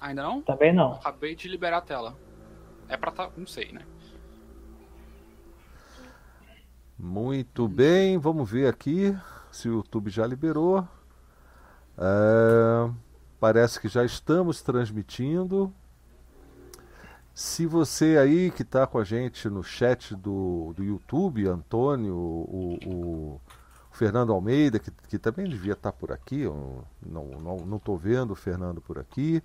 Ainda não? Também não. Acabei de liberar a tela. É pra tá. Não sei, né? Muito bem, vamos ver aqui se o YouTube já liberou. É, parece que já estamos transmitindo. Se você aí que está com a gente no chat do, do YouTube, Antônio, o, o Fernando Almeida, que, que também devia estar tá por aqui, eu não estou não, não vendo o Fernando por aqui,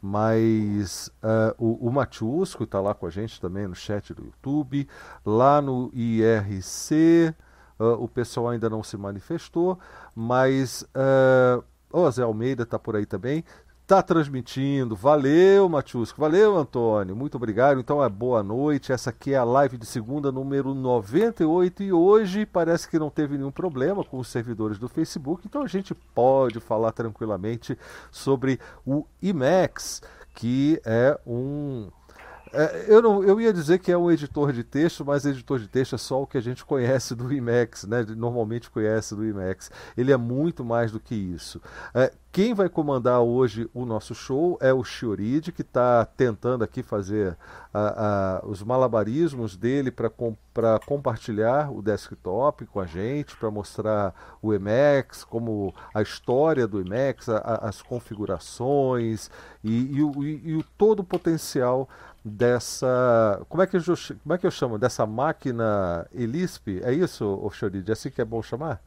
mas uh, o, o Matiusco está lá com a gente também no chat do YouTube, lá no IRC, uh, ah, o pessoal ainda não se manifestou, mas uh, o Zé Almeida está por aí também está transmitindo. Valeu, Matiusco. Valeu, Antônio. Muito obrigado. Então, é boa noite. Essa aqui é a live de segunda, número 98. E hoje parece que não teve nenhum problema com os servidores do Facebook. Então, a gente pode falar tranquilamente sobre o IMAX, que é um é, eu, não, eu ia dizer que é um editor de texto, mas editor de texto é só o que a gente conhece do Emacs, né? normalmente conhece do Emacs. Ele é muito mais do que isso. É, quem vai comandar hoje o nosso show é o Shioride, que está tentando aqui fazer a, a, os malabarismos dele para com, compartilhar o desktop com a gente, para mostrar o Emacs, como a história do Emacs, a, as configurações e, e, o, e, e o todo o potencial dessa. Como é que eu, como é que eu chamo? Dessa máquina ELISP? É isso, Oxoride? É assim que é bom chamar?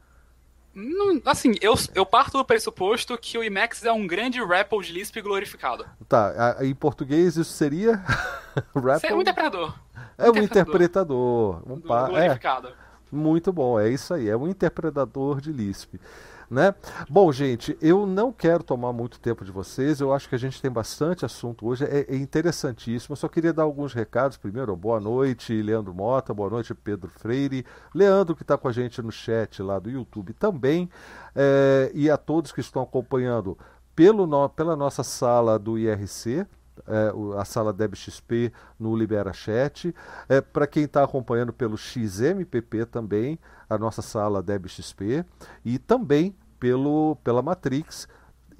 Não, assim, eu, eu parto do pressuposto que o Emacs é um grande REPL de Lisp glorificado. Tá, em português isso seria. É um interpretador. É um interpretador. Um pa... glorificado. É, muito bom, é isso aí. É um interpretador de Lisp. Né? Bom, gente, eu não quero tomar muito tempo de vocês. Eu acho que a gente tem bastante assunto hoje. É, é interessantíssimo. Eu só queria dar alguns recados. Primeiro, boa noite, Leandro Mota. Boa noite, Pedro Freire. Leandro, que está com a gente no chat lá do YouTube também. É, e a todos que estão acompanhando pelo no, pela nossa sala do IRC, é, a sala DebXP no Libera Chat. É, Para quem está acompanhando pelo XMPP também, a nossa sala DebXP. E também pelo, pela Matrix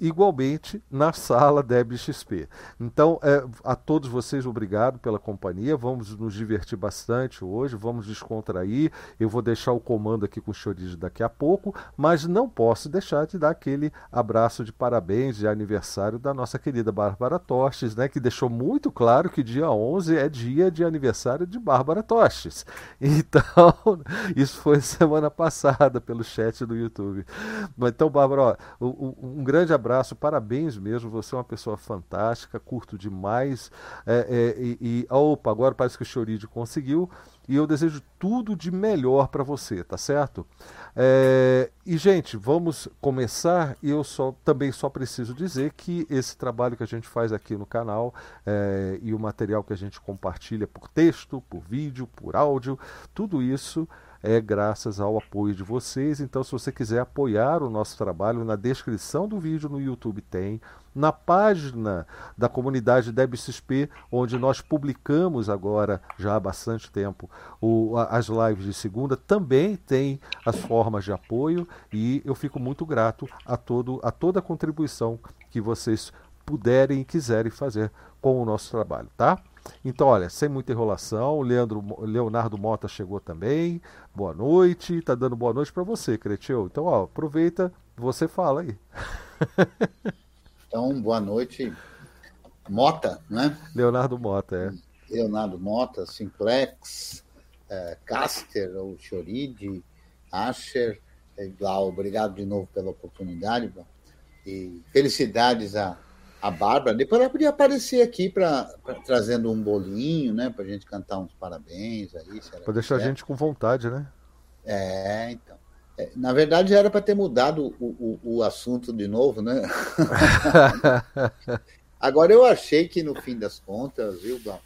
igualmente na sala DebXP. Então, é, a todos vocês, obrigado pela companhia. Vamos nos divertir bastante hoje, vamos descontrair. Eu vou deixar o comando aqui com o Chorizo daqui a pouco, mas não posso deixar de dar aquele abraço de parabéns de aniversário da nossa querida Bárbara Tostes, né, que deixou muito claro que dia 11 é dia de aniversário de Bárbara Tostes. Então, isso foi semana passada pelo chat do YouTube. Então, Bárbara, ó, um grande abraço abraço, parabéns mesmo, você é uma pessoa fantástica, curto demais. É, é, e, e, opa, agora parece que o Choride conseguiu. E eu desejo tudo de melhor para você, tá certo? É, e, gente, vamos começar. E eu só, também só preciso dizer que esse trabalho que a gente faz aqui no canal é, e o material que a gente compartilha por texto, por vídeo, por áudio, tudo isso é graças ao apoio de vocês. Então, se você quiser apoiar o nosso trabalho, na descrição do vídeo no YouTube tem, na página da comunidade DebXP, onde nós publicamos agora, já há bastante tempo, o, as lives de segunda, também tem as formas de apoio e eu fico muito grato a, todo, a toda a contribuição que vocês puderem e quiserem fazer com o nosso trabalho, tá? Então, olha, sem muita enrolação, o Leandro, Leonardo Mota chegou também. Boa noite, tá dando boa noite para você, Creteu. Então, ó, aproveita, você fala aí. então, boa noite, Mota, né? Leonardo Mota, é. Leonardo Mota, Simplex, é, Caster, ou Choride, Asher, é, Glau, obrigado de novo pela oportunidade, e felicidades a a Bárbara, depois ela podia aparecer aqui para trazendo um bolinho, né? Para a gente cantar uns parabéns aí. Para deixar quiser. a gente com vontade, né? É, então. É, na verdade, era para ter mudado o, o, o, assunto de novo, né? Agora, eu achei que no fim das contas, viu, Blau?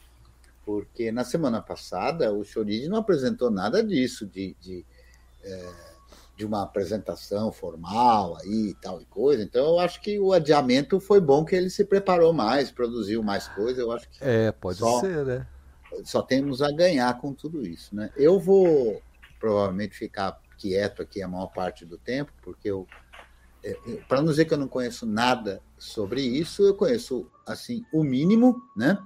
Porque na semana passada o Choride não apresentou nada disso, de, de é, de uma apresentação formal aí e tal e coisa. Então eu acho que o adiamento foi bom que ele se preparou mais, produziu mais coisa. Eu acho que é pode só, ser, né? Só temos a ganhar com tudo isso, né? Eu vou provavelmente ficar quieto aqui a maior parte do tempo, porque eu, eu para não dizer que eu não conheço nada sobre isso. Eu conheço assim o mínimo, né?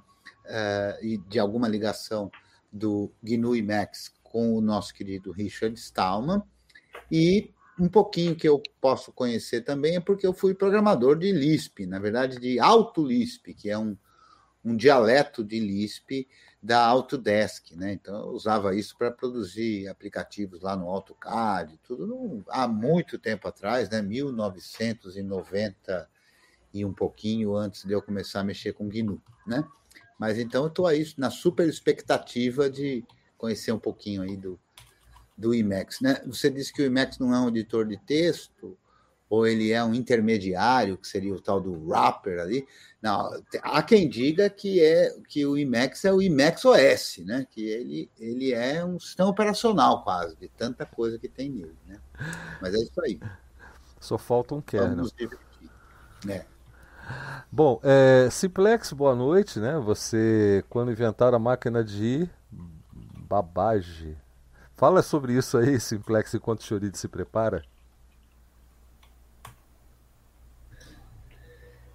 Uh, e de alguma ligação do GNU Emacs com o nosso querido Richard Stallman. E um pouquinho que eu posso conhecer também é porque eu fui programador de Lisp, na verdade de Alto Lisp, que é um, um dialeto de Lisp da Autodesk, né? Então eu usava isso para produzir aplicativos lá no AutoCAD, tudo há muito tempo atrás, né? 1990 e um pouquinho antes de eu começar a mexer com GNU, né? Mas então eu estou aí na super expectativa de conhecer um pouquinho aí do, do Emacs, né? Você disse que o Emacs não é um editor de texto, ou ele é um intermediário, que seria o tal do wrapper ali. Não, há quem diga que é que o Emacs é o Emacs OS, né? Que ele, ele é um sistema operacional quase, de tanta coisa que tem nele, né? Mas é isso aí. Só falta um kernel. Né? Bom, é, Simplex, boa noite, né? Você, quando inventaram a máquina de babage, fala sobre isso aí, Simplex, enquanto o Choride se prepara.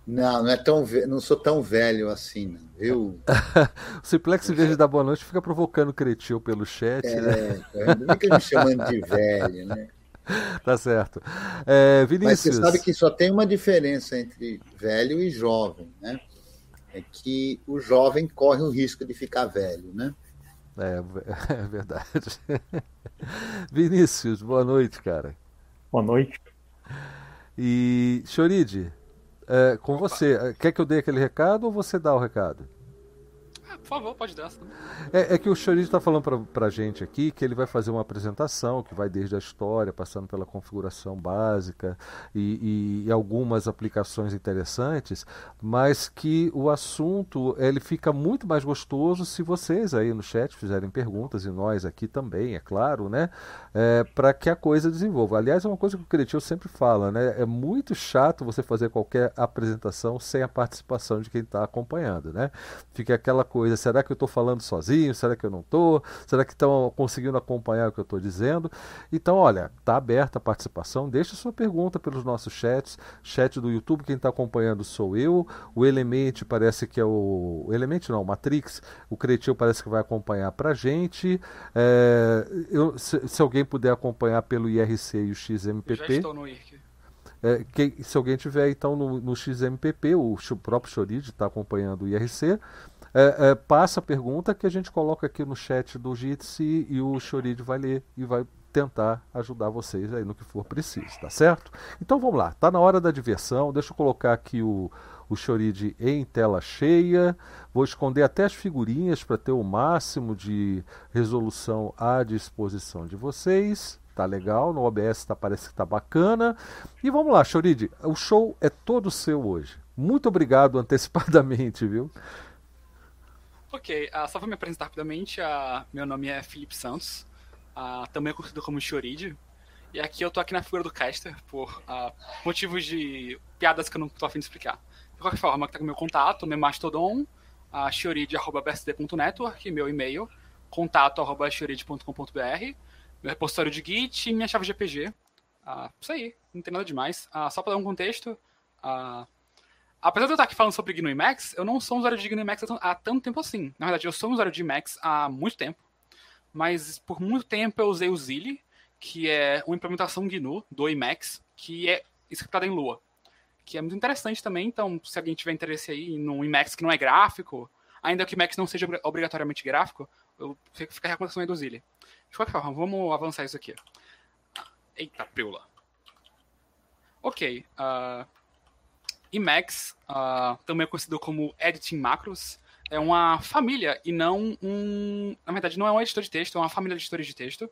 Não, não é tão não sou tão velho assim, não, viu? o Simplex, em vez de dar boa noite, fica provocando Cretil pelo chat. É, né? é, fica me chamando de velho, né? Tá certo. É, Vinícius. Mas você sabe que só tem uma diferença entre velho e jovem, né? É que o jovem corre o risco de ficar velho, né? É, é verdade. Vinícius, boa noite, cara. Boa noite. E Choride, é, com você. Quer que eu dê aquele recado ou você dá o recado? Por favor, pode dar. É, é que o Chorizo está falando para a gente aqui que ele vai fazer uma apresentação que vai desde a história, passando pela configuração básica e, e, e, algumas aplicações interessantes, mas que o assunto ele fica muito mais gostoso se vocês aí no chat fizerem perguntas e nós aqui também, é claro, né? É, para que a coisa desenvolva. Aliás, é uma coisa que o Cretil sempre fala, né? É muito chato você fazer qualquer apresentação sem a participação de quem está acompanhando, né? Fica aquela coisa Será que eu estou falando sozinho? Será que eu não estou? Será que estão conseguindo acompanhar o que eu estou dizendo? Então, olha, está aberta a participação. Deixe sua pergunta pelos nossos chats. Chat do YouTube, quem está acompanhando sou eu. O Element parece que é o. O Element não, o Matrix. O Cretil parece que vai acompanhar para a gente. É... Eu, se, se, alguém puder acompanhar pelo IRC e o XMPP. Eu já estou no IRC. É, que, se alguém tiver então no, no XMPP, o, o próprio Choride está acompanhando o IRC, é, é, passa a pergunta que a gente coloca aqui no chat do Jitsi e o Choride vai ler e vai tentar ajudar vocês aí no que for preciso, tá certo? Então vamos lá, tá na hora da diversão. Deixa eu colocar aqui o, o Choride em tela cheia. Vou esconder até as figurinhas para ter o máximo de resolução à disposição de vocês. Tá legal, no OBS tá, parece que tá bacana. E vamos lá, Choride, o show é todo seu hoje. Muito obrigado antecipadamente, viu? Ok, uh, só vou me apresentar rapidamente. Uh, meu nome é Felipe Santos, uh, também é conhecido como Choride. E aqui eu tô aqui na figura do caster por motivos de piadas que eu não tô afim de explicar. De qualquer forma, tá com meu contato, meu mastodon, uh, chioride.bsd.network, meu e-mail, contato.chioride.com.br, meu repositório de Git e minha chave GPG. Uh, isso aí, não tem nada demais. Só para dar um contexto, Apesar de eu estar aqui falando sobre GNU Emacs, eu não sou um usuário de GNU Emacs há tanto tempo assim. Na verdade, eu sou um usuário de Emacs há muito tempo, mas por muito tempo eu usei o Zili, que é uma implementação GNU do Emacs, que é scriptada em Lua, que é muito interessante também. Então, se alguém tiver interesse aí num Emacs que não é gráfico, ainda que o Emacs não seja obrigatoriamente gráfico, eu fica a recomendação aí do Zili. De qualquer forma, vamos avançar isso aqui. Eita, preula. Ok. Uh, Emacs, uh, também é conhecido como Editing Macros, é uma família e não um. Na verdade, não é um editor de texto, é uma família de editores de texto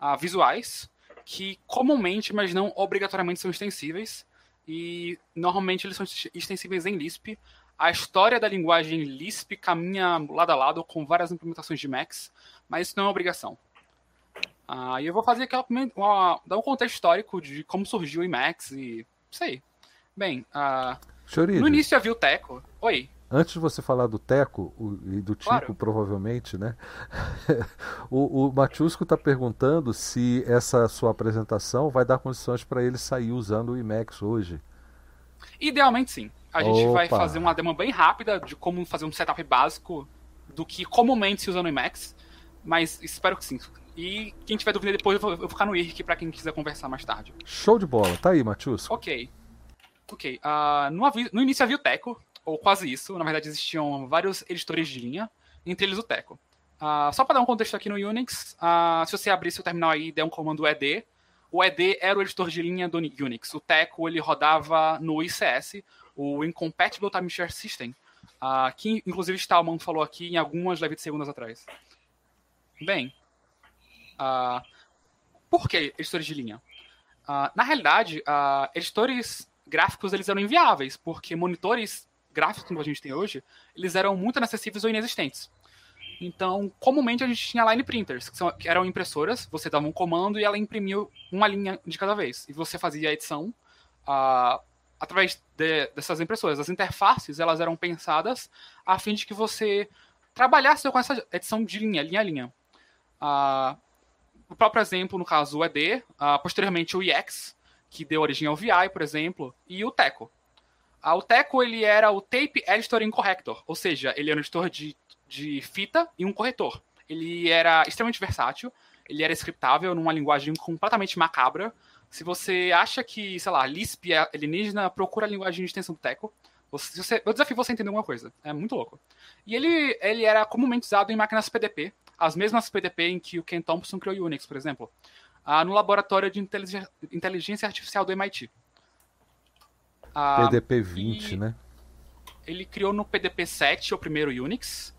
uh, visuais que comumente, mas não obrigatoriamente, são extensíveis. E normalmente eles são extensíveis em Lisp. A história da linguagem Lisp caminha lado a lado com várias implementações de Macs, mas isso não é obrigação. Uh, e eu vou fazer aqui uma, dar um contexto histórico de como surgiu o Emacs e aí. Bem, uh, no início havia o Teco. Oi. Antes de você falar do Teco o, e do Tico, claro. provavelmente, né? o, o Matiusco está perguntando se essa sua apresentação vai dar condições para ele sair usando o IMAX hoje. Idealmente sim. A gente Opa. vai fazer uma demo bem rápida de como fazer um setup básico do que comumente se usa no Emacs, mas espero que sim. E quem tiver dúvida depois, eu vou, eu vou ficar no IRC para quem quiser conversar mais tarde. Show de bola. Tá aí, Matius. Ok. Ok. Uh, no, no início havia o Teco, ou quase isso. Na verdade, existiam vários editores de linha, entre eles o Teco. Uh, só para dar um contexto aqui no Unix, uh, se você abrir seu terminal aí e der um comando ed, o ed era o editor de linha do Unix. O Teco ele rodava no ICS, o Incompatible Time Share System, que inclusive Stallman falou aqui em algumas lives de segundas atrás. Bem, por que editores de linha? Na realidade, editores gráficos eles eram inviáveis, porque monitores gráficos como a gente tem hoje, eles eram muito inacessíveis ou inexistentes. Então, comumente a gente tinha line printers, que, são, que eram impressoras, você dava um comando e ela imprimia uma linha de cada vez. E você fazia a edição uh, através de, dessas impressoras. As interfaces, elas eram pensadas a fim de que você trabalhasse com essa edição de linha, linha a linha. Uh, o próprio exemplo, no caso, o ED, uh, posteriormente o EX, que deu origem ao VI, por exemplo, e o Teco. Uh, o Teco ele era o Tape Editor Corrector, ou seja, ele era um editor de, de fita e um corretor. Ele era extremamente versátil, ele era scriptável numa linguagem completamente macabra. Se você acha que, sei lá, Lisp é alienígena, procura a linguagem de extensão do Teco. Você, você, eu desafio você a entender alguma coisa. É muito louco. E ele, ele era comumente usado em máquinas PDP, as mesmas PDP em que o Ken Thompson criou Unix, por exemplo, ah, no laboratório de inteligência artificial do MIT. Ah, PDP 20, né? Ele criou no PDP 7 o primeiro Unix,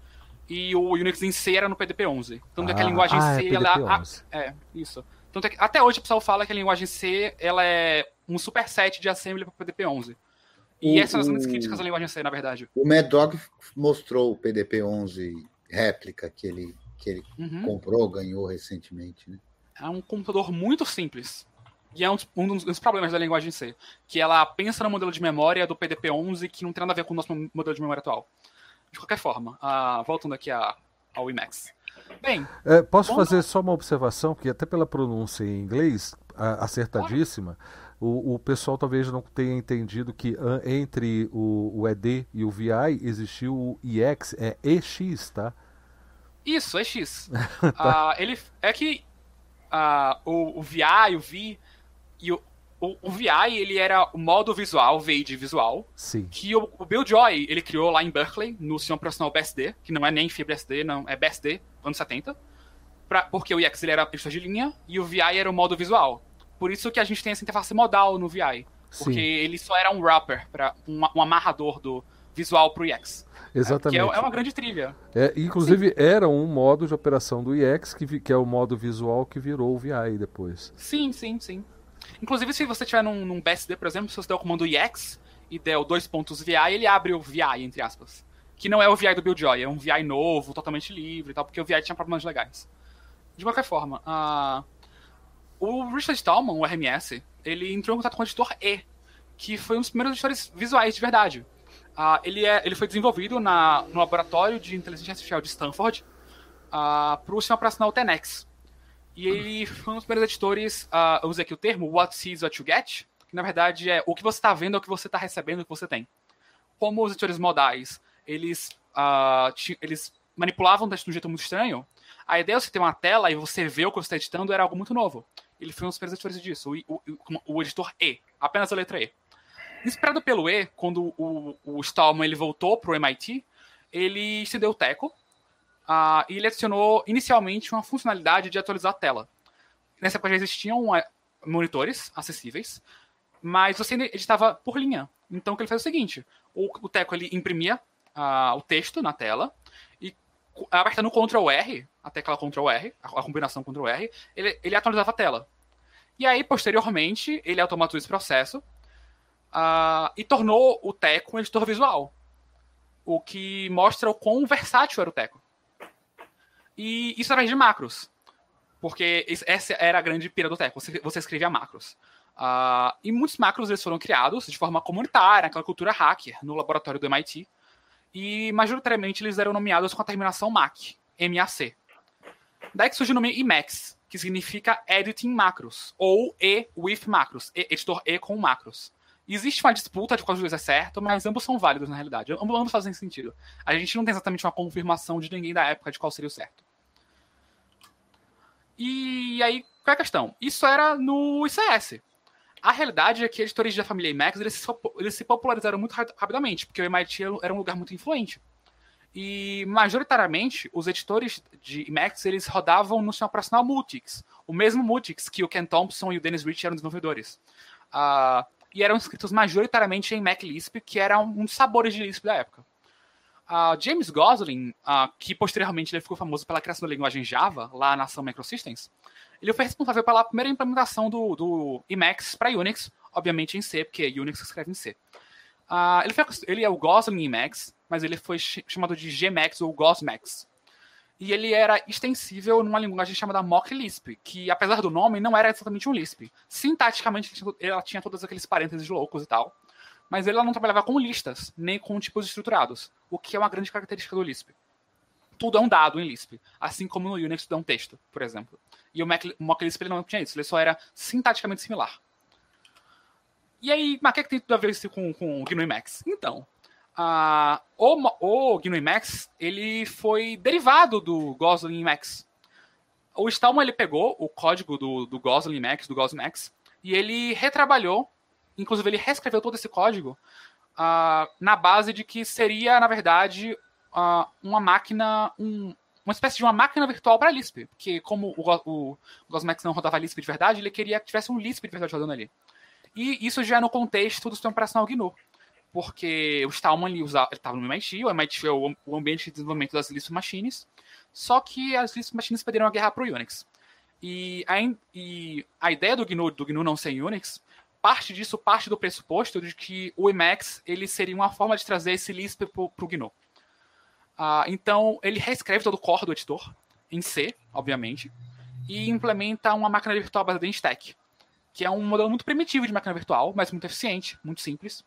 e o Unix em C era no PDP 11. Tanto ah, é que a ah, linguagem ah, C, é ela é isso. Tanto é que, até hoje o pessoal fala que a linguagem C ela é um superset de assembly para o PDP 11. E o, essas são as grandes críticas da linguagem C, na verdade. O Mad Dog mostrou o PDP 11 réplica que ele que ele uhum. comprou, ganhou recentemente. Né? É um computador muito simples. E é um, um, dos problemas da linguagem C, que ela pensa no modelo de memória do PDP-11 que não tem nada a ver com o nosso modelo de memória atual. De qualquer forma, uh, voltando aqui a, ao Emacs. Bem, é, posso fazer só uma observação, que até pela pronúncia em inglês, acertadíssima, o, o, pessoal talvez não tenha entendido que entre o, o ED e o VI existiu o EX, é EX, tá? Isso, é X. tá. uh, ele, é que uh, o, o VI, o V e o, o, o, VI, ele era o modo visual, VI de visual, Sim. que o, o Bill Joy, ele criou lá em Berkeley, no sistema operacional BSD, que não é nem FibreSD, não, é BSD, anos 70, pra, porque o EX ele era pista de linha e o VI era o modo visual. Por isso que a gente tem essa interface modal no VI, porque Sim. ele só era um wrapper, pra, um, um amarrador do visual para o EX. Exatamente. É, é, uma grande trilha. É, inclusive, Sim. era um modo de operação do EX, que, que é o modo visual que virou o VI depois. Sim, sim, sim. Inclusive, se você tiver num, num BSD, por exemplo, se você der o comando EX e der o dois pontos VI, ele abre o VI, entre aspas. Que não é o VI do Buildjoy, é um VI novo, totalmente livre e tal, porque o VI tinha problemas legais. De qualquer forma, uh, o Richard Stallman, o RMS, ele entrou em contato com o editor E, que foi um dos primeiros editores visuais de verdade. Uh, ele, é, ele foi desenvolvido na, no laboratório de inteligência artificial de Stanford uh, para o sistema operacional Tenex. E ele foi um dos primeiros editores, uh, eu usei aqui o termo What Sees What You Get, que na verdade é o que você está vendo é o que você está recebendo, o que você tem. Como os editores modais, eles, uh, eles manipulavam o texto de um jeito muito estranho, a ideia de você ter uma tela e você ver o que você está editando era algo muito novo. Ele foi um dos primeiros editores disso, o, o, o editor E, apenas a letra E. Inspirado pelo E, quando o, o Stallman ele voltou para o MIT, ele estendeu o Teco uh, e ele adicionou inicialmente uma funcionalidade de atualizar a tela. Nessa época já existiam uh, monitores acessíveis, mas você editava por linha. Então o que ele fez é o seguinte: o, o Teco ele imprimia uh, o texto na tela e apertando Ctrl R, a tecla Ctrl R, a, a combinação Ctrl R, ele, ele atualizava a tela. E aí, posteriormente, ele automatizou esse processo uh, e tornou o Teco um editor visual. O que mostra o quão versátil era o Teco. E isso era de macros. Porque essa era a grande pira do Teco. Você, você escrevia macros. Uh, e muitos macros eles foram criados de forma comunitária, aquela cultura hacker, no laboratório do MIT. E majoritariamente eles eram nomeados com a terminação MAC, MAC. Daí que surge o nome Emacs, que significa Editing Macros, ou E with Macros, editor E com macros Existe uma disputa de qual dos dois é certo, mas ambos são válidos na realidade. Ambos, ambos fazem sentido. A gente não tem exatamente uma confirmação de ninguém da época de qual seria o certo. E aí, qual é a questão? Isso era no ICS. A realidade é que editores da família Emacs eles se, eles se popularizaram muito rapidamente, porque o MIT era um lugar muito influente. E, majoritariamente, os editores de Emacs eles rodavam no sistema operacional Multics, o mesmo Multics que o Ken Thompson e o Dennis Rich eram desenvolvedores. Uh, e eram escritos majoritariamente em Mac Lisp, que era um dos sabores de Lisp da época. Uh, James Gosling, uh, que posteriormente ele ficou famoso pela criação da linguagem Java, lá na Sun Microsystems, ele foi responsável pela primeira implementação do, do Emacs para Unix, obviamente em C, porque Unix escreve em C. Uh, ele, foi, ele é o Gosling Emacs, mas ele foi chamado de Gmax ou Gosmax. E ele era extensível numa linguagem chamada Mock Lisp, que apesar do nome não era exatamente um Lisp. Sintaticamente ela tinha todos aqueles parênteses loucos e tal, mas ele não trabalhava com listas, nem com tipos estruturados, o que é uma grande característica do Lisp. Tudo é um dado em Lisp, assim como no Unix tudo é um texto, por exemplo. E o Mock Lisp ele não tinha isso, ele só era sintaticamente similar. E aí, mas o que, é que tem tudo a ver isso com, com o GNU Emacs? Então, uh, o, o GNU Emacs, ele foi derivado do Gosling Emacs. O Stallman, ele pegou o código do, do Gosling Emacs, do Gosling Emacs, e ele retrabalhou, inclusive ele reescreveu todo esse código uh, na base de que seria, na verdade, uh, uma máquina, um, uma espécie de uma máquina virtual para Lisp, porque como o, o, o Gosmax não rodava Lisp de verdade, ele queria que tivesse um Lisp de verdade rodando ali. E isso já é no contexto do sistema operacional GNU. Porque o Stallman estava no MIT, o MIT é o, o, ambiente de desenvolvimento das Lisp Machines, só que as Lisp Machines perderam a guerra para o Unix. E a, e a ideia do GNU, do GNU não ser Unix, parte disso parte do pressuposto de que o Emacs ele seria uma forma de trazer esse Lisp para o GNU. Uh, então, ele reescreve todo o core do editor, em C, obviamente, e implementa uma máquina virtual baseada em stack que é um modelo muito primitivo de máquina virtual, mas muito eficiente, muito simples,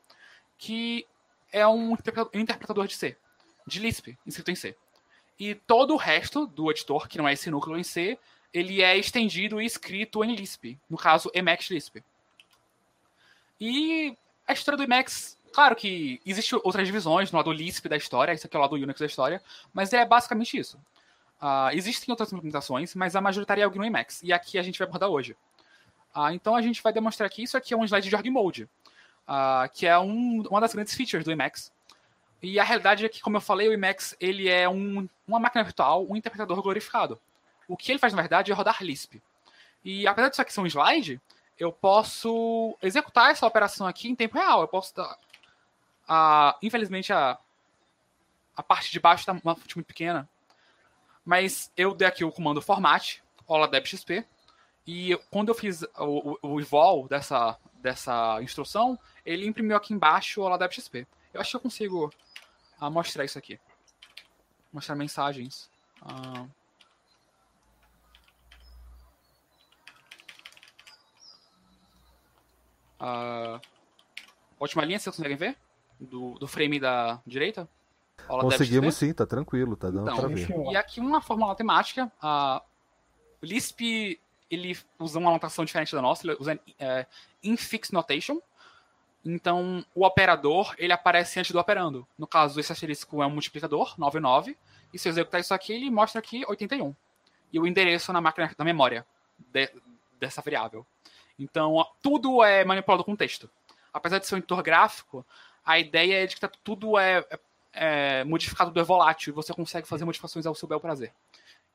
que é um interpretador de C, de Lisp, escrito em C. E todo o resto do editor, que não é esse núcleo em C, ele é estendido e escrito em Lisp, no caso Emacs Lisp. E a história do Emacs, claro que existem outras divisões no lado Lisp da história, esse aqui é o lado Unix da história, mas é basicamente isso. Uh, existem outras implementações, mas a majoritária é o GNU Emacs, e aqui a gente vai abordar hoje. Ah, então a gente vai demonstrar que isso aqui é um slide de org mode, ah, que é um, uma das grandes features do Emacs. E a realidade é que, como eu falei, o Emacs ele é um, uma máquina virtual, um interpretador glorificado. O que ele faz, na verdade, é rodar Lisp. E apesar disso aqui ser um slide, eu posso executar essa operação aqui em tempo real. Eu posso dar. Infelizmente, a, a parte de baixo está uma fonte muito pequena. Mas eu dei aqui o comando format, holadebxp, e quando eu fiz o, o, o evol dessa, dessa instrução, ele imprimiu aqui embaixo o LabXP. Eu acho que eu consigo uh, mostrar isso aqui. Mostrar mensagens. Uh... Uh... Última linha, vocês conseguem ver? Do, do frame da direita? Conseguimos sim, tá tranquilo, tá dando então, pra ver. E aqui uma fórmula matemática. Uh, Lisp ele usa uma notação diferente da nossa, ele usa é, infix notation. Então, o operador, ele aparece antes do operando. No caso, esse asterisco é um multiplicador, 99, e se eu executar isso aqui, ele mostra aqui 81. E o endereço na máquina da memória de, dessa variável. Então, tudo é manipulado com texto. Apesar de ser um editor gráfico, a ideia é de que tá, tudo é, é, é modificado do volátil e você consegue fazer modificações ao seu bel prazer.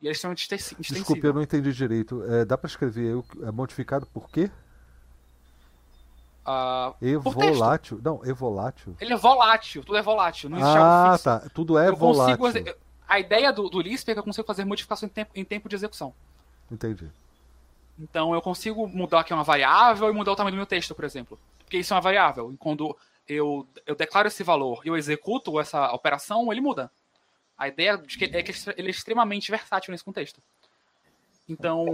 E eles são extensivos. Desculpe, eu não entendi direito. É, dá para escrever é modificado por quê? Uh, evolátil? Não, evolátil. Ele é volátil, tudo é volátil. Não existe ah, algo tá. Tudo é eu volátil. Consigo, a ideia do, do Lisp é que eu consigo fazer modificação em tempo, em tempo de execução. Entendi. Então eu consigo mudar aqui uma variável e mudar o tamanho do meu texto, por exemplo. Porque isso é uma variável. E quando eu, eu declaro esse valor e eu executo essa operação, ele muda. A ideia de que é que ele é extremamente versátil nesse contexto. Então,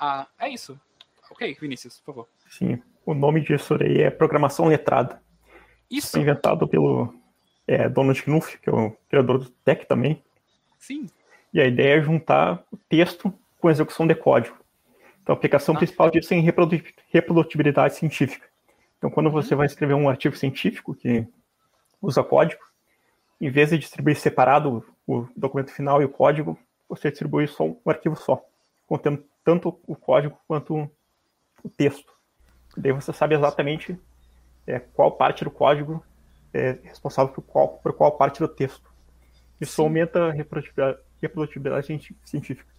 a, é isso. Ok, Vinícius, por favor. Sim, o nome disso aí é programação letrada. Isso. Foi inventado pelo é, Donald Knuth, que é o criador do Tech também. Sim. E a ideia é juntar o texto com execução de código. Então, a aplicação ah. principal disso é em reprodutibilidade científica. Então, quando você vai escrever um artigo científico que usa código, em vez de distribuir separado o documento final e o código, você distribui só um arquivo só, contendo tanto o código quanto o texto. E daí você sabe exatamente é, qual parte do código é responsável por qual, por qual parte do texto. Isso Sim. aumenta a reprodutibilidade, reprodutibilidade científica.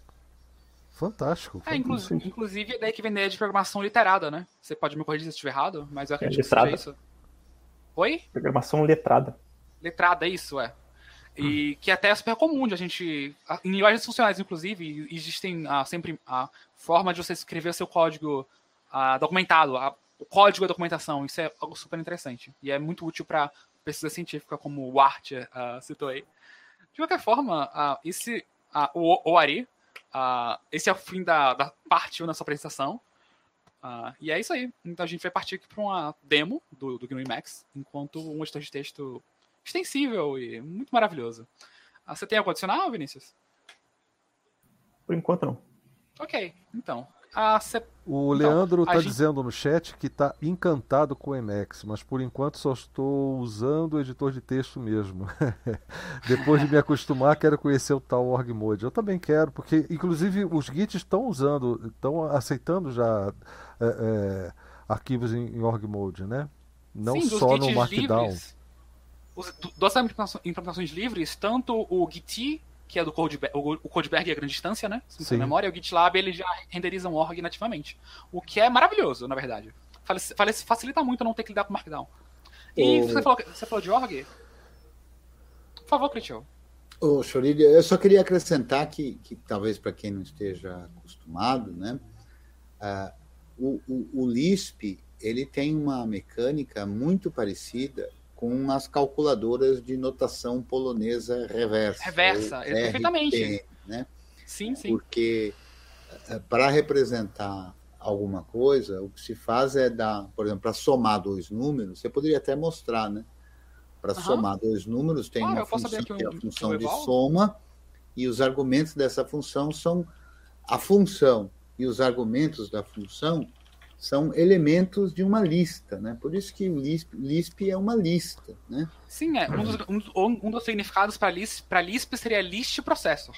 Fantástico. É, inclusive, inclusive, é daí que vem a ideia de programação literada, né? Você pode me corrigir se eu estiver errado, mas eu é, acredito é, que seja isso. Oi? Programação letrada. Letrada, isso, é. E que até é super comum de a gente. Em linguagens funcionais, inclusive, existem ah, sempre a forma de você escrever o seu código ah, documentado. A, o código é documentação. Isso é algo super interessante. E é muito útil para pesquisa científica, como o Art uh, citou aí. De qualquer forma, uh, esse, uh, o, o Ari, esse é o fim da, da parte 1 da sua apresentação. e é isso aí. Então a gente vai partir aqui para uma demo do, do GNU Emacs, enquanto um editor de texto extensível e muito maravilhoso. você tem algo adicional, Vinícius? Por enquanto não. Ok, então. Ah, cê... O então, Leandro está gente... dizendo no chat que está encantado com o Emacs, mas por enquanto só estou usando o editor de texto mesmo. Depois de me acostumar, quero conhecer o tal Org Mode. Eu também quero, porque inclusive os Gits estão usando, estão aceitando já é, é, arquivos em, em, Org Mode, né? Não Sim, só no Markdown. Livres, os, duas implementações livres, tanto o Git que é do Codeberg, o, Codeberg é a grande distância, né? Se não memória, o GitLab ele já renderiza um org nativamente. O que é maravilhoso, na verdade. Facilita muito não ter que lidar com Markdown. E o... você, falou, você falou de org? Por favor, Critical. Ô, Chorilho, eu só queria acrescentar que, que talvez para quem não esteja acostumado, né? Uh, o, o, o Lisp ele tem uma mecânica muito parecida com as calculadoras de notação polonesa reversa. Reversa, RT, perfeitamente. Né? Sim, sim. Porque eh, para representar alguma coisa, o que se faz é dar, por exemplo, para somar dois números, você poderia até mostrar, né? Para uhum. somar dois números, tem uma função que é a função de soma, e os argumentos dessa função são a função e os argumentos da função são elementos de uma lista, né? Por isso que o Lisp, Lisp é uma lista, né? Sim, é. Um dos, um, um dos significados para Lisp, Lisp seria list processor.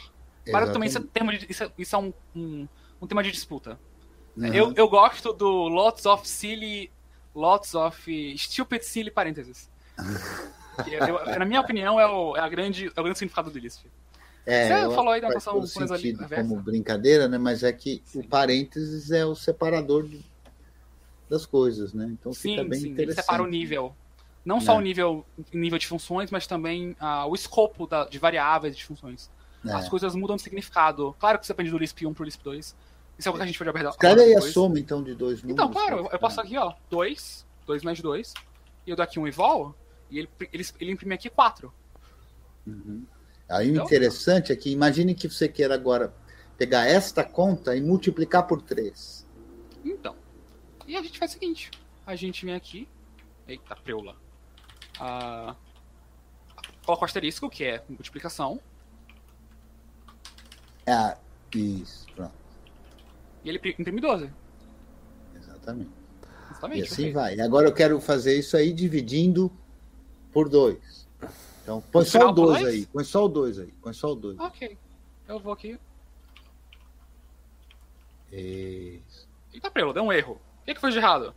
Para também isso é, isso, é, isso é um, um, um, tema de disputa. Uhum. Eu, eu gosto do lots of silly, lots of stupid silly parênteses. eu, eu, na minha opinião é o, é a grande, é o grande significado do Lisp. É, Você falou aí da noção sentido como brincadeira, né? Mas é que Sim. o parênteses é o separador de das coisas, né? Então sim, fica bem sim, interessante. Ele separa o nível. Não só é. o nível, nível de funções, mas também uh, o escopo da, de variáveis de funções. É. As coisas mudam de significado. Claro que você aprende do Lisp 1 para o Lisp 2. Isso é algo que a gente pode abordar. Escreve aí a soma, então, de dois números. Então, claro, eu posso aqui, ó, 2, 2 mais 2, e eu dou aqui um evol, e ele, ele, ele imprime aqui 4. Uhum. Aí então, o interessante é que imagine que você queira agora pegar esta conta e multiplicar por 3. Então, e a gente faz o seguinte: a gente vem aqui. Eita, preula. Ah, coloca o asterisco, que é multiplicação. Ah, isso, pronto. E ele imprime 12. Exatamente. Exatamente e assim vai. Agora eu quero fazer isso aí dividindo por 2. Então, põe só o 2 aí. Põe só o 2 aí. Põe só o 2. Ok. Eu vou aqui. Isso. Eita, preula, deu um erro. O que, que foi de errado?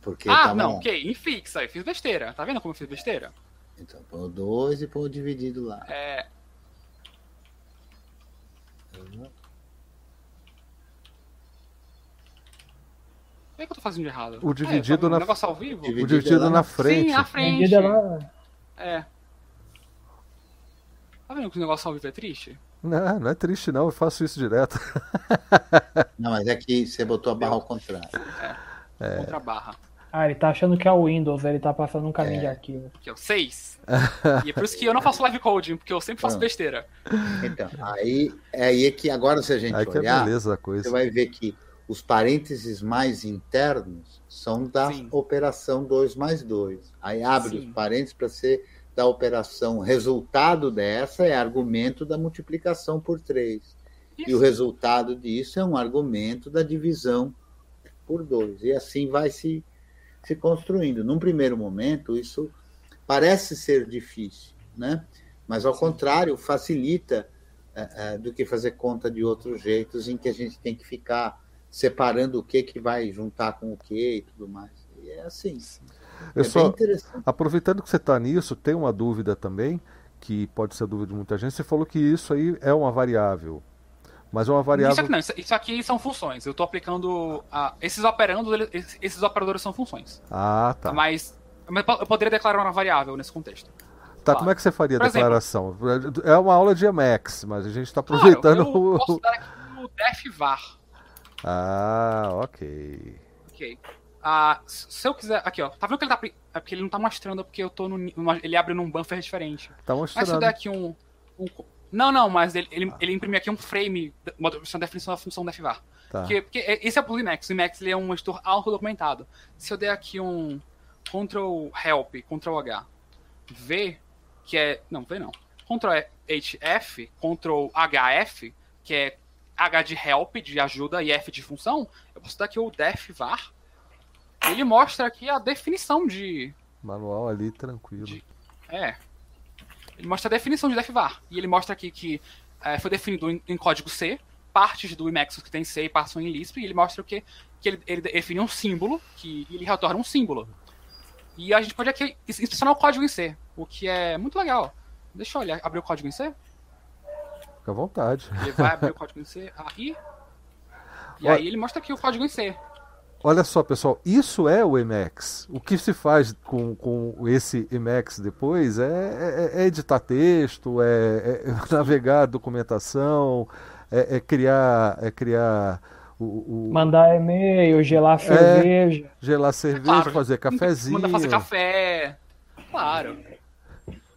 Porque ah, tava... não, ok, infixa, eu fiz besteira. Tá vendo como eu fiz besteira? Então, põe o 2 e põe o dividido lá. É. Uhum. O que, é que eu tô fazendo de errado? O dividido é, na. O negócio ao vivo? O dividido na frente. Sim, na frente. É. Tá vendo que o negócio ao vivo é triste? Não, não é triste não, eu faço isso direto. não, mas é que você botou a barra ao contrário. É, é. contra a barra. Ah, ele tá achando que é o Windows, ele tá passando um caminho é. de arquivo. Que é o 6. e é por isso que eu não faço live coding, porque eu sempre faço Pronto. besteira. Então, aí é aí que agora se a gente aí olhar, que é beleza a coisa. você vai ver que os parênteses mais internos são da Sim. operação 2 mais 2. Aí abre Sim. os parênteses para ser da operação resultado dessa é argumento da multiplicação por 3. E o resultado disso é um argumento da divisão por 2. E assim vai se se construindo. Num primeiro momento, isso parece ser difícil, né? mas ao contrário, facilita é, é, do que fazer conta de outros jeitos em que a gente tem que ficar separando o que, que vai juntar com o que e tudo mais. E é assim. Eu é só, aproveitando que você está nisso, tem uma dúvida também, que pode ser dúvida de muita gente. Você falou que isso aí é uma variável. Mas é uma variável. Isso aqui, não, isso aqui são funções. Eu estou aplicando. A, esses operandos, esses operadores são funções. Ah, tá. Mas, mas eu poderia declarar uma variável nesse contexto. Tá, claro. como é que você faria a declaração? Exemplo, é uma aula de Emacs, mas a gente está aproveitando claro, eu o. Posso dar aqui o defvar. Ah, ok. Ok. Ah, se eu quiser. Aqui, ó. Tá vendo que ele tá. É porque ele não tá mostrando, porque eu tô no. Ele abre num buffer diferente. Tá mostrando. Mas se eu der aqui um. um não, não, mas ele, ele, ele imprimiu aqui um frame, uma definição da função defvar. Tá. Porque, porque esse é o Emacs. O Emacs ele é um editor auto-documentado. Se eu der aqui um Ctrl Help, Ctrl H, V, que é. Não, V não. Ctrl HF, Ctrl HF, que é H de help, de ajuda, e F de função, eu posso dar aqui o def var. Ele mostra aqui a definição de. Manual ali, tranquilo. De, é. Ele mostra a definição de def var. E ele mostra aqui que é, foi definido em, em, código C, partes do Emacs que tem C passam em Lisp, e ele mostra o que, que ele, ele define um símbolo, que ele retorna um símbolo. E a gente pode aqui inspecionar o código em C, o que é muito legal. Deixa eu olhar, abrir o código em C. Fica à vontade. Ele vai abrir o código em C aí. E Olha, aí ele mostra aqui o código em C. Olha só, pessoal, isso é o Emacs. O que se faz com, com esse Emacs depois é, é, é editar texto, é, é, navegar documentação, é, é criar, é criar o, o... Mandar e-mail, gelar é, cerveja. gelar cerveja, claro, fazer cafezinho. Manda fazer café. Claro.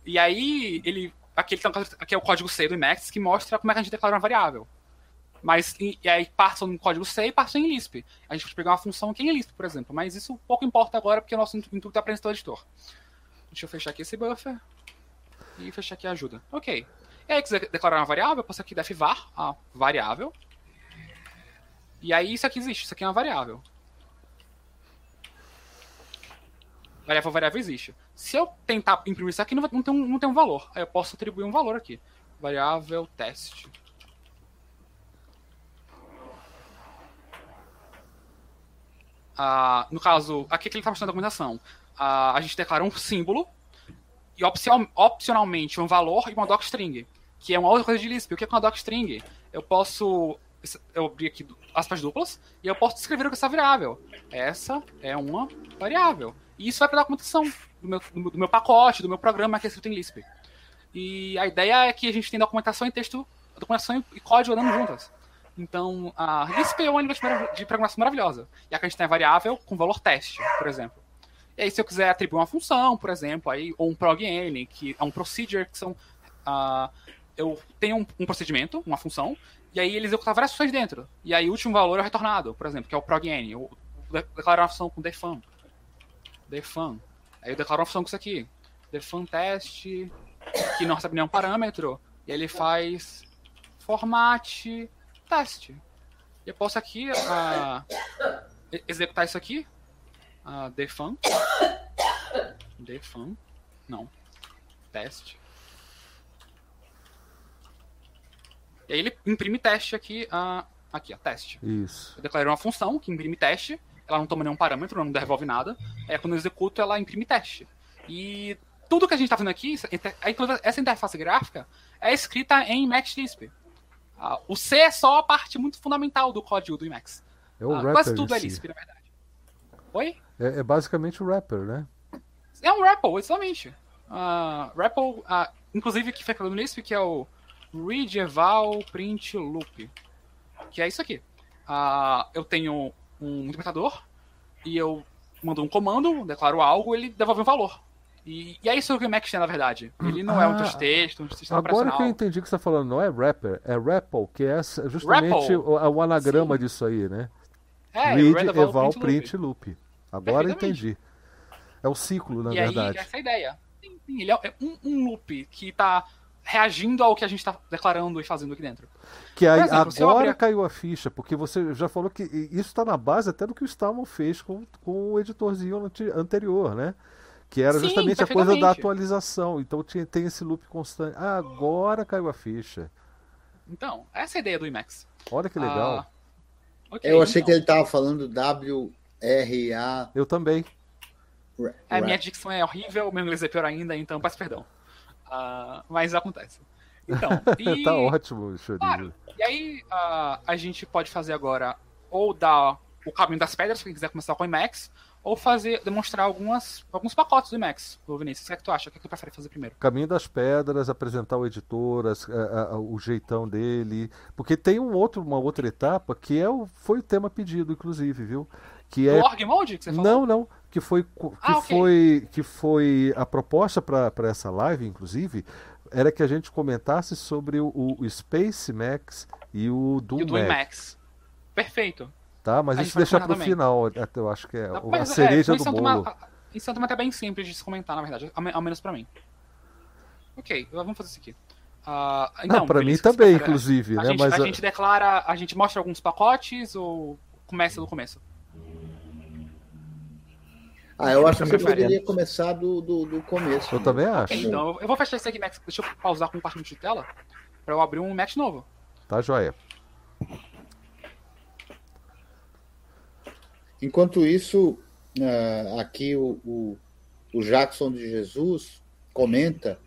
E aí, ele. Aqui, ele tá, aqui é o código C do Emacs que mostra como é que a gente declara uma variável. Mas, e, aí passam no código C e passam em Lisp. A gente pode pegar uma função que é em Lisp, por exemplo. Mas isso pouco importa agora, porque o nosso intuito é aprender o editor. Deixa eu fechar aqui esse buffer. E fechar aqui a ajuda. Ok. E aí, quiser declarar uma variável, eu posso aqui def var, a variável. E aí isso aqui existe, isso aqui é uma variável. Variável variável existe. Se eu tentar imprimir isso aqui, não, tem, um, não tem um valor. Aí eu posso atribuir um valor aqui. Variável teste. No caso, aqui que ele está mostrando a documentação. A gente declara um símbolo e opcionalmente um valor e uma docstring, que é uma outra coisa de Lisp. O que é uma docstring? Eu posso eu abri aqui aspas duplas e eu posso descrever o que é essa variável. Essa é uma variável. E isso vai para a documentação do meu, do meu pacote, do meu programa que é escrito em Lisp. E a ideia é que a gente tem documentação e texto, documentação e código andando juntas. Então, a Lisp é uma linguagem de programação maravilhosa. E aqui a gente tem a variável com valor teste, por exemplo. E aí, se eu quiser atribuir uma função, por exemplo, aí, ou um progn, que é um procedure, que são. Uh, eu tenho um, um, procedimento, uma função, e aí ele executa várias funções dentro. E aí o último valor é retornado, por exemplo, que é o progn. Eu declaro uma função com defun. Defun. Aí eu declaro uma função com isso aqui. Defun test, que não recebe nenhum parâmetro. E ele faz format teste. Eu posso aqui uh, executar isso aqui. Uh, defun. Defun. Não. Teste. E aí ele imprime teste aqui, uh, aqui, ó, teste. Isso. Eu declarei uma função que imprime teste, ela não toma nenhum parâmetro, não devolve nada. É quando eu executo, ela imprime teste. E tudo que a gente está vendo aqui, essa interface gráfica, é escrita em Emacs Uh, o C é só a parte muito fundamental do código do Emacs. É o uh, quase tudo é Lisp, na verdade. Oi? É, é, basicamente o wrapper, né? É um REPL, exatamente. Uh, REPL, uh, inclusive que foi falando no Lisp, que é o read eval print loop, que é isso aqui. Uh, eu tenho um interpretador e eu mando um comando, declaro algo, ele devolve um valor. E, e é isso que o Mac tem, na verdade. Ele não ah, é um ah, texto, um sistema Agora que eu entendi que você está falando, não é wrapper, é REPL, que é justamente o, o, anagrama Sim. disso aí, né? É, read, read eval, eval, print, print loop. loop. Agora entendi. É o ciclo, na e verdade. Aí, essa é a ideia. Ele é um, um loop que está reagindo ao que a gente está declarando e fazendo aqui dentro. Que aí, exemplo, agora abrir... caiu a ficha, porque você já falou que isso está na base até do que o Stallman fez com, com o editorzinho anterior, né? Que era Sim, justamente a coisa da atualização. Então tinha, tem esse loop constante. Ah, agora caiu a ficha. Então, essa é a ideia do IMAX. Olha que legal. Ah, okay, Eu achei então. que ele estava falando W-R-A. Eu também. A minha dicção é horrível, meu inglês é pior ainda, então peço perdão. Uh, mas acontece. Então, e... tá ótimo, Chorinho. Claro, e aí uh, a gente pode fazer agora ou dar o caminho das pedras, se quem quiser começar com o IMAX, ou fazer, demonstrar algumas, alguns pacotes do do Vinícius. O que é que tu acha? O que é que tu prefere fazer primeiro? Caminho das Pedras, apresentar o editor, as, a, a, o jeitão dele. Porque tem um outro, uma outra etapa que é o, foi o tema pedido, inclusive, viu? Que é... O Org Mode que você falou? Não, não. Que foi, que ah, okay. foi, que foi a proposta para essa live, inclusive, era que a gente comentasse sobre o, o Space Max e o Doom, e o Doom Max. Max. Perfeito. Tá, mas isso deixa pro também. final, eu acho que é não, a cereja é, do bolo. Uma, isso é uma até bem simples de se comentar, na verdade, ao menos para mim. Ok, vamos fazer isso aqui. Uh, então, não, para mim também, inclusive, a né? Gente, mas a, a gente declara, a gente mostra alguns pacotes ou começa do começo? Ah, eu acho que você poderia começar do, do, do começo. Eu né? também acho. Okay, então, eu vou fechar esse aqui, Max. Deixa eu pausar com um parte de tela para eu abrir um Max novo. Tá, joia. Enquanto isso, uh, aqui o, o, o, Jackson de Jesus comenta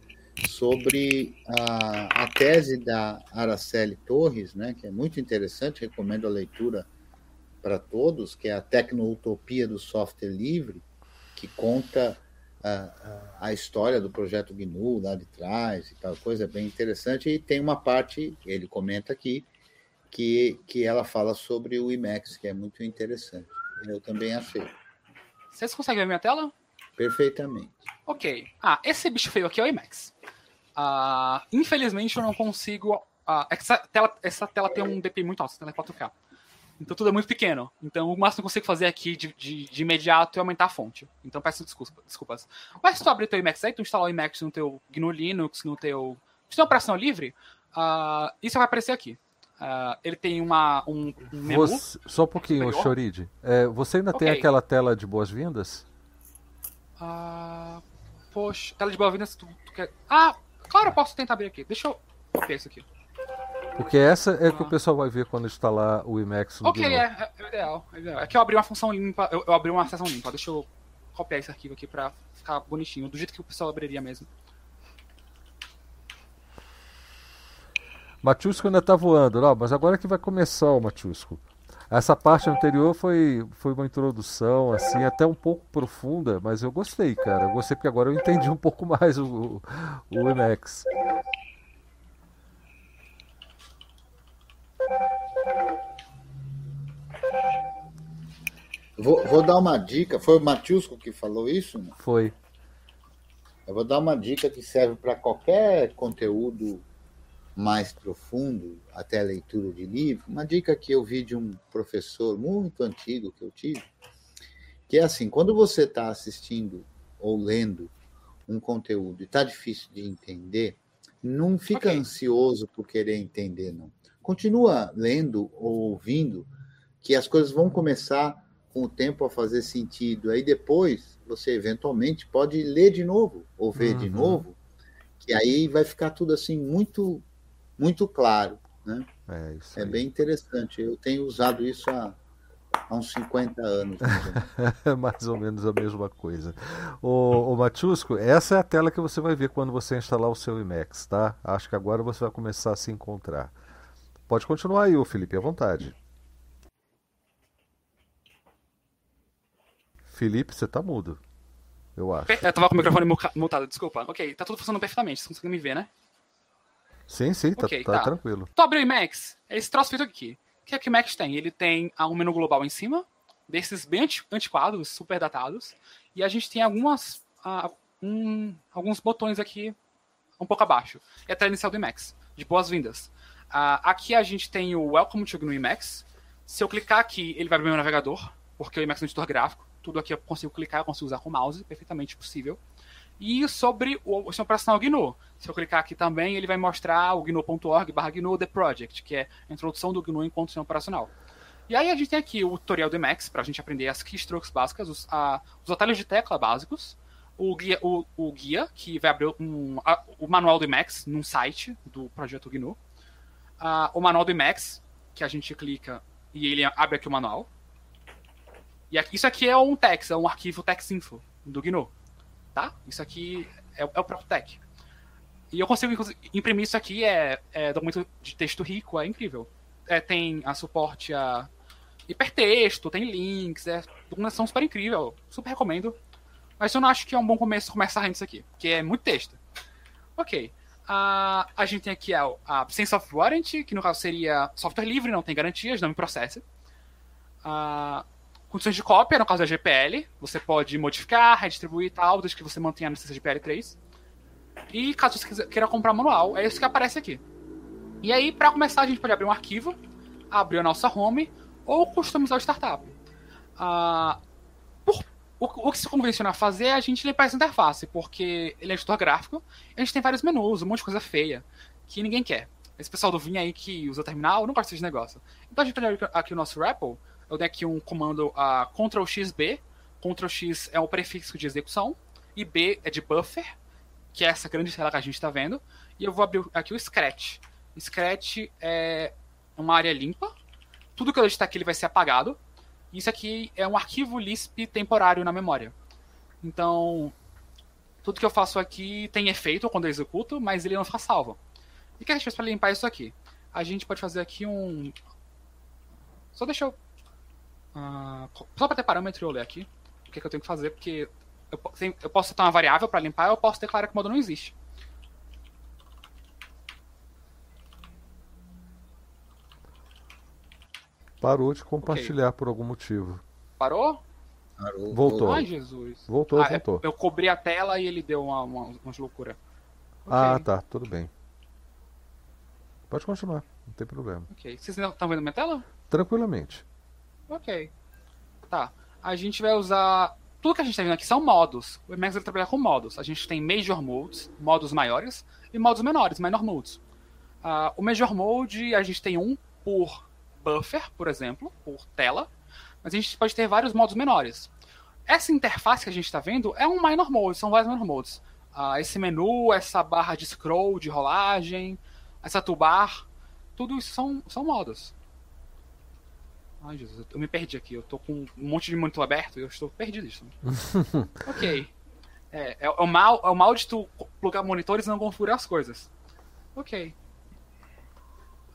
sobre a, a tese da Araceli Torres, né, que é muito interessante, recomendo a leitura para todos, que é a Tecnoutopia do Software Livre, que conta a, a, história do projeto GNU lá de trás e tal coisa, é bem interessante. E tem uma parte, ele comenta aqui, que, que ela fala sobre o IMAX, que é muito interessante. Eu também achei. Vocês conseguem ver minha tela? Perfeitamente. Ok. Ah, esse bicho feio aqui é o IMAX. Uh, infelizmente eu não consigo. Uh, essa, tela, essa tela tem um DPI muito alto, essa tela é 4K. Então tudo é muito pequeno. Então o máximo que eu consigo fazer aqui de, de, de imediato é aumentar a fonte. Então peço desculpa, desculpas. Mas se tu abrir teu IMAX aí, tu instalar o IMAX no teu GNU Linux, no teu. Se tem operação livre, uh, isso vai aparecer aqui. Uh, ele tem uma, um, um menu. Você, só um pouquinho, Choride. É, você ainda okay. tem aquela tela de boas-vindas? Uh, poxa, tela de boas-vindas. Tu, tu quer... Ah, claro, eu posso tentar abrir aqui. Deixa eu copiar isso aqui. Porque essa é ah. que o pessoal vai ver quando instalar o Emacs no Ok, é, é, é, ideal, é, ideal, é que eu abri uma função limpa, eu, eu abri uma seção limpa. Deixa eu copiar esse arquivo aqui pra ficar bonitinho, do jeito que o pessoal abriria mesmo. Matiusco ainda tá voando, não, mas agora que vai começar o Matiusco. Essa parte anterior foi, foi uma introdução, assim, até um pouco profunda, mas eu gostei, cara. Eu gostei porque agora eu entendi um pouco mais o, o Emacs. Vou, vou, dar uma dica. Foi o Matiusco que falou isso? Foi. Eu vou dar uma dica que serve para qualquer conteúdo mais profundo, até a leitura de livro, uma dica que eu vi de um professor muito antigo que eu tive, que é assim, quando você está assistindo ou lendo um conteúdo e está difícil de entender, não fica okay. ansioso por querer entender, não. Continua lendo ou ouvindo, que as coisas vão começar com o tempo a fazer sentido. Aí depois você eventualmente pode ler de novo ou ver uhum. de novo, que aí vai ficar tudo assim muito muito claro. Né? É, isso é bem interessante. Eu tenho usado isso há, há uns 50 anos. Mais ou menos a mesma coisa. O, o Matiusco, essa é a tela que você vai ver quando você instalar o seu Emacs, tá? Acho que agora você vai começar a se encontrar. Pode continuar aí, Felipe, à vontade. Felipe, você tá mudo. Eu acho. Eu tava com o microfone mutado, desculpa. Ok, tá tudo funcionando perfeitamente, vocês conseguem me ver, né? Sim, sim, tá, okay, tá, tá, tranquilo. Tu abriu o Emacs, é esse troço feito aqui. O que é que o Emacs tem? Ele tem um menu global em cima, desses bem antiquados, super datados, e a gente tem algumas, uh, um, alguns botões aqui um pouco abaixo. É a tela inicial do Emacs, de boas-vindas. Uh, aqui a gente tem o Welcome to GNU Emacs. Se eu clicar aqui, ele vai abrir meu navegador, porque o Emacs é um editor gráfico. Tudo aqui eu consigo clicar, eu consigo usar com o mouse, perfeitamente possível. E sobre o sistema operacional GNU. Se eu clicar aqui também, ele vai mostrar o gnu.org barra GNU The Project, que é a introdução do GNU enquanto sistema operacional. E aí a gente tem aqui o tutorial do Emacs, para a gente aprender as keystrokes básicas, os, a, os atalhos de tecla básicos, o guia, o, o guia que vai abrir um, a, o manual do Emacs num site do projeto GNU, a, o manual do Emacs, que a gente clica e ele abre aqui o manual. E aqui, isso aqui é um text, é um arquivo texinfo do GNU, tá? Isso aqui é, é o próprio tech. E eu consigo imprimir isso aqui, é, é documento de texto rico, é incrível. É, tem a suporte a hipertexto, tem links, é documentação super incrível, super recomendo. Mas eu não acho que é um bom começo começar a isso aqui, porque é muito texto. Ok. Uh, a gente tem aqui a, a Sense of Warranty, que no caso seria software livre, não tem garantias, não me processe. Uh, condições de cópia, no caso da GPL, você pode modificar, redistribuir e tal, desde que você mantenha a licença GPL 3. E caso você queira comprar manual, é isso que aparece aqui. E aí, para começar, a gente pode abrir um arquivo, abrir a nossa home ou customizar o startup. Uh, por, o, o, que se convenciona a fazer é a gente limpar essa interface, porque ele é editor gráfico a gente tem vários menus, um monte de coisa feia que ninguém quer. Esse pessoal do Vim aí que usa terminal não gosta desse negócio. Então a gente pode abrir aqui o nosso REPL. Eu tenho aqui um comando uh, Ctrl-X-B. Ctrl-X é o prefixo de execução e B é de buffer, que é essa grande tela que a gente está vendo. E eu vou abrir aqui o Scratch. Scratch é uma área limpa. Tudo que eu está aqui ele vai ser apagado. Isso aqui é um arquivo Lisp temporário na memória. Então, tudo que eu faço aqui tem efeito quando eu executo, mas ele não fica salvo. E o que a gente faz para limpar isso aqui? A gente pode fazer aqui um. Só deixa eu. Uh... Só para ter parâmetro eu ler aqui o que, é que eu tenho que fazer, porque eu, eu posso ter uma variável para limpar, eu posso declarar que o modo não existe. Parou de compartilhar okay. por algum motivo. Parou? Parou. Voltou. Ai, Jesus. Voltou, ah, voltou. Eu cobri a tela e ele deu uma, uma, umas loucuras. Okay. Ah, tá. Tudo bem. Pode continuar. Não tem problema. Ok. Vocês estão vendo minha tela? Tranquilamente. Ok. Tá. A gente vai usar tudo que a gente está vendo aqui são modos. O Emacs vai trabalhar com modos. A gente tem Major Modes, modos maiores, e modos menores, Minor Modes. Uh, o Major Mode, a gente tem um por buffer, por exemplo, por tela, mas a gente pode ter vários modos menores. Essa interface que a gente está vendo é um Minor Mode, são vários Minor Modes. Uh, esse menu, essa barra de scroll, de rolagem, essa toolbar, tudo isso são, são modos. Ai, Jesus, eu me perdi aqui. Eu tô com um monte de monitor aberto e eu estou perdido isso. ok. É, é, é, o mal, é o mal de tu plugar monitores e não configurar as coisas. Ok.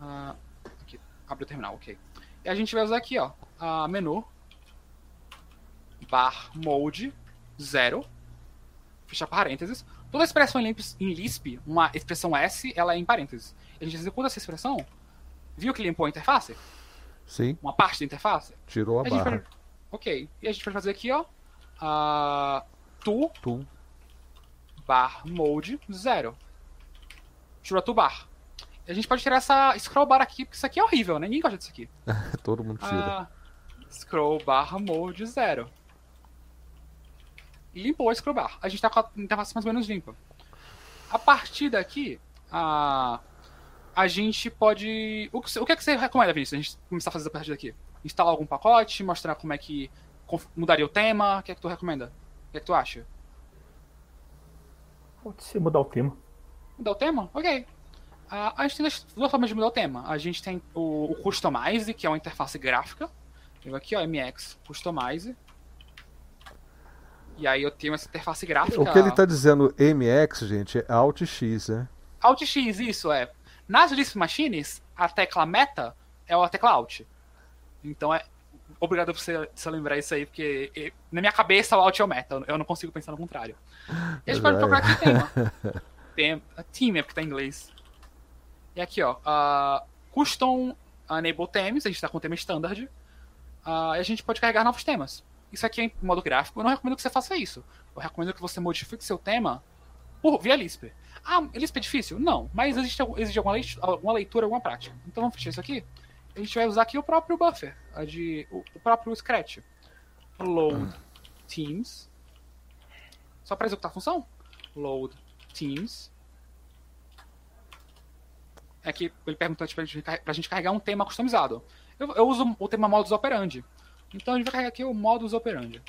Uh, aqui, abre o terminal, ok. E a gente vai usar aqui, ó, a menu bar mode 0 fechar parênteses. Toda expressão em Lisp, uma expressão S, ela é em parênteses. A gente executa essa expressão, viu que limpou a interface? Sim. Uma parte da interface? Tirou a, a barra. Pode... Ok. E a gente vai fazer aqui, ó. Uh, tu, tu. bar mode 0. Tirou a tu bar. E a gente pode tirar essa scroll bar aqui, porque isso aqui é horrível, né? Ninguém gosta disso aqui. Todo mundo tira. Uh, scroll bar mode 0. Limpou a scroll bar. A gente tá com a interface mais ou menos limpa. A partir daqui, a uh, a gente pode. O que, o que, é que você recomenda, Vinícius? A gente começar a fazer a partir daqui? Instalar algum pacote, mostrar como é que mudaria o tema? O que é que tu recomenda? O que é que tu acha? Pode ser mudar o tema. Mudar o tema? Ok. Uh, a gente tem duas formas de mudar o tema. A gente tem o, o Customize, que é uma interface gráfica. Eu aqui, ó, MX Customize. E aí eu tenho essa interface gráfica. O que ele está dizendo MX, gente, é Alt X, né? Alt X, isso, é. Nas Lisp Machines, a tecla meta é a tecla alt. Então é. Obrigado por você, você lembrar isso aí, porque na minha cabeça o alt é o meta, eu não consigo pensar no contrário. E a gente pode procurar aqui tema. tema team é porque tá em inglês. E aqui, ó. Uh, custom Enable Themes, a gente tá com o tema standard. Uh, e a gente pode carregar novos temas. Isso aqui é em modo gráfico, eu não recomendo que você faça isso. Eu recomendo que você modifique seu tema por, via Lisp. Ah, Lisp é difícil? Não, mas existe, alguma, leitura, alguma leitura, alguma prática. Então vamos fechar isso aqui. A gente vai usar aqui o próprio buffer, a de, o, o próprio Scratch. Load Teams. Só para executar a função. load teams. É que ele perguntou pra gente, pra gente carregar um tema customizado. Eu, eu uso o tema modus operandi. Então a gente vai carregar aqui o modus operandi.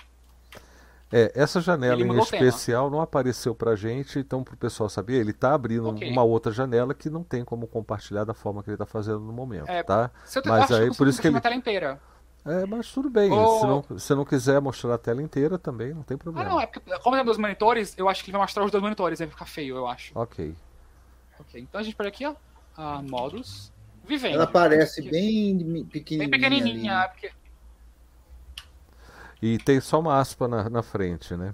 É, essa janela em especial não apareceu pra gente, então pro pessoal saber, ele tá abrindo okay. uma outra janela que não tem como compartilhar da forma que ele tá fazendo no momento, é, tá? Mas aí por isso que ele tela inteira. É, mas tudo bem. Oh. Se, não, se não quiser mostrar a tela inteira também, não tem problema. Ah, não, é porque, como tem dois monitores, eu acho que ele vai mostrar os dois monitores, aí vai ficar feio, eu acho. Ok. Ok, então a gente pega aqui, ó, uh, modos, vivendo. Ela parece bem pequenininha. Bem pequenininha, porque e tem só uma aspa na, na frente, né?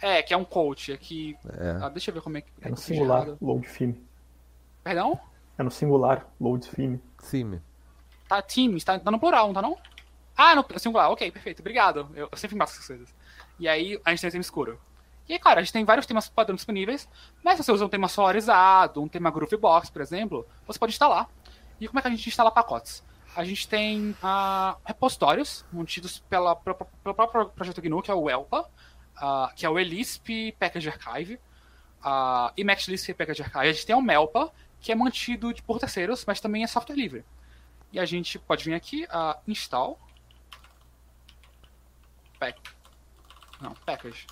É, que é um coach. Aqui. É. Ah, deixa eu ver como é que. É no singular, load theme. Perdão? É no singular, load theme. Theme. Tá, teams, tá, tá no plural, não tá não? Ah, no singular, ok, perfeito, obrigado. Eu, eu sempre faço essas coisas. E aí a gente tem o tema escuro. E aí, claro, a gente tem vários temas padrões disponíveis, mas se você usa um tema solarizado, um tema Groovebox, por exemplo, você pode instalar. E como é que a gente instala pacotes? A gente tem uh, repositórios mantidos pela, pelo próprio projeto GNU, que é o ELPA, uh, que é o ELISP Package Archive, uh, e MaxLisp Package Archive. A gente tem o MELPA, que é mantido por terceiros, mas também é software livre. E a gente pode vir aqui, uh, install, pack, não, package,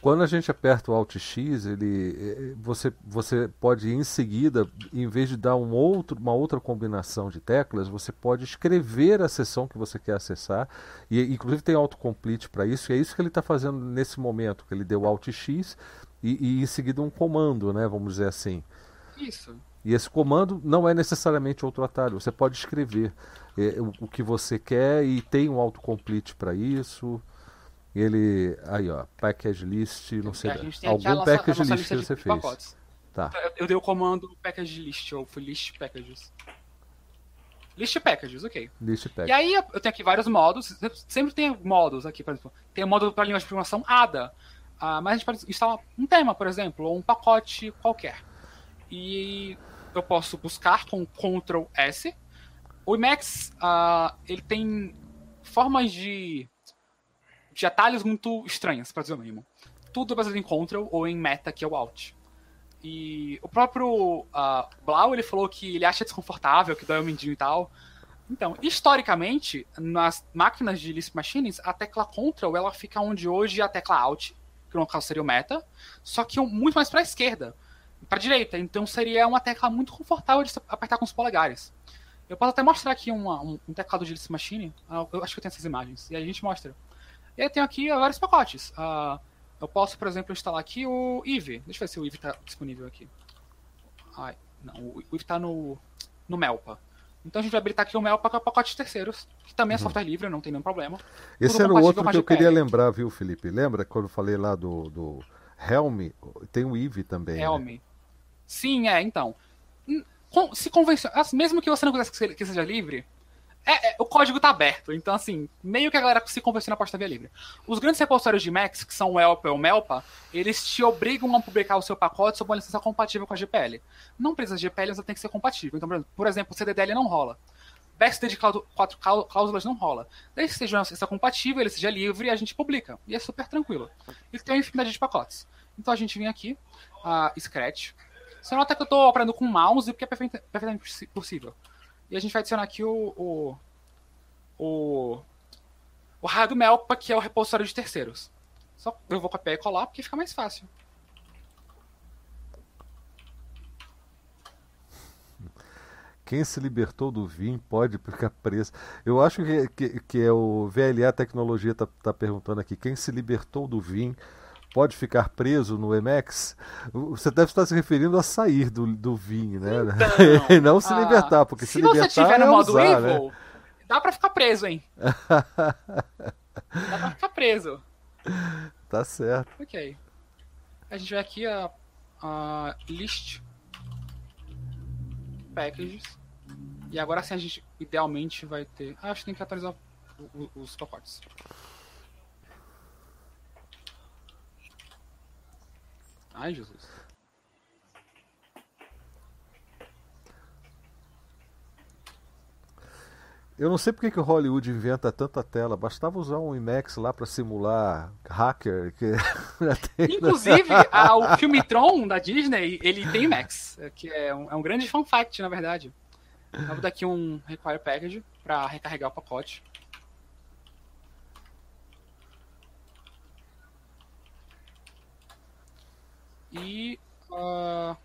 quando a gente aperta o Alt X, ele, eh, você, você pode em seguida, em vez de dar um outro, uma outra combinação de teclas, você pode escrever a seção que você quer acessar. E inclusive tem autocomplete para isso. E é isso que ele está fazendo nesse momento, que ele deu Alt X e, e em seguida um comando, né? Vamos dizer assim. Isso. E esse comando não é necessariamente outro atalho. Você pode escrever é, o, o, que você quer e tem um autocomplete para isso. Ele. Aí, ó, package list, não sei. Algum nossa, package list que você fez. Pacotes. Tá. Eu, dei o comando package list, ou foi list packages. List packages, ok. List packages. E aí eu tenho aqui vários modos. Sempre tem modos aqui, por exemplo. Tem o modo para linguagem de programação ADA. Uh, mas a gente pode instalar um tema, por exemplo, ou um pacote qualquer. E eu posso buscar com Ctrl S. O Emacs, uh, ele tem formas de de atalhos muito estranhas, para dizer o mínimo. Tudo é baseado em Ctrl ou em Meta, que é o Alt. E o próprio uh, Blau, ele falou que ele acha desconfortável, que dói o mindinho e tal. Então, historicamente, nas máquinas de Lisp Machines, a tecla Ctrl ela fica onde hoje a tecla Alt, que no caso seria o Meta, só que muito mais para a esquerda, para a direita. Então seria uma tecla muito confortável de apertar com os polegares. Eu posso até mostrar aqui uma, um, um, teclado de Lisp Machine. Ah, eu acho que eu tenho essas imagens. E aí a gente mostra. E aí tem aqui vários pacotes. Uh, eu posso, por exemplo, instalar aqui o Eve. Deixa eu ver se o Eve está disponível aqui. Ai, não, o Eve está no, no Melpa. Então a gente vai habilitar aqui o Melpa com pacotes terceiros, que também é uhum. software livre, não tem nenhum problema. Esse era o outro que eu queria lembrar, viu, Felipe? Lembra quando eu falei lá do, do Helm? Tem o Eve também. Né? Helm. Né? Sim, é, então. Se convenciona, mesmo que você não quisesse que seja livre, é, é, o código tá aberto, então assim, meio que a galera se convenceu na da via livre. Os grandes repositórios de Max, que são o Elpa ou o Melpa, eles te obrigam a publicar o seu pacote sob uma licença compatível com a GPL. Não precisa de GPL, mas tem que ser compatível. Então, por exemplo, o CDDL não rola. Backstay de quatro cláusulas não rola. Desde que seja uma licença compatível, ele seja livre, a gente publica. E é super tranquilo. E tem uma infinidade de pacotes. Então a gente vem aqui, uh, Scratch. Você nota que eu estou operando com mouse porque é perfeitamente possível. E a gente vai adicionar aqui o, o, o, o raio do Melpa, que é o repositório de terceiros. Só eu vou copiar e colar porque fica mais fácil. Quem se libertou do VIM pode ficar preso. Eu acho que, que, que é o VLA Tecnologia está tá perguntando aqui. Quem se libertou do VIM pode ficar preso no Emacs, você deve estar se referindo a sair do, do VIN, né? Então, e não se ah, libertar, porque se, se libertar você tiver no é modo usar, evil, né? dá pra ficar preso, hein? dá pra ficar preso. Tá certo. Ok. A gente vai aqui a, a list packages. E agora sim a gente idealmente vai ter. Ah, acho que tem que atualizar os pacotes. Ai, Jesus. Eu não sei porque que o Hollywood inventa tanta tela. Bastava usar um IMAX lá para simular hacker. Que... Inclusive, a, o filme Tron da Disney, ele tem Max, que é um, é um grande fun fact, na verdade. Eu vou dar aqui um Require Package para recarregar o pacote. E. Uh...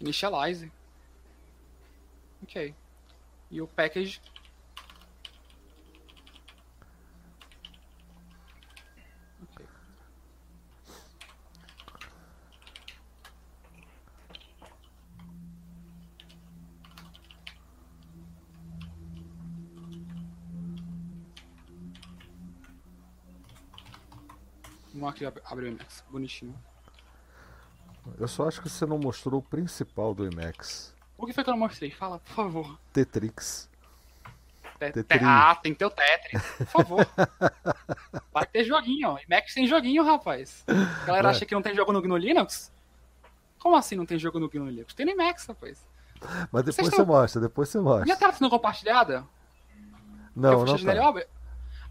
Initialize. Ok. E o package. Ok. Vamos aqui ab- abrir o Emacs. Bonitinho. Eu só acho que você não mostrou o principal do IMAX. O que foi que eu não mostrei? Fala, por favor. Tetrix. Te- Tetris. te- Ah, tem que ter o Tetris. Por favor. Vai ter joguinho, ó. Emacs tem joguinho, rapaz. A galera Vai. acha que não tem jogo no GNU Linux? Como assim não tem jogo no GNU Linux? Tem no Emacs, rapaz. Mas depois Vocês você mostra, depois você mostra. Minha tela tá sendo compartilhada? Não, não tá.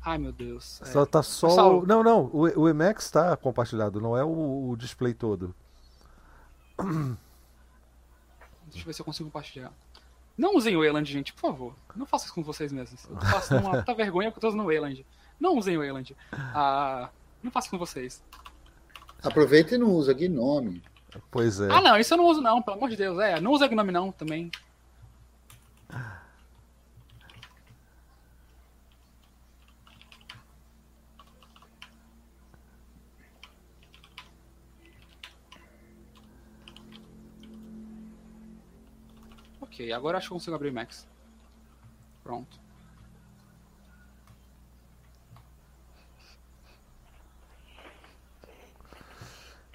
Ai, meu Deus. É. Só tá só. O- Não, não. O, o IMAX tá compartilhado, não é o, o display todo. Deixa eu ver se eu consigo compartilhar. Não usem o Wayland, gente, por favor. Não façam isso com vocês mesmos. Eu faço uma puta vergonha porque eu tô usando o Wayland. Não usem o Wayland. Ah, não faço com vocês. Aproveita e não usa Gnome. Pois é. Ah, não, isso eu não uso não, pelo amor de Deus. É, não usa Gnome não, também. Ok, agora acho que consigo abrir o Max. Pronto.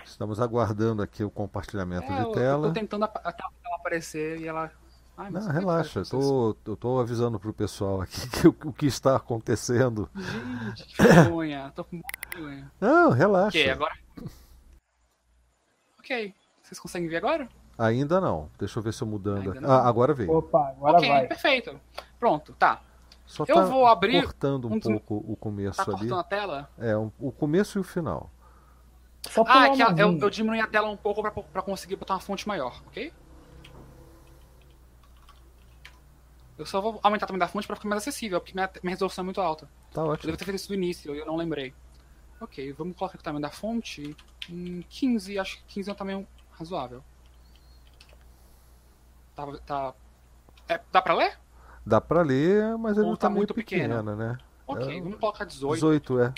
Estamos aguardando aqui o compartilhamento É, de eu, eu tela. tô tentando a, tela aparecer e ela... Ai, Não, é relaxa, eu tô, eu tô avisando pro pessoal aqui que o, o que está acontecendo. Gente, que vergonha. Tô com muita vergonha. Não, relaxa. Ok, agora. Ok. Vocês conseguem ver agora? Ainda não. Deixa eu ver se eu mudando Ainda aqui. não. Ah, agora veio. Opa, agora ok, vai. perfeito. Pronto, tá. Só eu tá vou abrir- cortando um um pouco o começo Tá ali. cortando a tela? É, um- o começo e o final. Só Ah, é que a- eu, eu diminui a tela um pouco pra, pra conseguir botar uma fonte maior, ok? Eu só vou aumentar o tamanho da fonte pra ficar mais acessível, porque minha, minha resolução é muito alta. Tá Eu ótimo. devo ter feito isso do início e eu não lembrei. Ok, vamos colocar aqui o tamanho da fonte em 15, acho que 15 é um tamanho razoável. Tá. tá... É, dá pra ler? Dá pra ler, mas ele Ou tá, tá muito pequeno? pequena, né? Ok, É, vamos colocar 18. 18, é.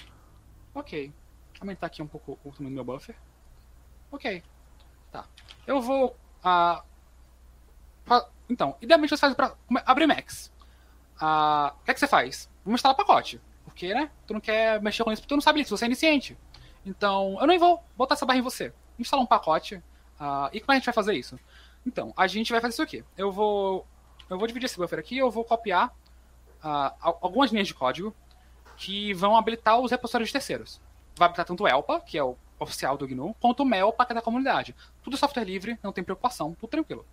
Ok. Aumentar aqui um pouco o tamanho do meu buffer. Ok. Tá. Eu vou. ah, fa- então, idealmente você faz pra abrir Max. Ah, o que, é que você faz? Vamos instalar pacote. Porque, né? Tu não quer mexer com isso porque tu não sabe isso, você é iniciante. Então, eu nem vou botar essa barra em você. Instalar um pacote. ah, e como a gente vai fazer isso? Então, a gente vai fazer isso aqui. Eu vou. Eu vou dividir esse buffer aqui, eu vou copiar al- algumas linhas de código que vão habilitar os repositórios de terceiros. Vai habilitar tanto o ELPA, que é o oficial do GNU, quanto o MELPA, que é da comunidade. Tudo software livre, não tem preocupação, tudo tranquilo.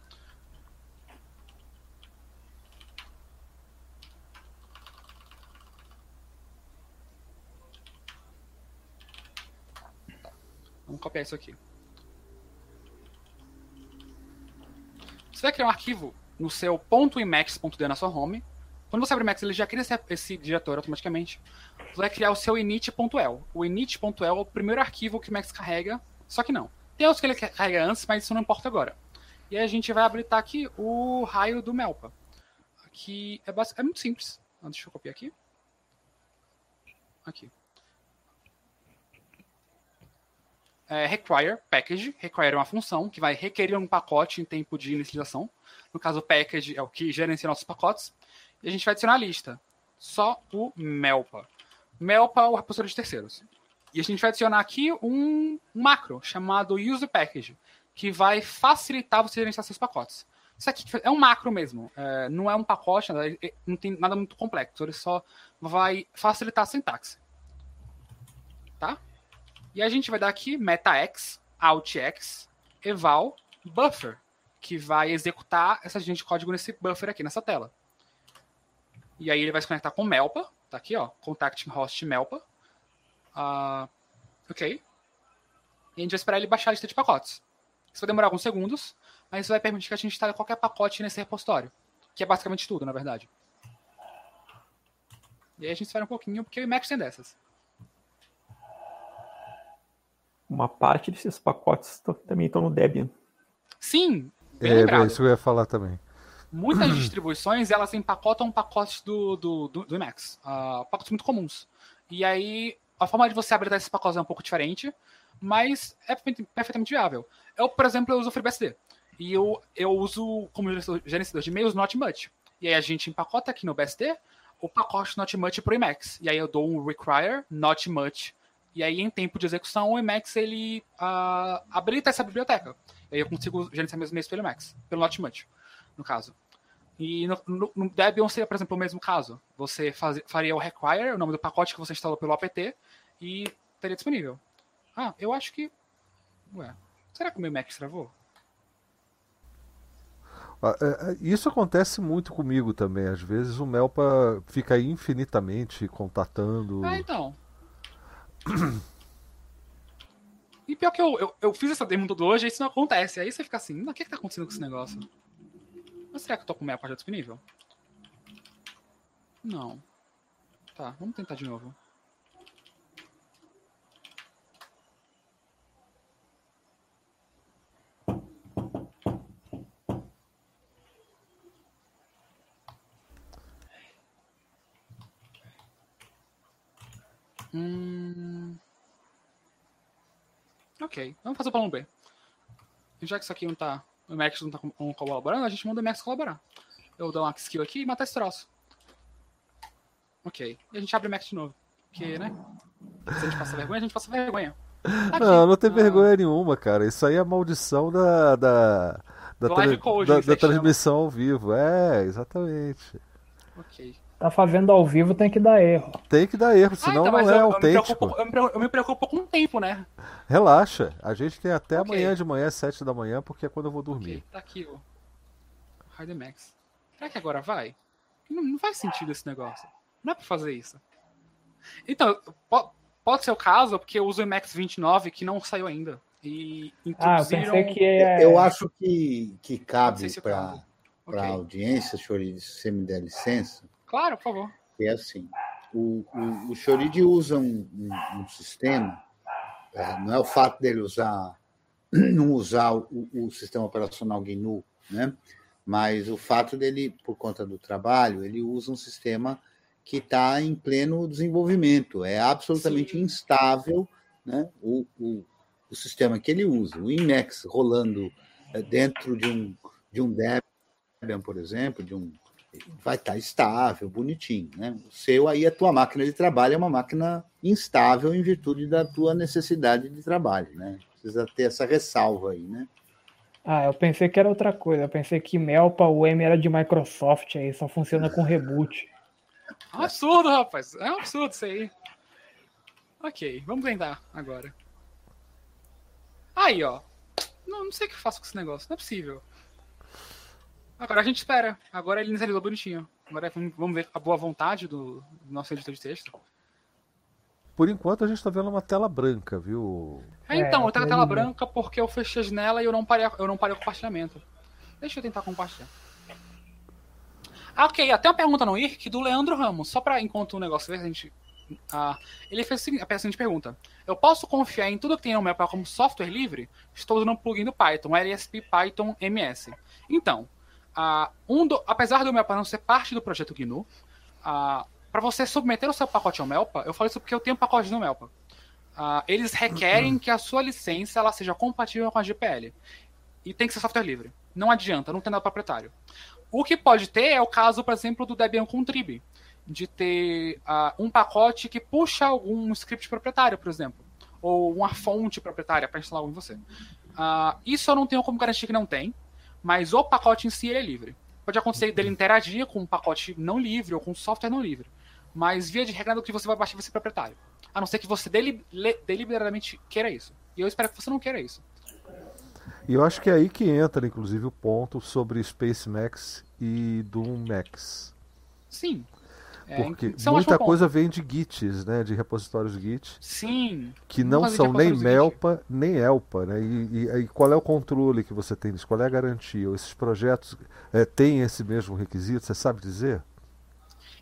Vamos copiar isso aqui. Você vai criar um arquivo no seu .emacs.d na sua home. Quando você abre o Emacs, ele já cria esse, esse diretório automaticamente. Você vai criar o seu init.el. O init.el é o primeiro arquivo que o Emacs carrega, só que não. Tem outros que ele carrega antes, mas isso não importa agora. E aí a gente vai habilitar aqui o raio do Melpa. Aqui é, é muito simples. Ah, Deixa eu copiar aqui. Aqui. É, require package. Require é uma função que vai requerer um pacote em tempo de inicialização. No caso, o package é o que gerencia nossos pacotes. E a gente vai adicionar a lista. Só o Melpa. Melpa é o repositório de terceiros. E a gente vai adicionar aqui um macro chamado use package, que vai facilitar você gerenciar seus pacotes. Isso aqui é um macro mesmo, é, não é um pacote, é- não tem nada muito complexo, ele só vai facilitar a sintaxe. Tá? E a gente vai dar aqui metax, outx, eval, buffer, que vai executar essa linha de código nesse buffer aqui, nessa tela. E aí ele vai se conectar com Melpa, Tá aqui, ó. Contacting host Melpa. Uh, ok. E a gente vai esperar ele baixar a lista de pacotes. Isso vai demorar alguns segundos, mas isso vai permitir que a gente instale qualquer pacote nesse repositório. Que é basicamente tudo, na verdade. E aí a gente espera um pouquinho, porque o Emacs tem dessas. Uma parte desses pacotes também estão no Debian. Sim, bem É, lembrado. é isso que eu ia falar também. Muitas distribuições, elas empacotam pacotes do, do, do, do Emacs. Uh, pacotes muito comuns. E aí, a forma de você abrir esses pacotes é um pouco diferente, mas é perfeitamente viável. Eu, por exemplo, eu uso o FreeBSD. E eu, eu uso como gerenciador de e-mails Not Much. E aí a gente empacota aqui no BSD o pacote Not Much para o Emacs. E aí eu dou um require Not Much. E aí, em tempo de execução, o Emacs ele uh, habilita essa biblioteca. E aí eu consigo gerenciar meus e-mails pelo Emacs, pelo Not Much no caso. E no, no, no, Debian seria, por exemplo, o mesmo caso. Você faz, faria o require, o nome do pacote que você instalou pelo apt, e teria disponível. Ah, eu acho que. Ué, será que o meu Mac travou? Ah, é, é, Isso acontece muito comigo também. Às vezes o Melpa fica infinitamente contatando. Ah, então. E pior que eu, eu, eu fiz essa demo todo hoje isso não acontece. Aí você fica assim, o que, que tá acontecendo com esse negócio? Mas será que eu tô com mapa já disponível? Não. Tá, vamos tentar de novo. Hum... Ok, vamos fazer o plano B. Já que isso aqui não tá o Max não tá colaborando, a gente manda o Max colaborar. Eu dou uma skill aqui e matar esse troço. Ok. E a gente abre o Max de novo. Porque, né? Se a gente passa vergonha, a gente passa vergonha. Aqui. Não, não tem Ah, vergonha nenhuma, cara. Isso aí é a maldição da, da, da, coaching, da- da transmissão ao vivo. É, exatamente. Ok. Tá fazendo ao vivo, tem que dar erro. Tem que dar erro, Ah, senão então, mas não é eu, autêntico. eu, me preocupo, eu me preocupo com o tempo, né? Relaxa. A gente tem até Ok. amanhã de manhã, sete da manhã, porque é quando eu vou dormir. tá aqui o Hide Max. Será que agora vai? Não, não faz sentido esse negócio. Não é pra fazer isso. Então, po- pode ser o caso, porque eu uso o Emacs 29 que não saiu ainda. E Ah, eu introduziram... pensei que é. Eu acho que, que cabe para para Ok. a audiência, Choride, se você me der licença, Claro, por favor. é assim. O, o, o Choride usa um, um- um sistema, é, não é o fato dele usar, não usar o, o sistema operacional GNU, né? mas o fato dele, por conta do trabalho, ele usa um sistema que está em pleno desenvolvimento, é absolutamente Sim. instável né? o, o, o sistema que ele usa. O Emacs rolando é, dentro de um, de um Debian, por exemplo, de um vai estar estável, bonitinho, né? O seu aí, a tua máquina de trabalho é uma máquina instável em virtude da tua necessidade de trabalho, né? Precisa ter essa ressalva aí, né? Ah, eu pensei que era outra coisa. Eu pensei que Melpa, o M era de Microsoft, aí só funciona com reboot. É um absurdo, rapaz. É um absurdo isso aí. Ok, vamos tentar agora. Aí, ó. Não, não sei o que eu faço com esse negócio. Não é possível. Agora a gente espera. Agora ele inicializou bonitinho. Agora vamos ver a boa vontade do, do nosso editor de texto. Por enquanto a gente tá vendo uma tela branca, viu? É, É, então, eu tenho a tela branca porque eu fechei a janela e eu não parei, eu não parei o compartilhamento. Deixa eu tentar compartilhar. Ah, ok, até uma pergunta no IRC do Leandro Ramos, só pra enquanto o negócio ver, a gente. Ah, ele fez a seguinte pergunta: Eu posso confiar em tudo que tem no meu como software livre? Estou usando um plugin do Python, LSP Python MS. Então, ah, um do- apesar do Melpa não ser parte do projeto GNU, ah, para você submeter o seu pacote ao Melpa, eu falo isso porque eu tenho pacote no Melpa. Ah, eles requerem que a sua licença ela seja compatível com a GPL. E tem que ser software livre. Não adianta, não tem nada proprietário. O que pode ter é o caso, por exemplo, do Debian Contrib, de ter ah, um pacote que puxa algum script proprietário, por exemplo, ou uma fonte proprietária para instalar algo em você. Ah, isso eu não tenho como garantir que não tem, mas o pacote em si ele é livre. Pode acontecer dele interagir com um pacote não livre ou com um software não livre, mas via de regra do que você vai baixar vai ser proprietário. A não ser que você deli- le- deliberadamente queira isso. E eu espero que você não queira isso. E eu acho que é aí que entra, inclusive, o ponto sobre Space Max e Doom Max. Sim. É, Porque é muita coisa vem de Gits, né? De repositórios Git, Sim. que não são nem Git. Melpa nem Elpa, né? E, e- e qual é o controle que você tem disso? Qual é a garantia? Esses projetos eh, têm esse mesmo requisito? Você sabe dizer?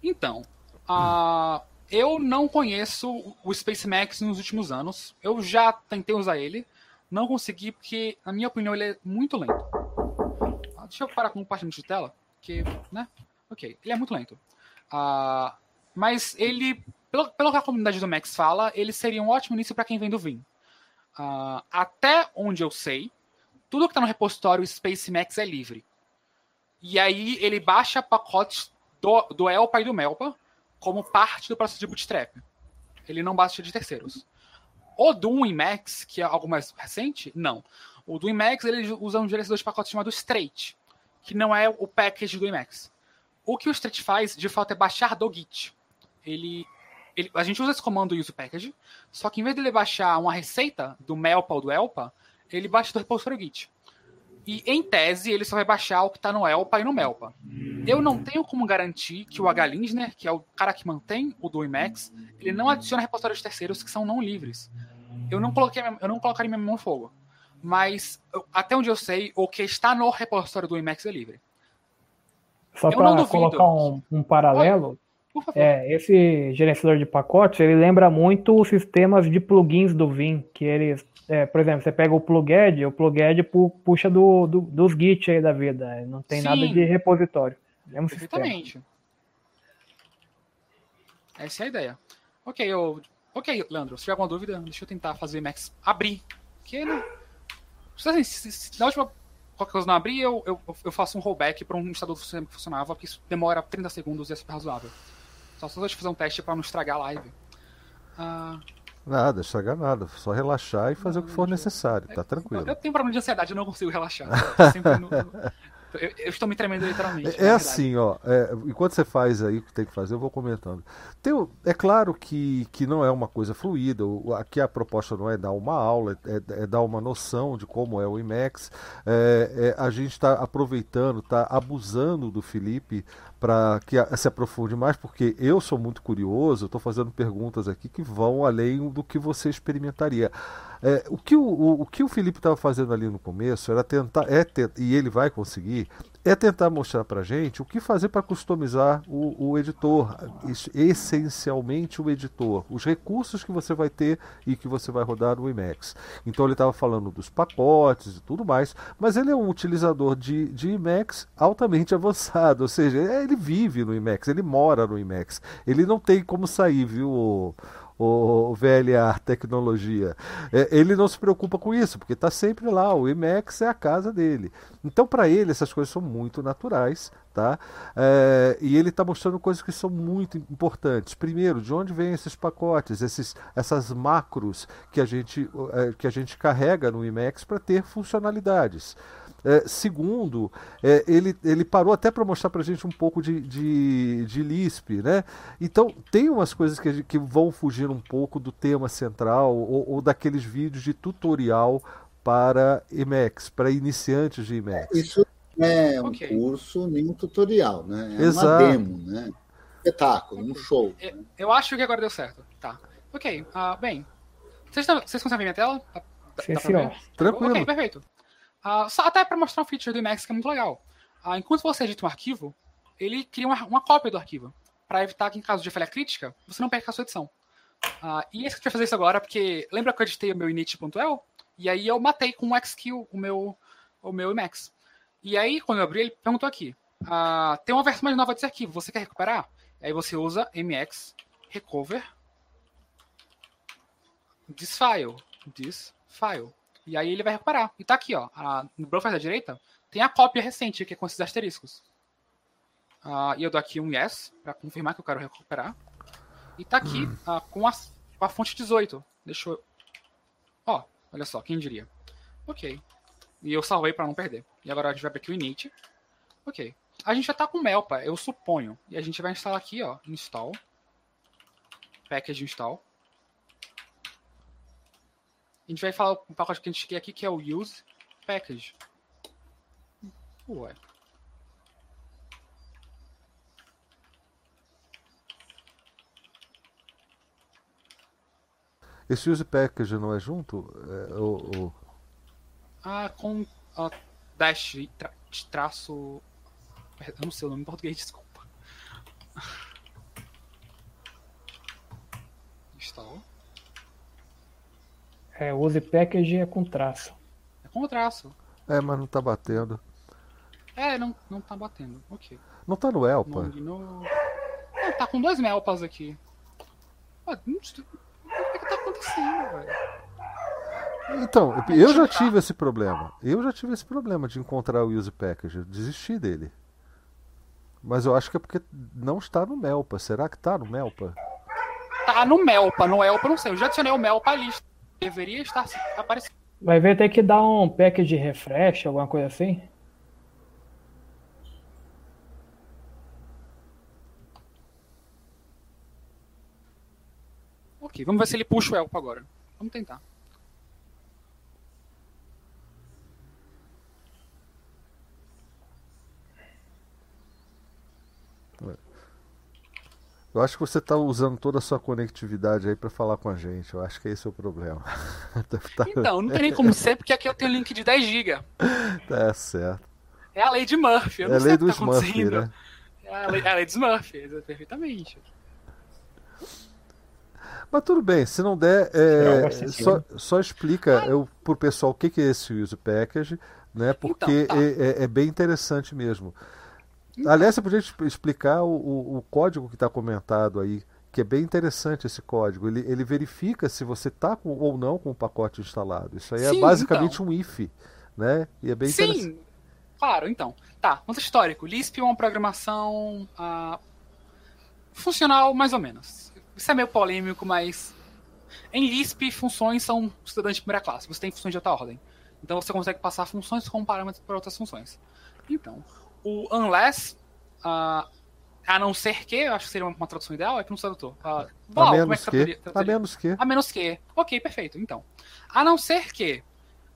Então, ah, eu não conheço o Space Max nos últimos anos. Eu já tentei usar ele. Não consegui porque, na minha opinião, ele é muito lento. Ah, Deixa eu parar com o compartilhamento de tela. Que, né? Ok, ele é muito lento. Ah, mas ele, pelo, pelo que a comunidade do Max fala, ele seria um ótimo início para quem vem do Vim. Ah, até onde eu sei, tudo que está no repositório Space Max é livre. E aí ele baixa pacotes do, do Elpa e do Melpa como parte do processo de bootstrap. Ele não baixa de terceiros. O Doom Emacs, que é algo mais recente, não. O Doom Emacs ele usa um gerenciador de pacotes chamado Straight, que não é o package do Emacs. O que o Straight faz, de fato, é baixar do Git. Ele, ele- a gente usa esse comando use package, só que em vez dele baixar uma receita do Melpa ou do Elpa, ele baixa do repositório Git. E em tese, ele só vai baixar o que está no Elpa e no Melpa. Eu não tenho como garantir que o H. Lindner, que é o cara que mantém o do Emacs, ele não adiciona repositórios terceiros que são não livres. Eu não coloquei, eu não colocaria minha mão no fogo. Mas até onde eu sei, o que está no repositório do Emacs é livre. Só não para colocar um, um paralelo, é, esse gerenciador de pacotes, ele lembra muito os sistemas de plugins do Vim, que eles, é, por exemplo, você pega o pluged, o pluged pu- puxa do, do- dos Git aí da vida, não tem Sim. nada de repositório. Mesmo sistema. Perfeitamente. Essa é a ideia. Ok, eu. Ok, Leandro, se tiver alguma dúvida, deixa eu tentar fazer Max abrir. Porque, né? Se, assim, na última qualquer coisa não abrir, eu, eu, eu faço um rollback para um instalador do sistema que funcionava, porque isso demora 30 segundos e é super razoável. Só deixa eu fazer um teste para não estragar a live. Ah, Nada, estragar nada. Só relaxar e fazer o que for necessário. Tá eu, tranquilo. eu tenho problema de ansiedade, eu não consigo relaxar. Eu, sempre no- eu- eu estou me tremendo literalmente. É, é assim, ó. é, enquanto você faz aí o que tem que fazer, eu vou comentando. Tem é claro que, que não é uma coisa fluida. o- Aqui a proposta não é dar uma aula, é, é dar uma noção de como é o IMAX. É, é, a gente está aproveitando, está abusando do Felipe para que a- se aprofunde mais, porque eu sou muito curioso, estou fazendo perguntas aqui que vão além do que você experimentaria. É, o, que o, o, o que o Felipe estava fazendo ali no começo era tentar, é e ele vai conseguir, é tentar mostrar para gente o que fazer para customizar o, o editor, es- essencialmente o editor, os recursos que você vai ter e que você vai rodar no Emacs. Então ele estava falando dos pacotes e tudo mais, mas ele é um utilizador de, de Emacs altamente avançado, ou seja, ele vive no Emacs, ele mora no Emacs, ele não tem como sair, viu? O- VLA tecnologia. É, ele não se preocupa com isso, porque está sempre lá, o Emacs é a casa dele. Então, para ele, essas coisas são muito naturais, tá? É, e ele está mostrando coisas que são muito importantes. Primeiro, de onde vêm esses pacotes, esses, essas macros que a gente, é, que a gente carrega no Emacs para ter funcionalidades. É, segundo, é, ele, ele parou até para mostrar para a gente um pouco de, de, de Lisp, né? Então, tem umas coisas que, que vão fugir um pouco do tema central ou, ou daqueles vídeos de tutorial para Emacs, para iniciantes de Emacs. Isso não é um Ok. curso nem um tutorial, né? É Exato. uma demo, né? Espetáculo, um show. Eu, eu acho que agora deu certo. Tá. Ok. ah, bem. Vocês, vocês conseguem ver minha tela? Dá- dá Sim, pra senhor. ver? Tranquilo. Ok, perfeito. Ah, só até para mostrar um feature do Emacs que é muito legal. Ah, enquanto você edita um arquivo, ele cria uma, uma cópia do arquivo. Para evitar que, em caso de falha crítica, você não perca a sua edição. Ah, e esse que eu vou fazer isso agora, porque lembra que eu editei o meu init.el? E aí eu matei com o xkill o meu, o meu Emacs. E aí, quando eu abri, ele perguntou aqui: tem uma versão mais nova desse arquivo, você quer recuperar? Aí você usa mx recover this file, this file. E aí ele vai recuperar. E tá aqui, ó. a- no buffer da direita tem a cópia recente, que é com esses asteriscos. Ah, e eu dou aqui um yes, para confirmar que eu quero recuperar. E tá aqui ah, com, a, com a fonte 18. Deixa eu. Ó, olha só, quem diria. Ok. E eu salvei para não perder. E agora a gente vai abrir aqui o init. Ok. A gente já tá com Melpa, eu suponho. E a gente vai instalar aqui, ó. Install. Package install. A gente vai falar um pacote que a gente quer aqui, que é o Use Package. Ué. Esse Use Package não é junto? É, ou, ou... Ah, com a dash tra, traço. Eu não sei o nome em português, desculpa. Install. É, use package é com traço. É com traço. É, mas não tá batendo. É, não, não tá batendo. Ok. Não tá no Elpa? No... Não, tá com dois Melpas aqui. Não. O que, que tá acontecendo, velho? Então, eu já tive esse problema. Eu já tive esse problema de encontrar o use package. Eu desisti dele. Mas eu acho que é porque não está no Melpa. Será que tá no Melpa? Tá no Melpa, no Elpa não sei. Eu já adicionei o Melpa à lista. Deveria estar aparecendo. Vai ver ter que dar um pack de refresh, alguma coisa assim? Ok, vamos ver se ele puxa o Elpa agora. Vamos tentar. Eu acho que você está usando toda a sua conectividade aí para falar com a gente. Eu acho que esse é o problema. Tá- então, não tem nem como ser, porque aqui eu tenho link de 10 GB. Tá certo. É a lei de Murphy. Eu é a lei do tá Smurf, né? É a lei, é a lei de Smurf, perfeitamente. Mas tudo bem, se não der, é, só, só, explica ah. eu, por pessoal o que, que é esse use package, né? Porque então, tá. é, é, é, bem interessante mesmo. Aliás, você podia explicar o, o, o código que está comentado aí, que é bem interessante esse código. Ele, ele verifica se você está ou não com o pacote instalado. Isso aí é Sim, é basicamente então. um if, né? E é bem Sim, interessante. claro, então. Tá, conta histórico. Lisp é uma programação uh, funcional mais ou menos isso é meio polêmico, mas. Em Lisp, funções são estudantes de primeira classe. Você tem funções de outra ordem. Então você consegue passar funções com parâmetros para outras funções. Então, o unless. Uh, a não ser que, eu acho que seria uma tradução ideal, é que não tradutor. Uh, a menos é que, que a menos que. A menos que. Ok, perfeito. Então, a não ser que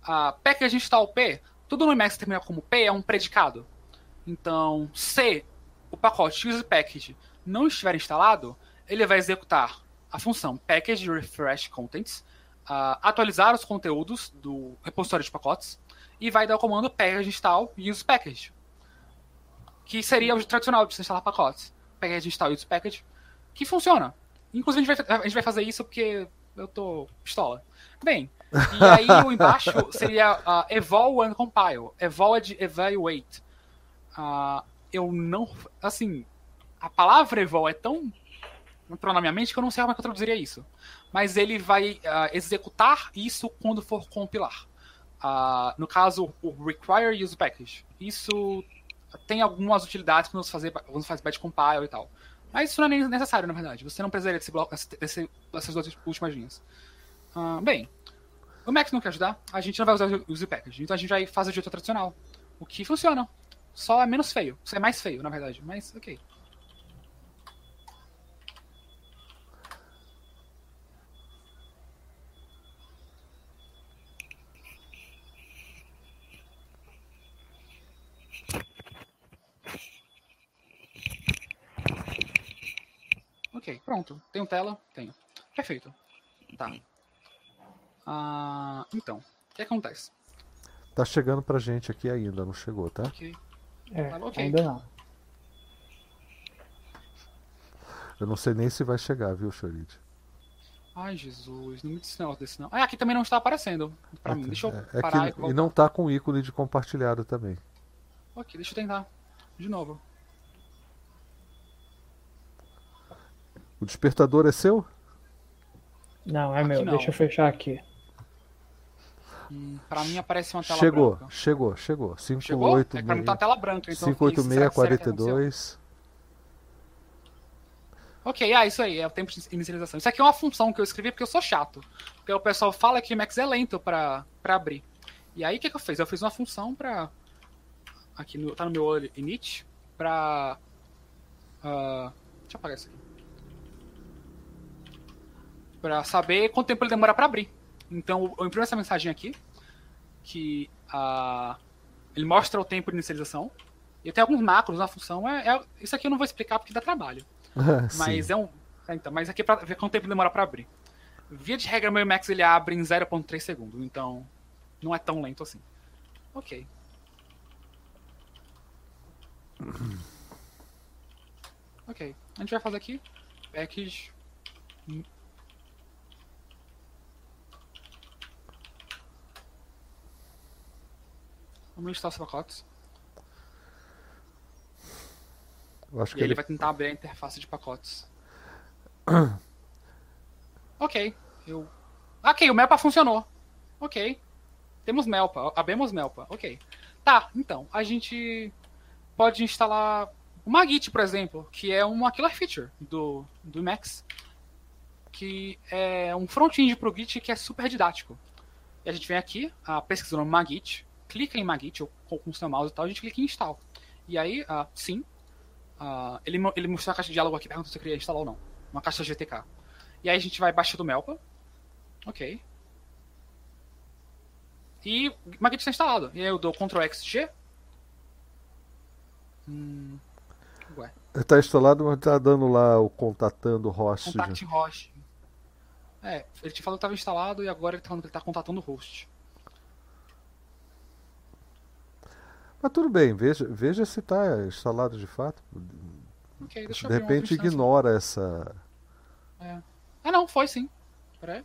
a uh, package install P, tudo no Emacs termina como P é um predicado. Então, se o pacote use package não estiver instalado, ele vai executar a função package refresh contents, uh, atualizar os conteúdos do repositório de pacotes e vai dar o comando package install use package, que seria o tradicional de instalar pacotes. Package install use package, que funciona. Inclusive a gente vai, a gente vai fazer isso porque eu tô pistola. Bem, e aí o embaixo seria uh, evol and compile. Evol é de evaluate. Uh, eu não. Assim, a palavra evol é tão entrou na minha mente que eu não sei como é que eu traduziria isso. Mas ele vai uh, executar isso quando for compilar. Uh, no caso, o require use package. Isso tem algumas utilidades quando você, fazer, quando você faz batch compile e tal. Mas isso não é nem necessário, na verdade. Você não precisaria desse bloco, desse, dessas duas últimas linhas. Uh, bem, o Max não quer ajudar, a gente não vai usar o use package. Então a gente vai fazer o jeito tradicional. O que funciona. Só é menos feio. Isso é mais feio, na verdade. Mas ok. Ok, pronto. Tenho tela? Tenho. Perfeito. Tá. Ah, então, o que acontece? Tá chegando pra gente aqui ainda, não chegou, tá? Ok. É, okay. ainda não. Eu não sei nem se vai chegar, viu, Chorid? Ai, Jesus, não me disse desse não. Ah, aqui também não está aparecendo pra mim. Deixa eu é, é parar que, e, e não tá com ícone de compartilhado também. Ok, deixa eu tentar. De novo. O despertador é seu? Não, é aqui meu. Não. Deixa eu fechar aqui. Hum, pra mim aparece uma tela chegou, branca. Chegou, chegou, chegou. 58 é, pra mim tá tela branca. Então 586 42. Ok, ah, isso aí, é o tempo de inicialização. Isso aqui é uma função que eu escrevi porque eu sou chato. Porque o pessoal fala que o Max é lento pra, pra abrir. E aí o que, que eu fiz? Eu fiz uma função pra. Aqui no, tá no meu init. Pra. Uh, deixa eu apagar isso aqui para saber quanto tempo ele demora para abrir. Então eu imprimo essa mensagem aqui, que uh, ele mostra o tempo de inicialização. E tem alguns macros na função. É, é, isso aqui eu não vou explicar porque dá trabalho. mas é um. É, então, mas aqui é para ver quanto tempo demora para abrir. Via de regra, meu Emacs ele abre em 0.3 segundos, então não é tão lento assim. Ok. Ok. A gente vai fazer aqui package Vamos listar os pacotes. Eu acho E que ele ele vai tentar abrir a interface de pacotes. ok. Eu. Ok, o Melpa funcionou. Ok. Temos Melpa. Abemos Melpa. Ok. Tá, então. A gente pode instalar uma Git, por exemplo, que é uma killer feature do, do Emacs. Que é um front-end pro Git que é super didático. E a gente vem aqui, a pesquisa no Magit, clica em Magit, ou com o seu mouse e tal, a gente clica em install. E aí, ah, sim, ah, ele, ele mostrou a caixa de diálogo aqui, pergunta se eu queria instalar ou não. Uma caixa GTK. E aí a gente vai baixar do Melpa. Ok. E Magit está instalado. E aí eu dou Ctrl X G. Hum, ué, tá instalado, mas tá dando lá o contatando host. contact host. É, ele te falou que estava instalado e agora ele tá falando que ele está contatando o host. Mas tudo bem, veja, veja se está instalado de fato. Ok, deixa eu De repente ignora essa. Ah não, foi sim. Pera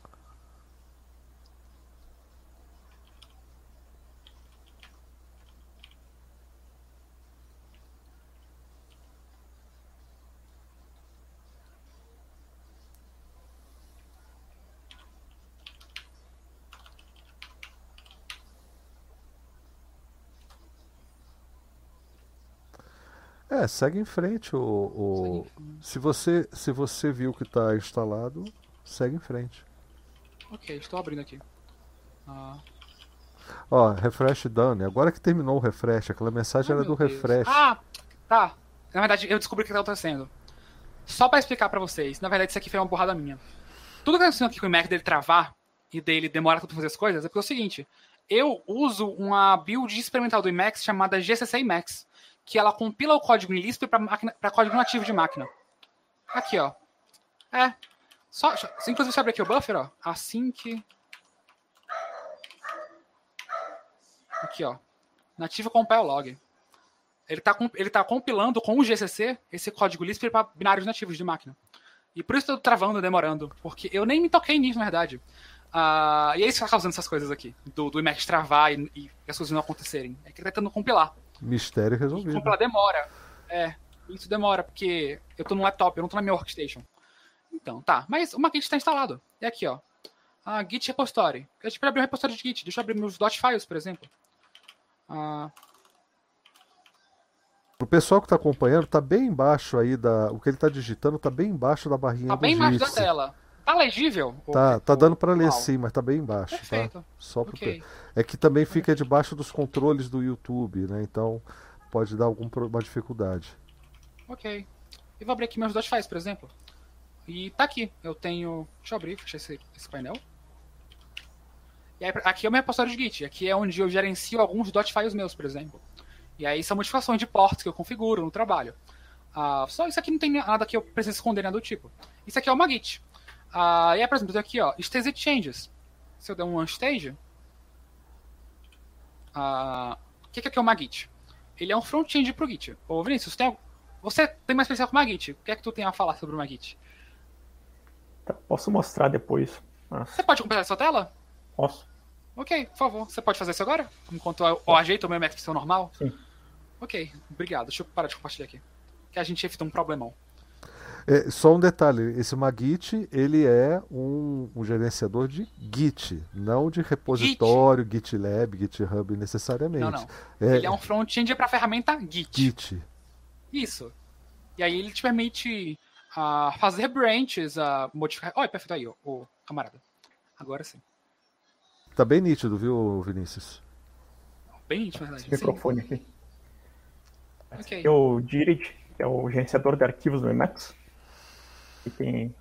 É, segue em frente. O, o- Se, você, se você viu que está instalado, segue em frente. Ok, estou abrindo aqui. Ah, Ó, refresh done. Agora que terminou o refresh, aquela mensagem era do Deus. refresh. Ah, tá. Na verdade, eu descobri o que está acontecendo. Só pra explicar pra vocês, na verdade, isso aqui foi uma borrada minha. Tudo que tá acontecendo aqui com o Mac dele travar e dele demorar pra fazer as coisas é porque é o seguinte: eu uso uma build experimental do Emacs chamada GCC Emacs, que ela compila o código Lisp pra código nativo de máquina. Aqui, ó. É. Só, inclusive, eu abrir aqui o buffer, ó. Assim que. Aqui, ó. Nativo compile log. Ele tá, com- ele tá compilando com o GCC esse código Lisp para binários nativos de máquina. E por isso eu tô travando, demorando. Porque eu nem me toquei nisso, na verdade. Ah, e é isso que tá causando essas coisas aqui. Do, do Emacs travar e, e as coisas não acontecerem. É que ele tá tentando compilar. Mistério E resolvido. compilar demora. É, isso demora, porque eu tô no laptop, eu não tô na minha workstation. Então, tá. Mas o Git está instalado. É aqui, ó. A Git repository. Eu tipo abrir um repositório de Git. Deixa eu abrir meus dot files, por exemplo. Ah, O pessoal que está acompanhando, tá bem embaixo aí da. O que ele está digitando tá bem embaixo da barrinha tá do bem embaixo da tela. Tá legível? Tá, O- tá dando para ler sim, mas tá bem embaixo, Perfeito. tá? Só pro Ok. É que também fica debaixo dos controles do YouTube, né? Então pode dar alguma dificuldade. Ok. E vou abrir aqui meus dot files, por exemplo. E tá aqui. Eu tenho. Deixa eu abrir, fechar esse, esse painel. E aí, aqui é o meu repositório de Git. Aqui é onde eu gerencio alguns dot files meus, por exemplo. E aí são modificações de ports que eu configuro no trabalho. Ah, só isso aqui não tem nada que eu precise esconder nada do tipo. Isso aqui é uma Git. Ah, e aí, por exemplo, aqui, ó, Stage Changes. Se eu der um Unstage. ah, o que, que aqui é uma Git? Ele é um front-end pro Git. Ô, Vinícius, tem, você tem mais experiência com uma Git. O que é que tu tem a falar sobre uma Git? Tá, posso mostrar depois. Você pode compartilhar sua tela? posso. Ok, por favor. Você pode fazer isso agora? Enquanto eu, eu ajeito o meu Mac normal? Sim. Ok, obrigado. Deixa eu parar de compartilhar aqui. Que a gente evita um problemão. É, só um detalhe, esse Magit, ele é um, um gerenciador de Git, não de repositório, GitLab, GitHub necessariamente. Não, não. É Ele é um front-end para a ferramenta Git. Git. Isso. E aí ele te permite ah, fazer branches, ah, modificar. Olha, perfeito aí, ô, ô, camarada. Agora sim. Tá bem nítido, viu, Vinícius? Bem nítido, na verdade. Esse microfone aqui. Ok. Aqui é o Dirid, que é o gerenciador de arquivos do Emacs. E tem.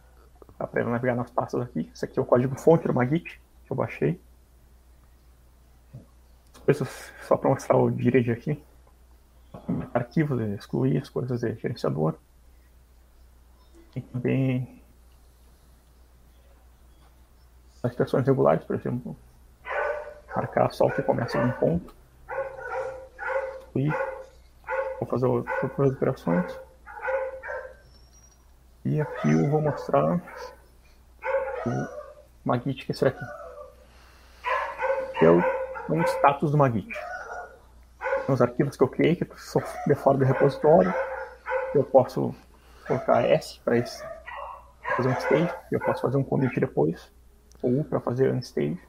Para navegar nas pastas aqui. Esse aqui é o código fonte do Magit, que eu baixei. Coisas só para mostrar o Dirid aqui. Arquivos, excluir as coisas de gerenciador. Tem também. as expressões regulares, por exemplo, marcar só o que começa em um ponto. E vou fazer outras operações. E aqui eu vou mostrar o Magit, que é esse aqui. Que é o, um status do Magit. Os arquivos que eu criei, que são de fora do repositório. Eu posso colocar S para fazer um stage, eu posso fazer um commit depois, ou U para fazer unstage.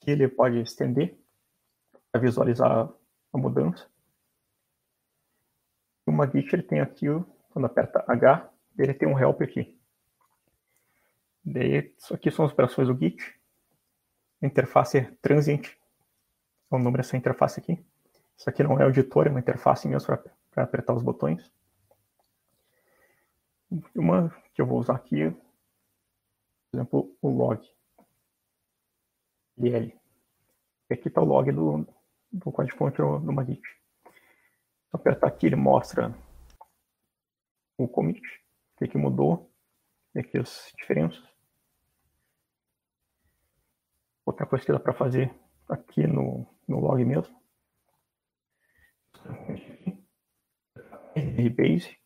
Que ele pode estender para visualizar a mudança. Magit ele tem aqui, quando aperta H, ele tem um help aqui. Daí, isso aqui são as operações do Git. Interface é transient. É o número dessa interface aqui. Isso aqui não é o editor, é uma interface mesmo para apertar os botões. Uma que eu vou usar aqui, por exemplo, o log. IL. E aqui está o log do, do código-fonte do Magit. Apertar aqui, ele mostra o commit, o que, que mudou, e aqui as diferenças. Outra coisa que dá para fazer aqui no, no log mesmo. Rebase.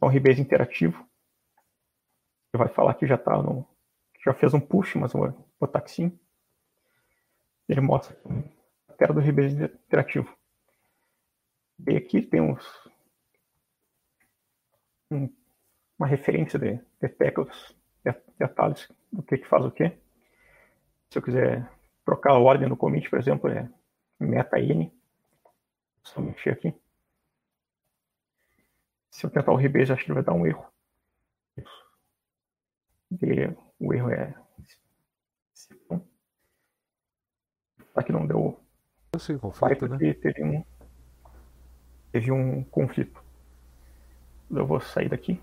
É um rebase interativo. Ele vai falar que já tá no. Já fez um push, mas vou botar aqui sim. Ele mostra a tela do rebase interativo. E aqui tem uns, um, uma referência de, de teclas, de, de atalhos, do que, que faz o que. Se eu quiser trocar a ordem no commit, por exemplo, é meta n. Só mexer aqui. Se eu tentar o rebase, acho que ele vai dar um erro. E o erro é. Aqui não deu. Sim, conflito, né? Teve um, teve um conflito. Eu vou sair daqui,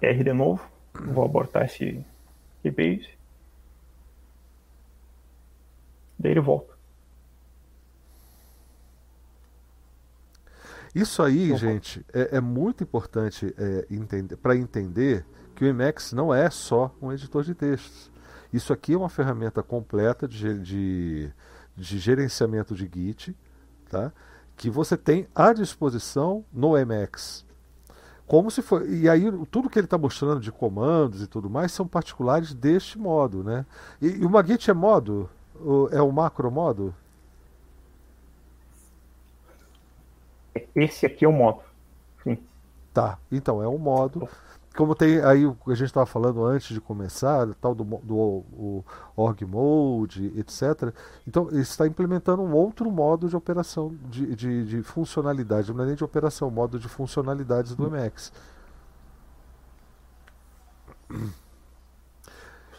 R de novo, vou abortar esse rebase. Daí ele volta. Isso aí, gente, é, é, muito importante é, entender, para entender que o Emacs não é só um editor de textos. Isso aqui é uma ferramenta completa de, de, de gerenciamento de Git, tá? Que você tem à disposição no Emacs. Como se for, e aí tudo que ele está mostrando de comandos e tudo mais são particulares deste modo, né? E, e o Magit é modo? É o macro modo? Esse aqui é o modo. Sim. Tá, então é um modo como tem aí o que a gente estava falando antes de começar, tal do, do o org mode, etc. Então ele está implementando um outro modo de operação, de, de, de funcionalidade, não é nem de operação, modo de funcionalidades do Emacs.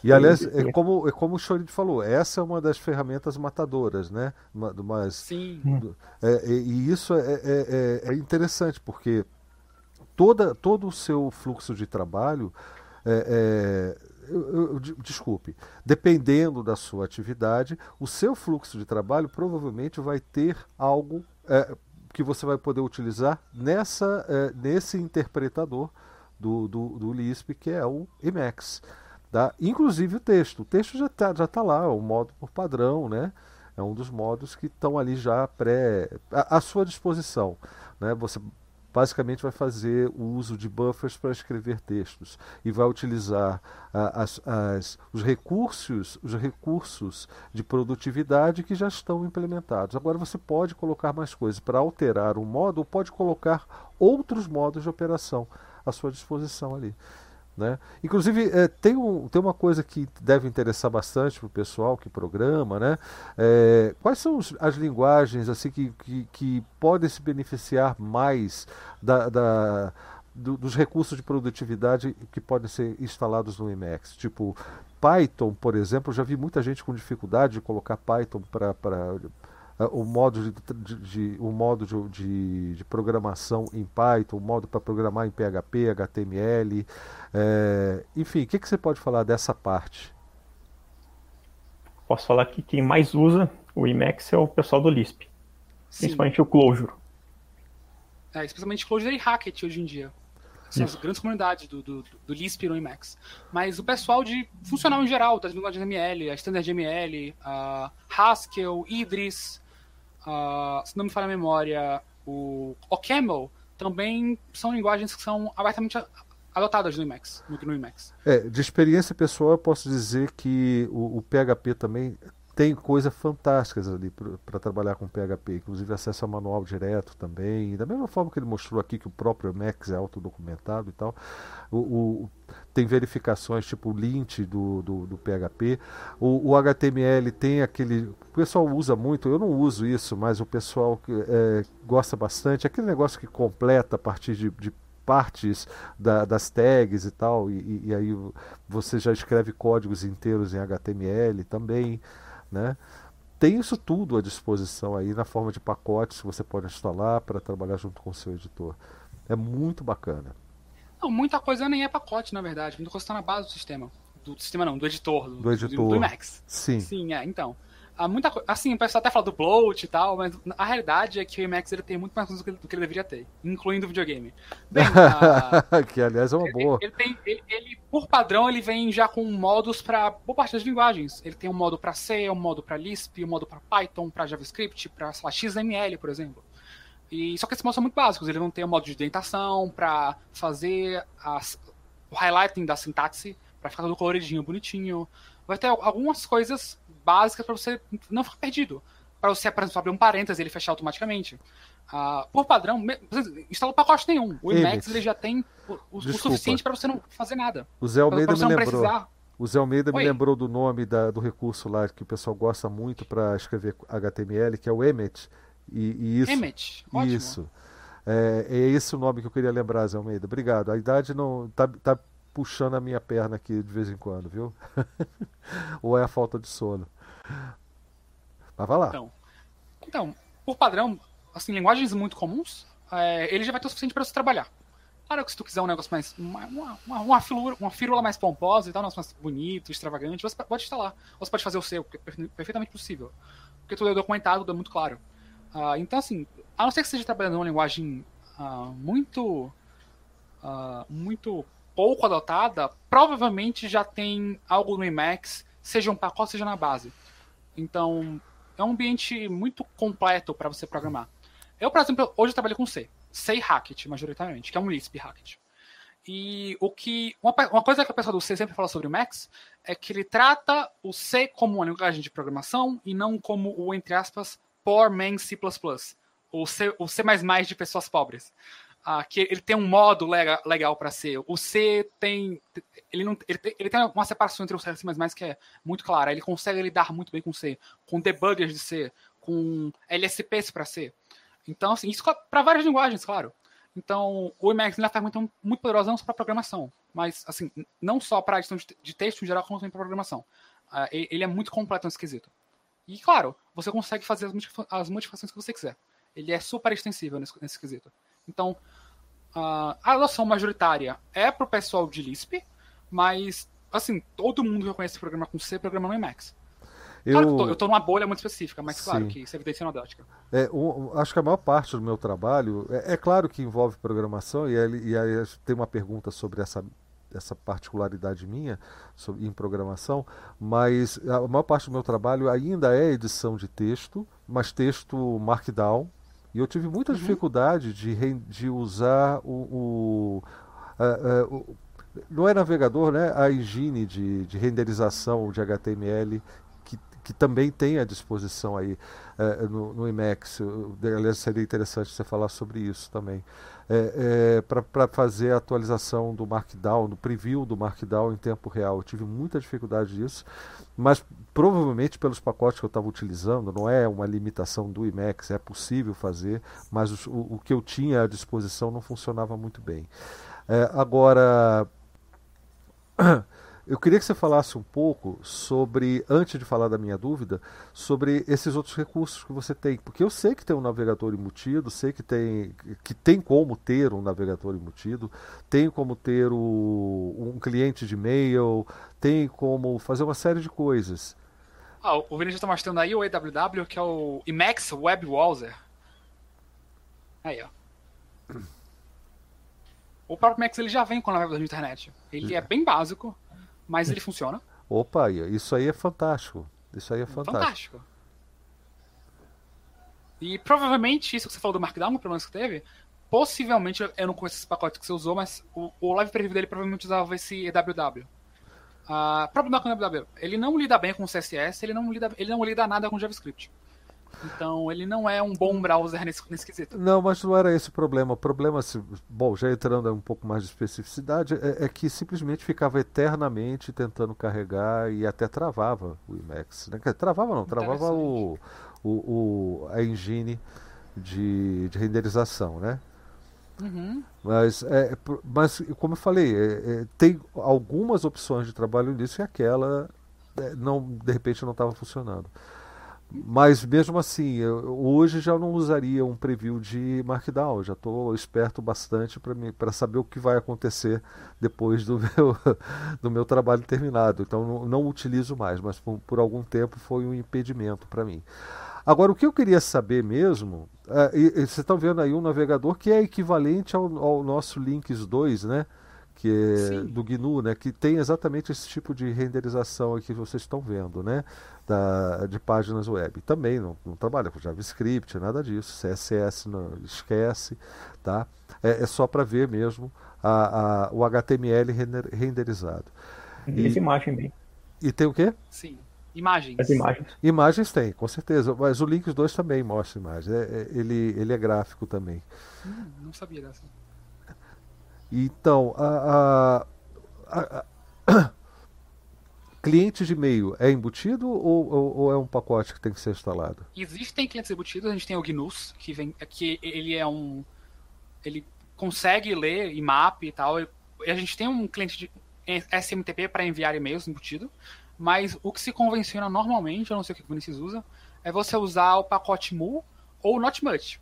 E aliás, é como, é como o Chorid falou, essa é uma das ferramentas matadoras, né? Mas, Sim. É, e isso é, é, é, é interessante, porque toda, todo o seu fluxo de trabalho, é, é, eu, eu, desculpe, dependendo da sua atividade, o seu fluxo de trabalho provavelmente vai ter algo é, que você vai poder utilizar nessa, é, nesse interpretador do, do, do Lisp, que é o Emacs. Tá? Inclusive o texto. O texto já está já tá lá, o modo por padrão, né? É um dos modos que estão ali já pré à, à sua disposição. Né? Você basicamente vai fazer o uso de buffers para escrever textos e vai utilizar ah, as, as, os recursos, os recursos de produtividade que já estão implementados. Agora você pode colocar mais coisas para alterar um modo ou pode colocar outros modos de operação à sua disposição ali. Né? Inclusive, é, tem, um, tem uma coisa que deve interessar bastante para o pessoal que programa. Né? É, quais são as linguagens assim que, que, que, podem se beneficiar mais da, da do, dos recursos de produtividade que podem ser instalados no Emacs? Tipo, Python, por exemplo, já vi muita gente com dificuldade de colocar Python para uh, o modo de, de, de o modo de, de, de, programação em Python, o modo para programar em PHP, HTML, é, enfim, o que, que você pode falar dessa parte? Posso falar que quem mais usa o Emacs é o pessoal do Lisp, Sim. principalmente o Clojure. É, especialmente Clojure e Hackett hoje em dia. essas Isso. grandes comunidades do, do, do Lisp no Emacs. Mas o pessoal de funcional em geral, das linguagens ML, a Standard ML, a Haskell, Idris, a, se não me falha a memória, o OCaml, também são linguagens que são abertamente adotadas no Emacs, no, Emacs. É, de experiência pessoal, eu posso dizer que o, o PHP também tem coisas fantásticas ali para trabalhar com PHP, inclusive acesso ao manual direto também, da mesma forma que ele mostrou aqui que o próprio Emacs é autodocumentado e tal. O, o, tem verificações tipo lint do, do, do PHP. O, o, HTML tem aquele. O pessoal usa muito, eu não uso isso, mas o pessoal é, gosta bastante. Aquele negócio que completa a partir de, de partes da, das tags e tal, e, e, aí você já escreve códigos inteiros em HTML também, né? Tem isso tudo à disposição aí na forma de pacotes que você pode instalar para trabalhar junto com o seu editor. É muito bacana. Não, muita coisa nem é pacote, na verdade. Muita coisa está na base do sistema. Do sistema não, do editor. Do, do editor. Do, do Max. Sim. Sim, é, então. Há muita Assim, o pessoal até fala do bloat e tal, mas a realidade é que o Emacs ele tem muito mais coisas do que, ele deveria ter, incluindo o videogame. Bem, a... que aliás é uma boa. Ele, tem, ele, ele, por padrão, ele vem já com modos para boa parte das linguagens. Ele tem um modo para C, um modo para Lisp, um modo para Python, para JavaScript, para XML, por exemplo. E só que esses modos são muito básicos. Ele não tem um modo de indentação para fazer as, o highlighting da sintaxe, para ficar tudo coloridinho, bonitinho. Vai ter algumas coisas básicas para você não ficar perdido. Para você, por exemplo, abrir um parêntese e ele fechar automaticamente. Uh, por padrão, instala pacote nenhum. O Emacs ele já tem o, o, o suficiente para você não fazer nada. O Zé Almeida me lembrou. Precisar. O Zé Almeida Oi. me lembrou do nome da, do recurso lá que o pessoal gosta muito para escrever HTML, que é o Emmet. E, e isso, Emmet, ótimo. Isso. É, é, esse o nome que eu queria lembrar, Zé Almeida. Obrigado. A idade não tá, tá puxando a minha perna aqui de vez em quando, viu? Ou é a falta de sono. Mas vai lá. Então, então por padrão, assim, linguagens muito comuns, é, ele já vai ter o suficiente para você trabalhar. Claro que se tu quiser um negócio mais. Uma, uma, uma, firula, uma firula mais pomposa e tal, um negócio mais bonito, extravagante, você pode instalar. Você pode fazer o seu, que é perfeitamente possível. Porque tudo é documentado, tudo é muito claro. Uh, então, assim, a não ser que você esteja trabalhando uma linguagem uh, muito. Uh, muito pouco adotada, provavelmente já tem algo no Emacs, seja um pacote, seja na base. Então, é um ambiente muito completo para você programar. Eu, por exemplo, hoje trabalho com C. C Hackett, majoritariamente, que é um Lisp Hackett. E o que. Uma, uma, coisa que a pessoa do C sempre fala sobre o Max é que ele trata o C como uma linguagem de programação e não como o, entre aspas, poor man C. O C, o C de pessoas pobres. Ah, que ele tem um modo legal, para C. O C tem. Ele, não, ele, tem, ele tem uma separação entre o C e C que é muito clara. Ele consegue lidar muito bem com C, com debuggers de C, com LSPs para C. Então, assim, isso para várias linguagens, claro. Então, o Emacs é uma ferramenta muito poderosa não só para programação, mas, assim, não só para edição de texto em geral, como também para programação. Uh, ele é muito completo nesse quesito. E, claro, você consegue fazer as modificações que você quiser. Ele é super extensível nesse, nesse quesito. Então, uh, a adoção majoritária é para o pessoal de Lisp, mas, assim, todo mundo que conhece programa com C programa no Emacs. Eu... Claro que tô, eu tô numa bolha muito específica, mas claro Sim. que isso é evidência anedótica. É, acho que a maior parte do meu trabalho, é, é claro que envolve programação, e, aí, e aí tem uma pergunta sobre essa, essa particularidade minha sobre, em programação, mas a maior parte do meu trabalho ainda é edição de texto, mas texto Markdown, e eu tive muita uhum. dificuldade de, de usar o, o, a, a, o, não é navegador, né? A engine de, de renderização de HTML que, que também tem à disposição aí é, no, no Emacs. Aliás, seria interessante você falar sobre isso também. É, é, para fazer a atualização do Markdown, do preview do Markdown em tempo real. Eu tive muita dificuldade disso, mas provavelmente pelos pacotes que eu estava utilizando, não é uma limitação do Emacs, é possível fazer, mas o, o que eu tinha à disposição não funcionava muito bem. É, agora, eu queria que você falasse um pouco sobre, antes de falar da minha dúvida, sobre esses outros recursos que você tem, porque eu sei que tem um navegador embutido, sei que tem, que tem como ter um navegador embutido, tem como ter o, um cliente de e-mail, tem como fazer uma série de coisas. Ah, o Vinícius está mostrando aí o EWW, que é o Emacs Web Browser. Aí, ó. O próprio Max ele já vem com navegador de internet. Ele é bem básico, mas ele funciona. Opa, isso aí é fantástico. Isso aí é fantástico. Fantástico. E provavelmente isso que você falou do Markdown, o problema que teve, possivelmente, eu não conheço esse pacote que você usou, mas o, o Live Preview dele provavelmente usava esse EWW. Ah, problema com o EWW, ele não lida bem com CSS, ele não lida, ele não lida nada com JavaScript. Então ele não é um bom browser nesse, nesse quesito. Não, mas não era esse o problema. O problema, bom, já entrando um pouco mais de especificidade, é, é, que simplesmente ficava eternamente tentando carregar e até travava o Emacs. Né? Travava não, travava o, o, o, a engine de, de renderização, né? Uhum. Mas, é, mas, como eu falei, é, é, tem algumas opções de trabalho nisso e aquela, é, não, de repente, não estava funcionando. Mas mesmo assim, eu, hoje já não usaria um preview de Markdown. Já estou esperto bastante para saber o que vai acontecer depois do meu, do meu trabalho terminado. Então não, não utilizo mais, mas por, por, algum tempo foi um impedimento para mim. Agora, o que eu queria saber mesmo, é, e, e, vocês estão vendo aí um navegador que é equivalente ao, ao nosso Links 2, né? Que é do GNU, né, que tem exatamente esse tipo de renderização aqui que vocês estão vendo, né, da, de páginas web. Também não, não trabalha com JavaScript, nada disso, CSS não, esquece, tá? É, é só para ver mesmo a, a, o HTML render, renderizado. E, essa imagem bem. E tem o quê? Sim. Imagens. As imagens. Imagens tem, com certeza. Mas o Links 2 também mostra imagens. É, é, ele, ele é gráfico também. Hum, não sabia dessa. Então, a, a, a cliente de e-mail é embutido ou, ou, ou, é um pacote que tem que ser instalado? Existem clientes embutidos, a gente tem o GNUS, que, vem, que ele é um. Ele consegue ler IMAP e tal. E a gente tem um cliente de SMTP para enviar e-mails embutido, mas o que se convenciona normalmente, eu não sei o que o Vinicius usa, é você usar o pacote Mu ou Not Much.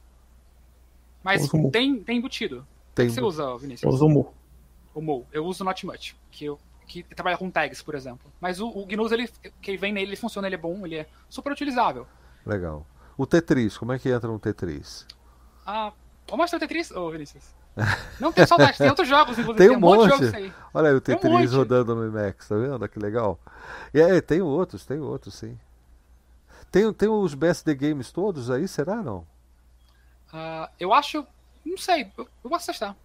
Mas tem, tem embutido. Tem. O que você usa, Vinícius? Eu uso o Mu. O Mu. Eu uso Not Much, que, eu, que trabalha com tags, por exemplo. Mas o, o GNUS, ele, que vem nele, ele funciona, ele é bom, ele é super utilizável. Legal. O Tetris, como é que entra no Tetris? Ah, vou mostrar o Tetris, ô Vinícius. Não tem saudade, tem outros jogos, inclusive. Tem um, tem um monte. monte aí. Olha aí o Tetris um rodando no IMAX, tá vendo? Que legal. E aí, tem outros, tem outros, sim. Tem, tem os BSD Games todos aí, será não? Uh, eu acho. Não sei, eu, eu posso testar.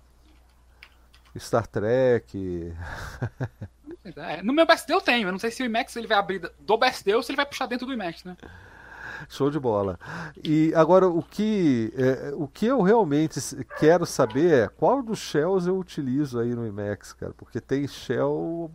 Star Trek. é, no meu BSD eu tenho, eu não sei se o IMAX ele vai abrir do BSD ou se ele vai puxar dentro do IMAX, né? Show de bola. E agora o que, é, o que eu realmente quero saber é qual dos shells eu utilizo aí no Emacs, cara, porque tem shell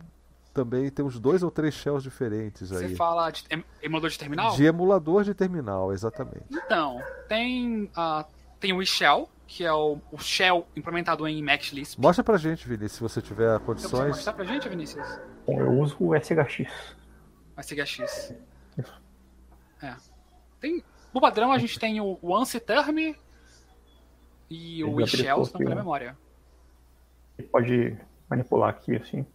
também tem uns dois ou três shells diferentes aí. Você fala de emulador de terminal? De emulador de terminal, exatamente. Então, tem, uh, tem o eShell, que é o, o shell implementado em Lisp. Mostra pra gente, Vinícius, se você tiver condições. Você mostrar pra gente, Vinícius? Bom, eu uso o SHX. O SHX. Isso. É. Tem, no padrão a gente tem o, o Term e o eShell, se não me memória. Ele pode manipular aqui assim.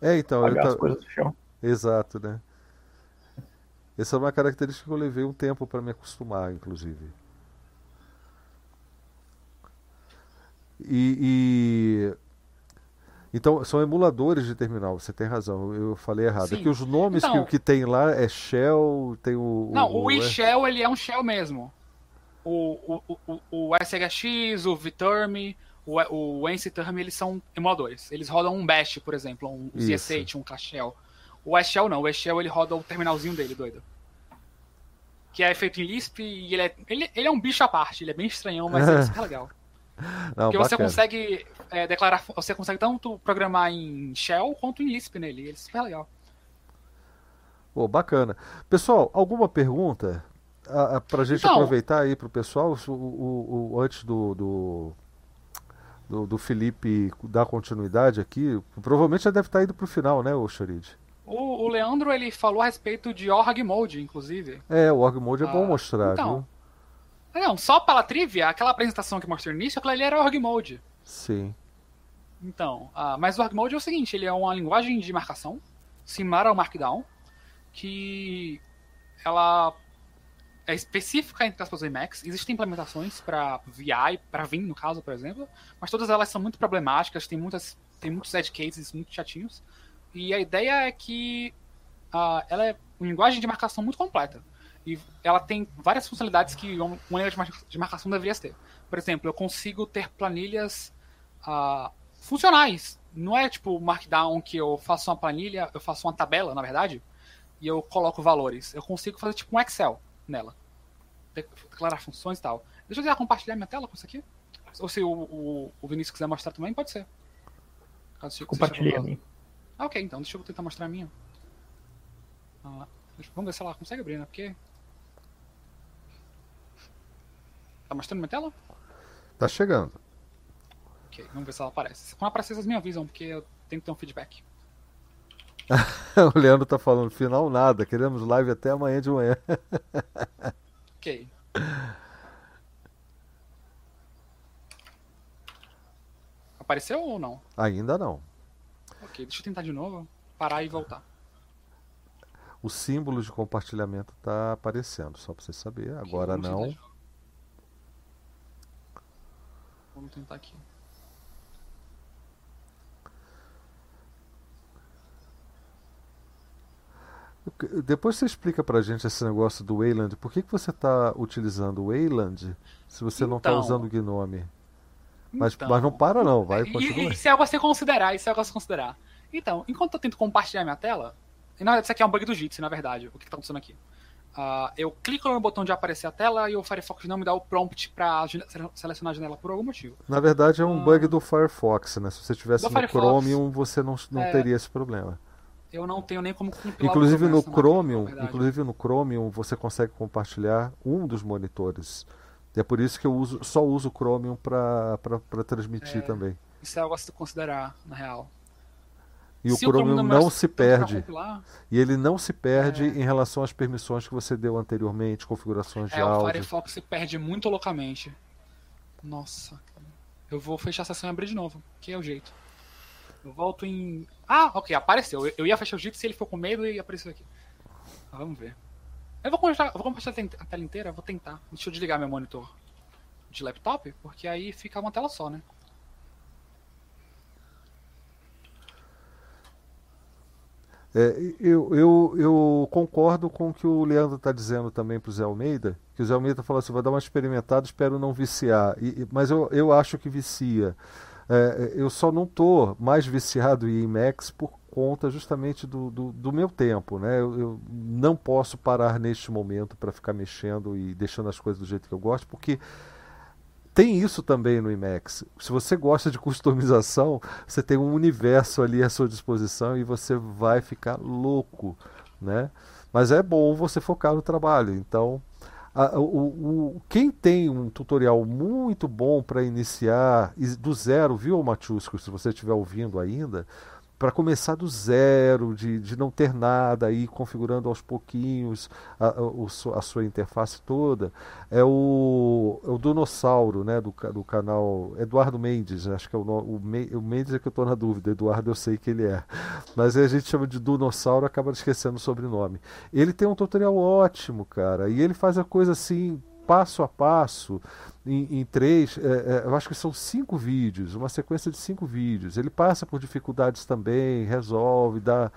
É, então. Pagar as coisas do chão. Exato, né? Essa é uma característica que eu levei um tempo para me acostumar, inclusive. E, e, então, são emuladores de terminal, você tem razão, eu falei errado. Sim. É que os nomes então, que, que tem lá é Shell, tem o. Não, o, o eShell ele é um Shell mesmo. O, o, o, o SHX, o Viterm, o, o NCTerm, eles são emuladores. Eles rodam um Bash, por exemplo, um ZSH, um Cashell. O eShell não, o eShell ele roda o terminalzinho dele, doido. Que é feito em Lisp e ele é, ele, ele é um bicho à parte, ele é bem estranhão, mas é super legal. Não, Porque bacana. você consegue é, declarar, você consegue tanto programar em Shell quanto em Lisp nele. Ele é super legal. Oh, bacana. Pessoal, alguma pergunta para a gente então, aproveitar aí para o pessoal, o, antes do, do, do, do, Felipe dar continuidade aqui, provavelmente já deve estar tá indo para o final, né, o Chorid? O, o Leandro ele falou a respeito de org mode, inclusive. É, o org mode é bom ah, mostrar, então, viu? Não, só pela trivia, aquela apresentação que mostrou no início, aquela ali era org mode. Sim. Então, uh, mas o org mode é o seguinte, ele é uma linguagem de marcação similar ao Markdown, que ela é específica entre aspas do Emacs. Existem implementações para VI, para Vim no caso, por exemplo, mas todas elas são muito problemáticas, tem muitas tem muitos edge cases muito chatinhos. E a ideia é que uh, ela é uma linguagem de marcação muito completa. E ela tem várias funcionalidades que uma linguagem de marcação deveria ter. Por exemplo, eu consigo ter planilhas uh, funcionais. Não é tipo Markdown que eu faço uma planilha, eu faço uma tabela, na verdade, e eu coloco valores. Eu consigo fazer tipo um Excel nela. Declarar funções e tal. Deixa eu já compartilhar minha tela com isso aqui. Ou se o, o, o Vinícius quiser mostrar também, pode ser. Compartilhei a minha. Ah, ok, então deixa eu tentar mostrar a minha. Ah, vamos ver se ela consegue abrir, né? Porque. Tá mostrando minha tela? Tá chegando. Ok, vamos ver se ela aparece. Quando aparecer, vocês me avisam, porque eu tenho que ter um feedback. o Leandro tá falando, final nada, queremos live até amanhã de manhã. ok. Apareceu ou não? Ainda não. Ok, deixa eu tentar de novo. Parar e voltar. O símbolo de compartilhamento está aparecendo, só para você saber. Agora não. Vamos tentar aqui. Depois você explica pra gente esse negócio do Wayland. Por que, que você está utilizando o Wayland se você tá então, não está usando o Gnome? Mas, então, mas não para não, vai continua. Isso é algo a se considerar, isso é algo a se considerar. Então, enquanto eu tento compartilhar minha tela, e isso aqui é um bug do Jitsi, na verdade, o que está acontecendo aqui. Uh, eu clico no botão de aparecer a tela e o Firefox não me dá o prompt para selecionar a janela por algum motivo. Na verdade é um uh, bug do Firefox, né? Se você tivesse no Firefox, Chromium, você não, não é, teria esse problema. Eu não tenho nem como inclusive no Chromium, inclusive no Chromium você consegue compartilhar um dos monitores e é por isso que eu uso, só uso o Chromium para transmitir é, também. Isso é algo a se considerar, na real. E se o Chromium, não, se perde. E ele não se perde é... em relação às permissões que você deu anteriormente, configurações de é, áudio. O Firefox se perde muito loucamente. Nossa. Eu vou fechar a sessão e abrir de novo, que é o jeito. Eu volto em. Ah, ok, apareceu. Eu ia fechar o jeito se ele for com medo e apareceu aqui. Vamos ver. Eu vou compartilhar, vou compartilhar a tela inteira, vou tentar. Deixa eu desligar meu monitor de laptop, porque aí fica uma tela só, né? É, eu, eu, eu, concordo com o que o Leandro está dizendo também para o Zé Almeida, que o Zé Almeida falou assim, vai dar uma experimentada, espero não viciar. E, mas eu, eu acho que vicia. É, eu só não estou mais viciado em Emacs por conta justamente do, do, do meu tempo. Né? Eu, eu, não posso parar neste momento para ficar mexendo e deixando as coisas do jeito que eu gosto, porque tem isso também no Emacs. Se você gosta de customização, você tem um universo ali à sua disposição e você vai ficar louco. Né? Mas é bom você focar no trabalho. Então, a, o, o, quem tem um tutorial muito bom para iniciar do zero, viu, Matiusco, se você estiver ouvindo ainda, para começar do zero, de, de não ter nada, aí configurando aos pouquinhos a, a, a sua interface toda, é o, é o Donossauro, né, do, do canal Eduardo Mendes, acho que é o, o, o Mendes é que eu estou na dúvida, Eduardo eu sei que ele é, mas a gente chama de Donossauro, acaba esquecendo o sobrenome. Ele tem um tutorial ótimo, cara, e ele faz a coisa assim, passo a passo, em, em três, é, é, eu acho que são cinco vídeos, uma sequência de cinco vídeos. Ele passa por dificuldades também, resolve, dá,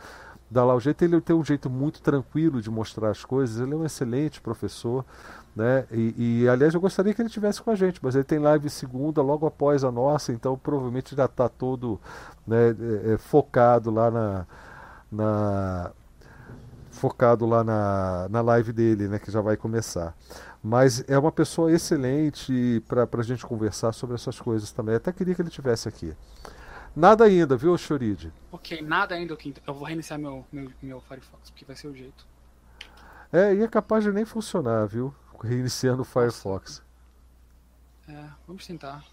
dá lá o jeito. Ele tem um jeito muito tranquilo de mostrar as coisas. Ele é um excelente professor. Né? E, e, aliás, eu gostaria que ele tivesse com a gente, mas ele tem live segunda, logo após a nossa, então provavelmente já está todo né, é, é, focado lá na, na focado lá na, na live dele, né, que já vai começar. Mas é uma pessoa excelente para a gente conversar sobre essas coisas também. Até queria que ele tivesse aqui. Nada ainda, viu, Choride? Ok, nada ainda, Eu vou reiniciar meu, meu, meu Firefox, porque vai ser o jeito. É, e é capaz de nem funcionar, viu? Reiniciando o Firefox. É, vamos tentar.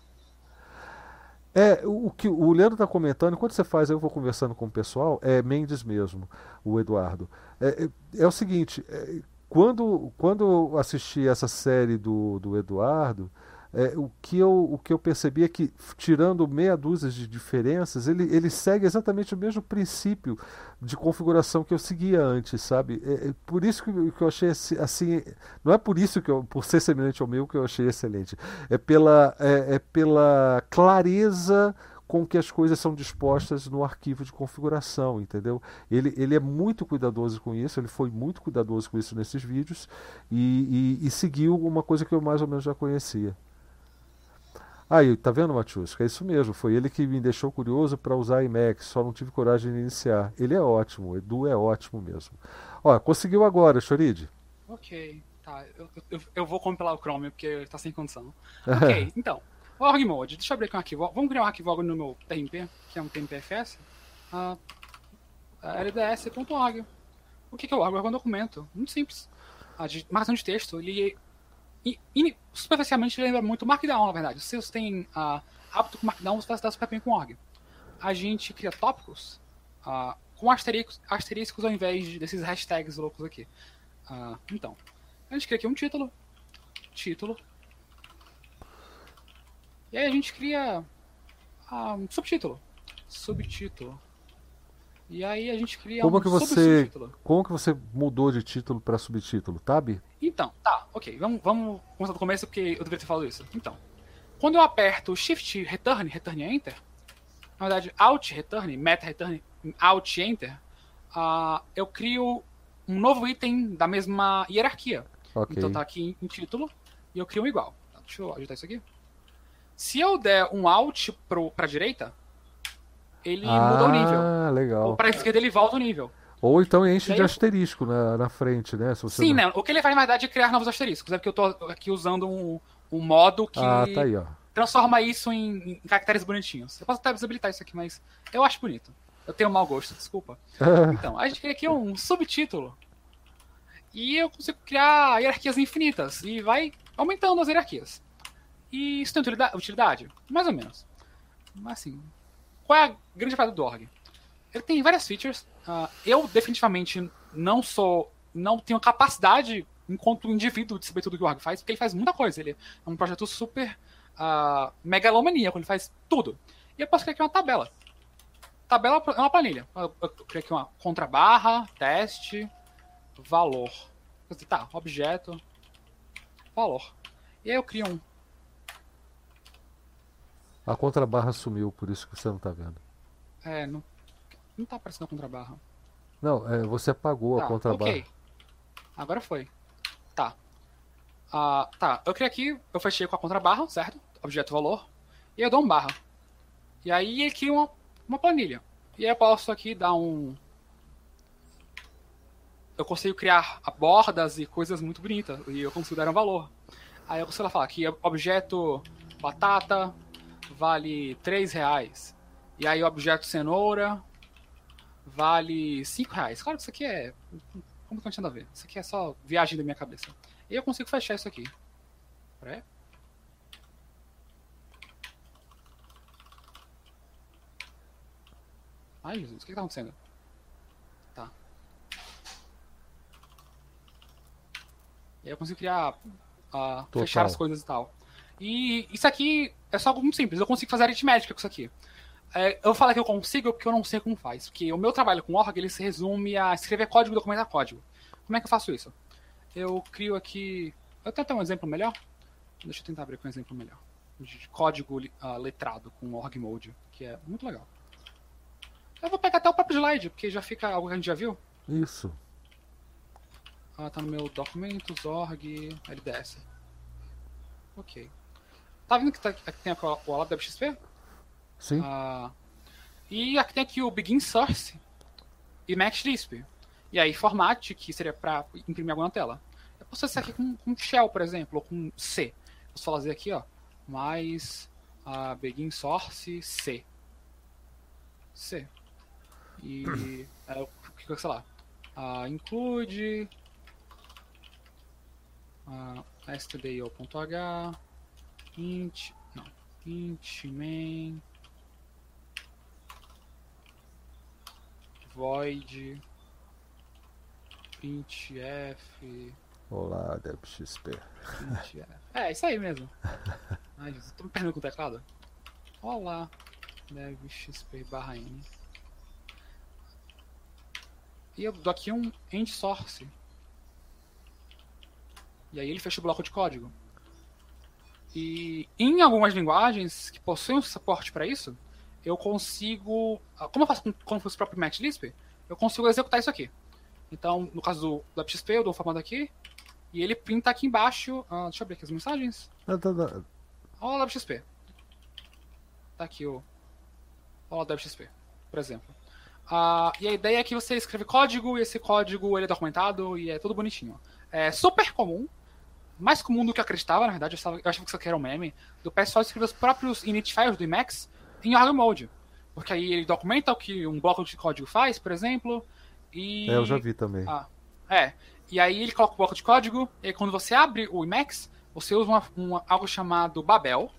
É, o que o Leandro está comentando, enquanto você faz, eu vou conversando com o pessoal, é Mendes mesmo, o Eduardo. É, é, é o seguinte, é, quando, quando eu assisti essa série do, do Eduardo, é, o, que eu, o que eu percebi é que, tirando meia dúzia de diferenças, ele, ele segue exatamente o mesmo princípio de configuração que eu seguia antes, sabe? É, é por isso que, que, eu achei assim. Não é por isso que eu, por ser semelhante ao meu, que eu achei excelente. É pela, é, é pela clareza com que as coisas são dispostas no arquivo de configuração, entendeu? Ele, ele é muito cuidadoso com isso, ele foi muito cuidadoso com isso nesses vídeos e, e, e seguiu uma coisa que eu mais ou menos já conhecia. Aí, tá vendo, Matiusca? É isso mesmo. Foi ele que me deixou curioso para usar IMAX, só não tive coragem de iniciar. Ele é ótimo, Edu é ótimo mesmo. Ó, conseguiu agora, Choride. Ok, tá. Eu, eu, eu, vou compilar o Chrome porque tá sem condição. Ok, então. Org mode, deixa eu abrir aqui um arquivo. Vamos criar um arquivo no meu TMP, que é um TMPFS. Uh, ah, lds.org. O que, que é o org? É um documento. Muito simples. Ah, de marcação de texto. Ele e, superficialmente lembra muito Markdown, na verdade. Se você tem uh, hábito com Markdown, você vai se dar super bem com org. A gente cria tópicos uh, com asteriscos, asteriscos ao invés de, desses hashtags loucos aqui. Uh, então, a gente cria aqui um título, título, e aí a gente cria um subtítulo, subtítulo. E aí a gente cria como um que você Como que você mudou de título para subtítulo, Tab? Então, tá, ok. Vamos, vamos começar do começo porque eu deveria ter falado isso. Então, quando eu aperto Shift Return, Return Enter, na verdade, Alt Return, Meta Return, Alt Enter, uh, eu crio um novo item da mesma hierarquia. Okay. Então tá aqui em título e eu crio um igual. Tá, deixa eu ajeitar isso aqui. Se eu der um Alt pro, pra direita, ele ah, muda o nível. Ah, legal. Ou pra esquerda ele volta o nível. Ou então enche de asterisco na, na frente, né? Sim, não... né? O que ele faz, na verdade, é criar novos asteriscos. É porque eu tô aqui usando um, um modo que ah, tá aí, transforma isso em, em, caracteres bonitinhos. Eu posso até desabilitar isso aqui, mas eu acho bonito. Eu tenho mau gosto, desculpa. então, a gente cria aqui um subtítulo. E eu consigo criar hierarquias infinitas. E vai aumentando as hierarquias. E isso tem utilidade? Mais ou menos. Mas assim, qual é a grande parada do org? Ele tem várias features. Uh, eu definitivamente não sou. não tenho capacidade, enquanto indivíduo, de saber tudo que o org faz, porque ele faz muita coisa. Ele é um projeto super uh, megalomaníaco, ele faz tudo. E eu posso criar aqui uma tabela. Tabela é uma planilha. Eu, eu criei aqui uma contrabarra, teste, valor. Tá, objeto, valor. E aí eu crio um a contrabarra sumiu, por isso que você não está vendo. É, não, não tá aparecendo a contrabarra. Não, é, você apagou tá, a contrabarra. Ok. Agora foi. Tá. Ah, tá, eu criei aqui, eu fechei com a contrabarra, certo? Objeto valor. E eu dou um barra. E aí ele cria uma, uma planilha. E aí eu posso aqui dar um. Eu consigo criar bordas e coisas muito bonitas. E eu consigo dar um valor. Aí eu consigo falar aqui, objeto batata, vale 3 reais. E aí o objeto cenoura vale 5 reais. Claro que isso aqui é. Como que não tinha a ver? Isso aqui é só viagem da minha cabeça. E eu consigo fechar isso aqui. Peraí. Ai, Jesus, o que, está acontecendo? Tá. E aí eu consigo criar. Uh, fechar as coisas e tal. E isso aqui é só algo muito simples. Eu consigo fazer aritmética com isso aqui. É, eu falo que eu consigo porque eu não sei como faz. Porque o meu trabalho com org ele se resume a escrever código e documentar código. Como é que eu faço isso? Eu crio aqui. Eu tenho até um exemplo melhor. Deixa eu tentar abrir com um exemplo melhor. De código uh, letrado com org mode, que é muito legal. Eu vou pegar até o próprio slide, porque já fica algo que a gente já viu. Isso. Ah, tá no meu documentos, org, LDS. Ok. Tá vendo que, tá, aqui tem o lado da XP? Sim. Ah, e aqui tem aqui o Begin Source e Max Lisp. E aí Format, que seria para imprimir algo na tela. Eu posso acessar aqui com, com Shell, por exemplo, ou com C. Posso fazer aqui, ó, mais uh, Begin Source C. C. E é, o que sei lá. Uh, include uh, stdio.h int, não, int main void printf Olá, DebXP. É, isso aí mesmo. Ai, Jesus, tô me perdendo com o teclado. Olá, DebXP barra N. E eu dou aqui um end source. E aí ele fecha o bloco de código. E em algumas linguagens que possuem um suporte para isso, eu consigo. Como eu faço com, com o próprio Matlisp, eu consigo executar isso aqui. Então, no caso do, do XP, eu dou o formato aqui, e ele printa aqui embaixo. Ah, deixa eu abrir aqui as mensagens. Ah, tá, tá. Olha o WXP. Tá aqui o. Olha o WXP, por exemplo. Ah, e a ideia é que você escreve código e esse código ele é documentado e é tudo bonitinho. É super comum, mais comum do que eu acreditava, na verdade, eu, estava, eu achava que isso aqui era um meme, do pessoal escrever os próprios init files do Emacs em org mode. Porque aí ele documenta o que um bloco de código faz, por exemplo, e... É, eu já vi também. Ah, é. E aí ele coloca o bloco de código, e quando você abre o Emacs, você usa uma, uma, algo chamado Babel.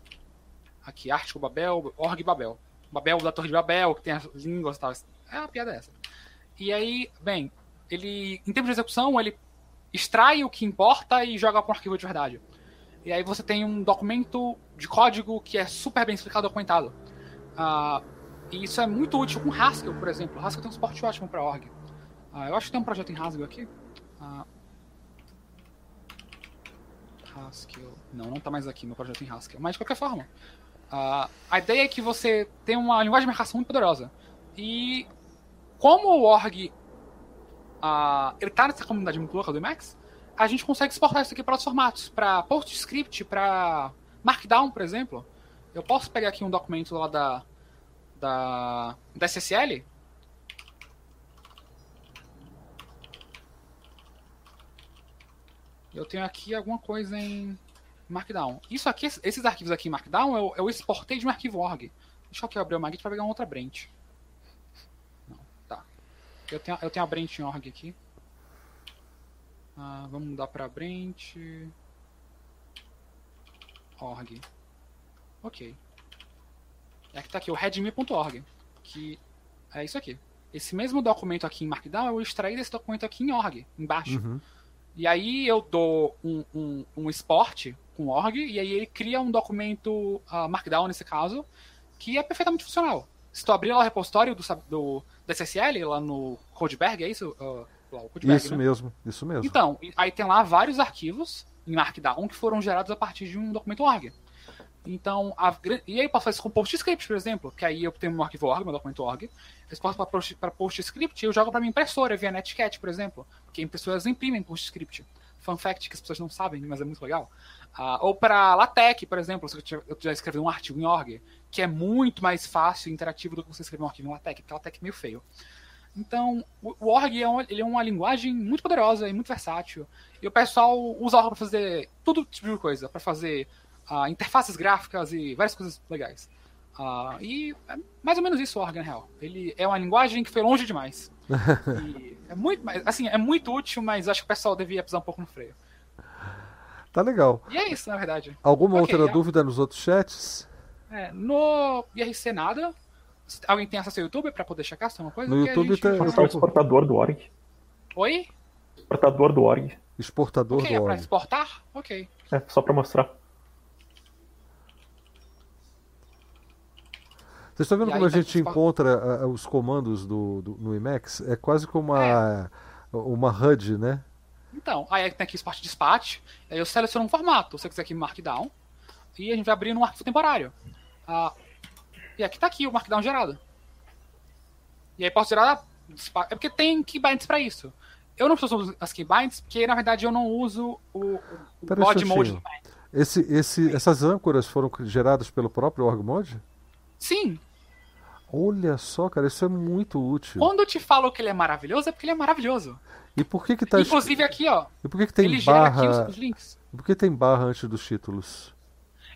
Aqui, Artigo Babel, Org Babel. Babel da Torre de Babel, que tem as línguas e tal. É uma piada essa. E aí, bem, ele, em termos de execução, ele extrai o que importa e joga para um arquivo de verdade. E aí você tem um documento de código que é super bem explicado e documentado. Uh, e isso é muito útil com Haskell, por exemplo. Haskell tem um suporte ótimo para org. Uh, eu acho que tem um projeto em Haskell aqui. Uh, Haskell. Não, não está mais aqui meu projeto em Haskell. Mas de qualquer forma, a ideia é que você tem uma linguagem de marcação muito poderosa. E como o org uh, ele tá nessa comunidade muito louca do Emacs, a gente consegue exportar isso aqui para outros formatos, para PostScript, para Markdown, por exemplo. Eu posso pegar aqui um documento lá da, da, da SSL. Eu tenho aqui alguma coisa em Markdown. Isso aqui, esses arquivos aqui em Markdown, eu, eu exportei de um arquivo org. Deixa eu aqui abrir o Magit para pegar uma outra branch. Eu tenho, eu tenho a Brent org aqui. Ah, vamos mudar para Brent. Org. Ok. É que tá aqui o readme.org. Que é isso aqui. Esse mesmo documento aqui em Markdown, eu extraí desse documento aqui em org, embaixo. Uhum. E aí eu dou um, um, um export com org, e aí ele cria um documento uh, Markdown, nesse caso, que é perfeitamente funcional. Se tu abrir lá o repositório do, do, do SSL, lá no Codeberg, é isso? Uh, lá, Codeberg, isso né? mesmo, isso mesmo. Então, aí tem lá vários arquivos em Markdown que foram gerados a partir de um documento org. Então, a, e aí eu posso fazer isso com PostScript, por exemplo, que aí eu tenho um arquivo org, meu documento org, eu exporto para PostScript e eu jogo para minha impressora via Netcat, por exemplo, porque impressoras imprimem PostScript. Fun fact que as pessoas não sabem, mas é muito legal. Uh, ou para LaTeX, por exemplo, eu já escrevi um artigo em org, que é muito mais fácil e interativo do que você escrever um arquivo em LaTeX, porque LaTeX é meio feio. Então, o org é, um, ele é uma linguagem muito poderosa e muito versátil. E o pessoal usa org para fazer tudo tipo de coisa, para fazer uh, interfaces gráficas e várias coisas legais. Uh, e é mais ou menos isso o org, na real. Ele é uma linguagem que foi longe demais. é muito, assim, é muito útil, mas acho que o pessoal devia pisar um pouco no freio. Tá legal. E é isso, na verdade. Alguma okay, outra é... dúvida nos outros chats? É, no IRC nada. Alguém tem acesso ao YouTube para poder checar se é uma coisa? No YouTube gente... tem. O exportador do org. Oi? Exportador do org. Exportador okay, do é org. Pra exportar? Ok. É, só para mostrar. Vocês estão vendo e como a gente tá encontra os comandos do, do, no Emacs? É quase como uma, é. uma HUD, né? Então, aí tem aqui espaço de dispatch, aí eu seleciono um formato, se você quiser aqui Markdown, e a gente vai abrir num arquivo temporário. Ah, e aqui tá aqui o Markdown gerado. E aí posso gerar. É porque tem keybinds para isso. Eu não preciso usar as keybinds, porque na verdade eu não uso o, o God Mode. Esse, esse, essas âncoras foram geradas pelo próprio org mode? Sim. Olha só, cara, isso é muito útil. Quando eu te falo que ele é maravilhoso, é porque ele é maravilhoso. E por que que tá Inclusive aqui, ó. E por que que tem ele barra? Gera aqui os, os links. Por que tem barra antes dos títulos?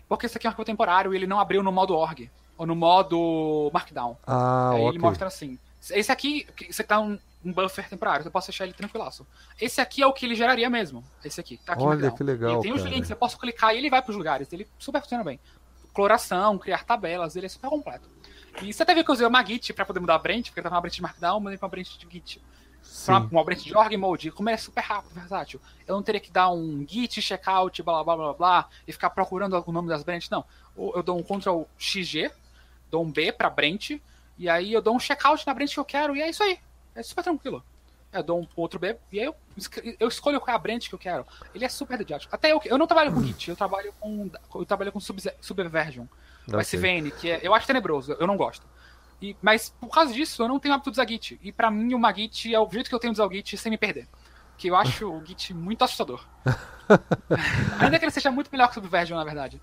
Porque isso aqui é um arquivo temporário e ele não abriu no modo org. Ou no modo Markdown. Ah, Aí okay. ele mostra assim. Esse aqui, você tá um, um buffer temporário, eu posso deixar ele tranquilaço. Esse aqui é o que ele geraria mesmo. Esse aqui, tá aqui Olha que legal. Ele tem os links, eu posso clicar e ele vai pros lugares. Ele super funciona bem. Coloração, criar tabelas, ele é super completo. E você até viu que eu usei uma Git pra poder mudar a branch, porque tava uma branch de Markdown, mandei pra uma branch de Git. Pra uma, uma branch de org mode, como é super rápido, versátil, eu não teria que dar um git, checkout, blá blá blá blá, e ficar procurando o nome das branches, não. Eu dou um Ctrl XG, dou um B pra branch, e aí eu dou um checkout na branch que eu quero, e é isso aí. É super tranquilo. Eu dou um outro B, e aí eu, eu escolho qual é a branch que eu quero. Ele é super didático. Até eu, eu não trabalho com Git, eu trabalho com, eu trabalho com sub, Subversion, o Ok. SVN, que é, eu acho tenebroso, eu não gosto. E, mas por causa disso, eu não tenho hábito de usar Git. E pra mim, uma Git é o jeito que eu tenho de usar o Git sem me perder. Que eu acho o Git muito assustador. Ainda que ele seja muito melhor que o Subversion, na verdade.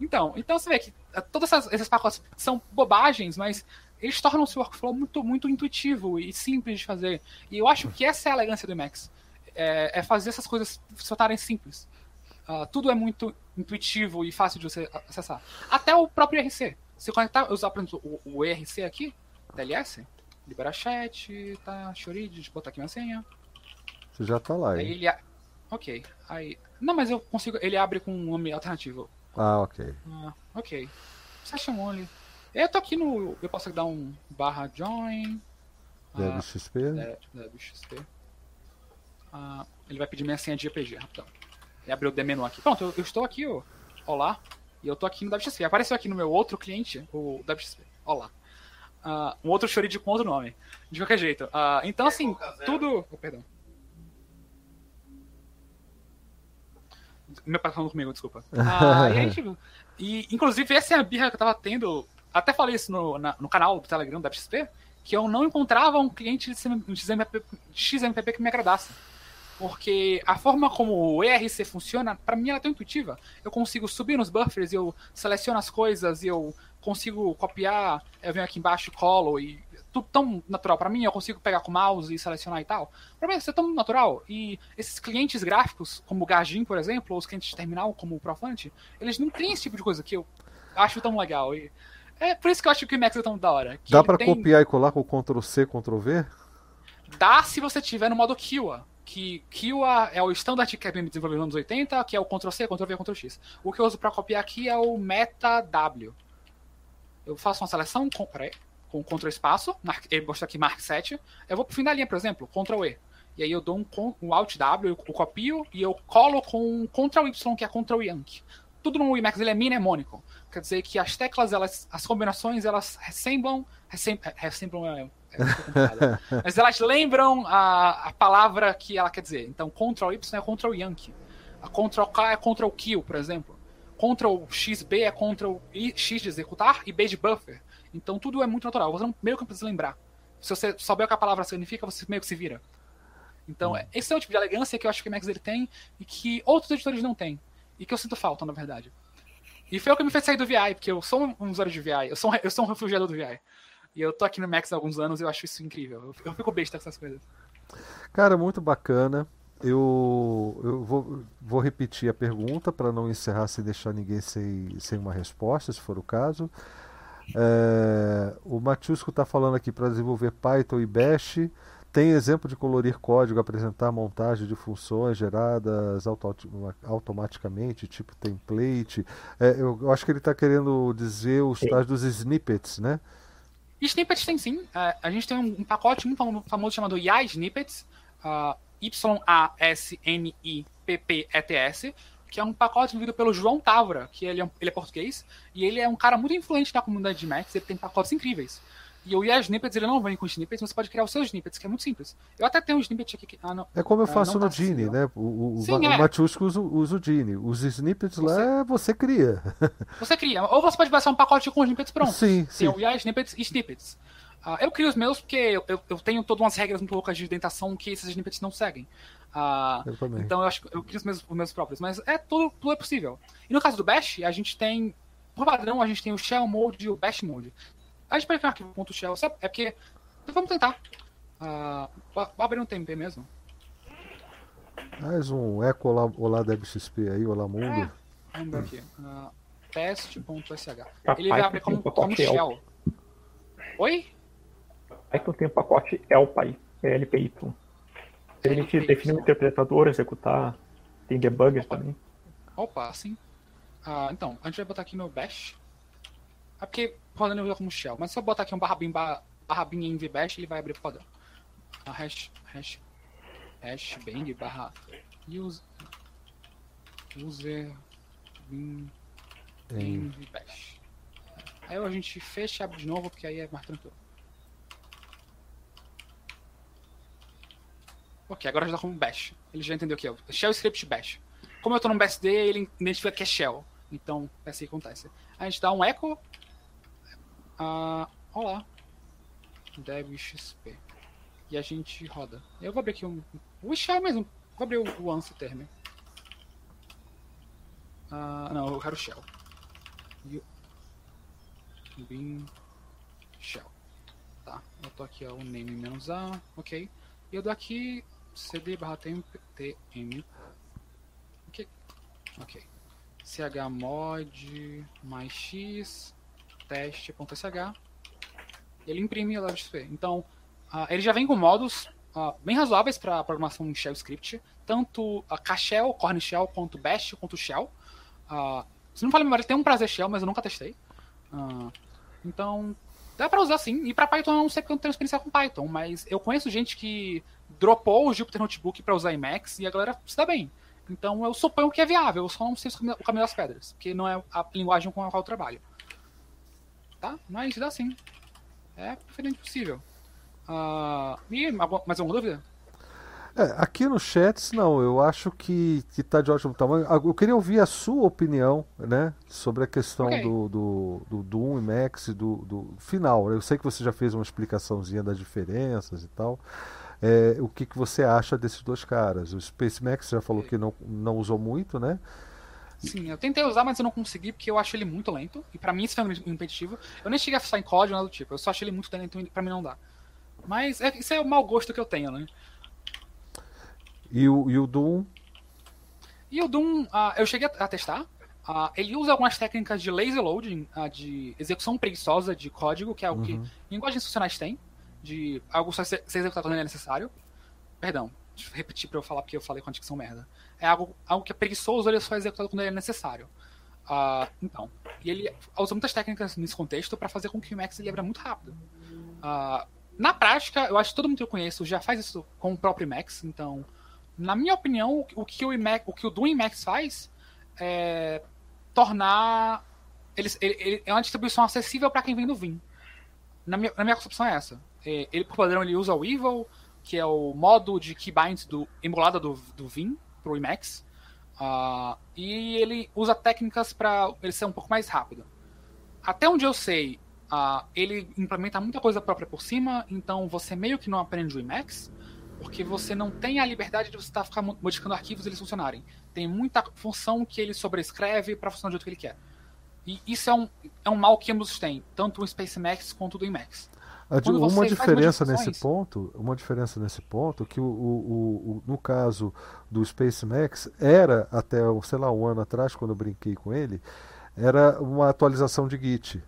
Então, então você vê que eh, todos essas- esses pacotes são bobagens, mas eles tornam o seu workflow muito, muito intuitivo e simples de fazer. E eu acho que essa é a elegância do Emacs. É, é fazer essas coisas se tornarem simples. Ah, tudo é muito intuitivo e fácil de você acessar. Até o próprio IRC. Se conectar, usar, por exemplo, o, o IRC aqui, DLS, libera chat, tá, Shorid, deixa eu botar aqui minha senha. Você já tá lá, Aí hein? ele. a- Ok. Aí. Não, mas eu consigo. Ele abre com um nome alternativo. Ah, ok. Ah, ok. Session only. Eu tô aqui no. Eu posso dar um barra join. Ah, DevXP. é, DevXP. Ah, ele vai pedir minha senha de GPG, rapidão. Ele abriu o D menu aqui. Pronto, eu, eu estou aqui, ó. Olá. E eu tô aqui no WXP. Apareceu aqui no meu outro cliente, o WXP. Olá. Ah, um outro Shorid com outro nome. De qualquer jeito. Ah, então, assim, tudo. Oh, perdão. Meu pai tá falando comigo, desculpa. Ah, e, aí, tipo, e, inclusive, essa é a birra que eu tava tendo. Até falei isso no, na- no canal do Telegram da XP, que eu não encontrava um cliente de CM- de XMPP, XMPP que me agradasse. Porque a forma como o ERC funciona, pra mim ela é tão intuitiva. Eu consigo subir nos buffers, eu seleciono as coisas, e eu consigo copiar, eu venho aqui embaixo, colo e tudo tão natural pra mim, eu consigo pegar com o mouse e selecionar e tal. Pra mim isso é tão natural. E esses clientes gráficos, como o Gajin, por exemplo, ou os clientes de terminal, como o Profante, eles não têm esse tipo de coisa que eu acho tão legal. E é por isso que eu acho que o Emacs é tão da hora. Dá pra tem- copiar e colar com Ctrl C, Ctrl V? Dá se você tiver no modo Kiwa. Que Kiwa é o standard que é bem desenvolvido nos anos 80, que é o Ctrl-C, Ctrl-V, Ctrl-X. O que eu uso pra copiar aqui é o Meta W. Eu faço uma seleção com, peraí, com Ctrl espaço, ele mostra aqui Mark 7. Eu vou pro fim da linha, por exemplo, Ctrl E. Aí eu dou um, um Alt W, eu copio e eu colo com Ctrl Y, que é Ctrl Yankee. Tudo no Emacs ele é mnemônico. Quer dizer que as teclas, elas, as combinações, elas ressemblam. Ressem, ressemblam é, é complicado. Mas elas lembram a, a palavra que ela quer dizer. Então, Ctrl Y é Ctrl Yankee. A Ctrl K é Ctrl Kill, por exemplo. Ctrl XB é Ctrl I- X de executar e B de buffer. Então tudo é muito natural. Você não, meio que não precisa lembrar. Se você souber o que a palavra significa, você meio que se vira. Então, é- esse é o tipo de elegância que eu acho que o Max ele tem e que outros editores não têm. E que eu sinto falta, na verdade. E foi o que me fez sair do VI, porque eu sou um- um usuário de VI, eu sou um, eu sou um refugiado do VI. E eu tô aqui no Max há alguns anos e eu acho isso incrível. Eu, fico besta com essas coisas. Cara, muito bacana. Eu, eu vou, vou repetir a pergunta para não encerrar sem deixar ninguém sem, sem uma resposta, se for o caso. É, o Matiusco está falando aqui para desenvolver Python e Bash. Tem exemplo de colorir código, apresentar montagem de funções geradas auto- automaticamente, tipo template. É, eu, eu acho que ele está querendo dizer os tais dos snippets, né? E snippets tem sim. É, a gente tem um, um pacote muito famo- famoso chamado YA Snippets, ah, Y-A-S-N-I-P-P-E-T-S, que é um pacote desenvolvido pelo João Távora, que ele é, ele é português, e ele é um cara muito influente na comunidade de Macs, ele tem pacotes incríveis. E o YA Snippets, ele não vem com snippets, você pode criar os seus snippets, que é muito simples. Eu até tenho um snippet aqui que... Ah, não. É como eu Ah, faço no tá Gini, acessível. né? O, o, Sim, o é. Matiusco usa, usa o Gini. Os snippets Você- lá você cria. Você cria. Ou você pode baixar um pacote com snippets prontos. Sim, sim. Tem o Snippets e Snippets. Ah, eu crio os meus porque eu, eu, eu tenho todas umas regras muito loucas de indentação que esses snippets não seguem. Ah, Eu também. então eu acho que eu crio os meus, os meus próprios. Mas é tudo, tudo é possível. E no caso do Bash, a gente tem. Por padrão, a gente tem o Shell Mode e o Bash Mode. A gente pode criar um arquivo ponto .shell, sabe? É porque. Vamos tentar. Ah, vou abrir um TMP mesmo. Mais um eco olá, olá DebXP aí, olá mundo. É. Vamos ver aqui. Ah, teste.sh. Pra Ele vai abrir como, um como. Shell. Oi? Python tem o pacote ELPy, é LPY. Permite LPY. definir um interpretador, executar, tem debugger também. Opa, sim. Ah, então, a gente vai botar aqui no bash. É porque podendo usar como shell, mas se eu botar aqui um barra bin, barra, barra bin env bash, ele vai abrir o padrão. a hash, hash, hash bang barra use, user bin, bin bash. Aí a gente fecha e abre de novo, porque aí é mais tranquilo. Ok, agora já tá como bash. Ele já entendeu que é shell script bash. Como eu tô no BSD, ele identifica que é shell. Então, é assim que acontece. A gente dá um echo. Uh, olá. Deb XP. E a gente roda. Eu vou abrir aqui um. Shell mesmo. Vou abrir o, o ANSI term. Uh, não, eu quero shell. Bin shell. Tá, eu tô aqui ó, o name menos A, ok. E eu dou aqui cd barra tm, tm ok, ok. chmod mais x teste.sh ele imprime o LXP. Então, uh, ele já vem com modos uh, bem razoáveis para programação em shell script, tanto a uh, Kshell, Corn Shell, quanto Bash, quanto Shell. Uh, se não me memória, tem um prazer Shell, mas eu nunca testei. Uh, então, dá para usar sim. E para Python eu não sei porque eu não tenho experiência com Python, mas eu conheço gente que dropou o Jupyter Notebook para usar Emacs e a galera se dá bem. Então eu suponho que é viável, eu só não sei o caminho das pedras, porque não é a linguagem com a qual eu trabalho. Tá? Mas dá sim. É perfeitamente possível. Uh, e mais alguma dúvida? É, aqui no chats, não, eu acho que, que tá de ótimo tamanho. Eu queria ouvir a sua opinião, né, sobre a questão okay. do, do, do Doom e Max do, do final. Eu sei que você já fez uma explicaçãozinha das diferenças e tal. É, o que, que você acha desses dois caras? O Space Max já falou que não, não usou muito, né? Sim, eu tentei usar, mas eu não consegui porque eu acho ele muito lento. E para mim isso foi impeditivo. Eu nem cheguei a fuçar em código, nada do tipo. Eu só achei ele muito lento e pra mim não dá. Mas é, isso é o mau gosto que eu tenho, né? E o, e o Doom? E o Doom, uh, eu cheguei a, testar. Uh, ele usa algumas técnicas de lazy loading, uh, de execução preguiçosa de código, que é algo uhum. que linguagens funcionais têm de algo só ser, ser executado quando é necessário. Perdão, repetir para eu falar porque eu falei com a dicção merda. É algo, algo que é preguiçoso, ele é só executado quando ele é necessário. Uh, então, e ele usa muitas técnicas nesse contexto para fazer com que o Max ele abra muito rápido. Uh, na prática, eu acho que todo mundo que eu conheço já faz isso com o próprio Max, então, na minha opinião, o que o, Emacs, o, que o Doom Max faz é tornar. Ele, ele, ele é uma distribuição acessível para quem vem do Vim. Na minha, na minha concepção é essa. É, ele, por padrão, ele usa o Evil, que é o modo de keybinds do, emulada do, do Vim pro Emacs. Uh, e ele usa técnicas para ele ser um pouco mais rápido. Até onde eu sei, uh, ele implementa muita coisa própria por cima, então você meio que não aprende o Emacs, porque você não tem a liberdade de você estar tá, modificando arquivos e eles funcionarem. Tem muita função que ele sobrescreve para funcionar do jeito que ele quer. E isso é um, é um mal que ambos têm, tanto o Space Max quanto o Emacs uma diferença nesse ponto, uma diferença nesse ponto, que o, o, o, no caso do Space Max era até, sei lá, um ano atrás, quando eu brinquei com ele, era uma atualização de Git.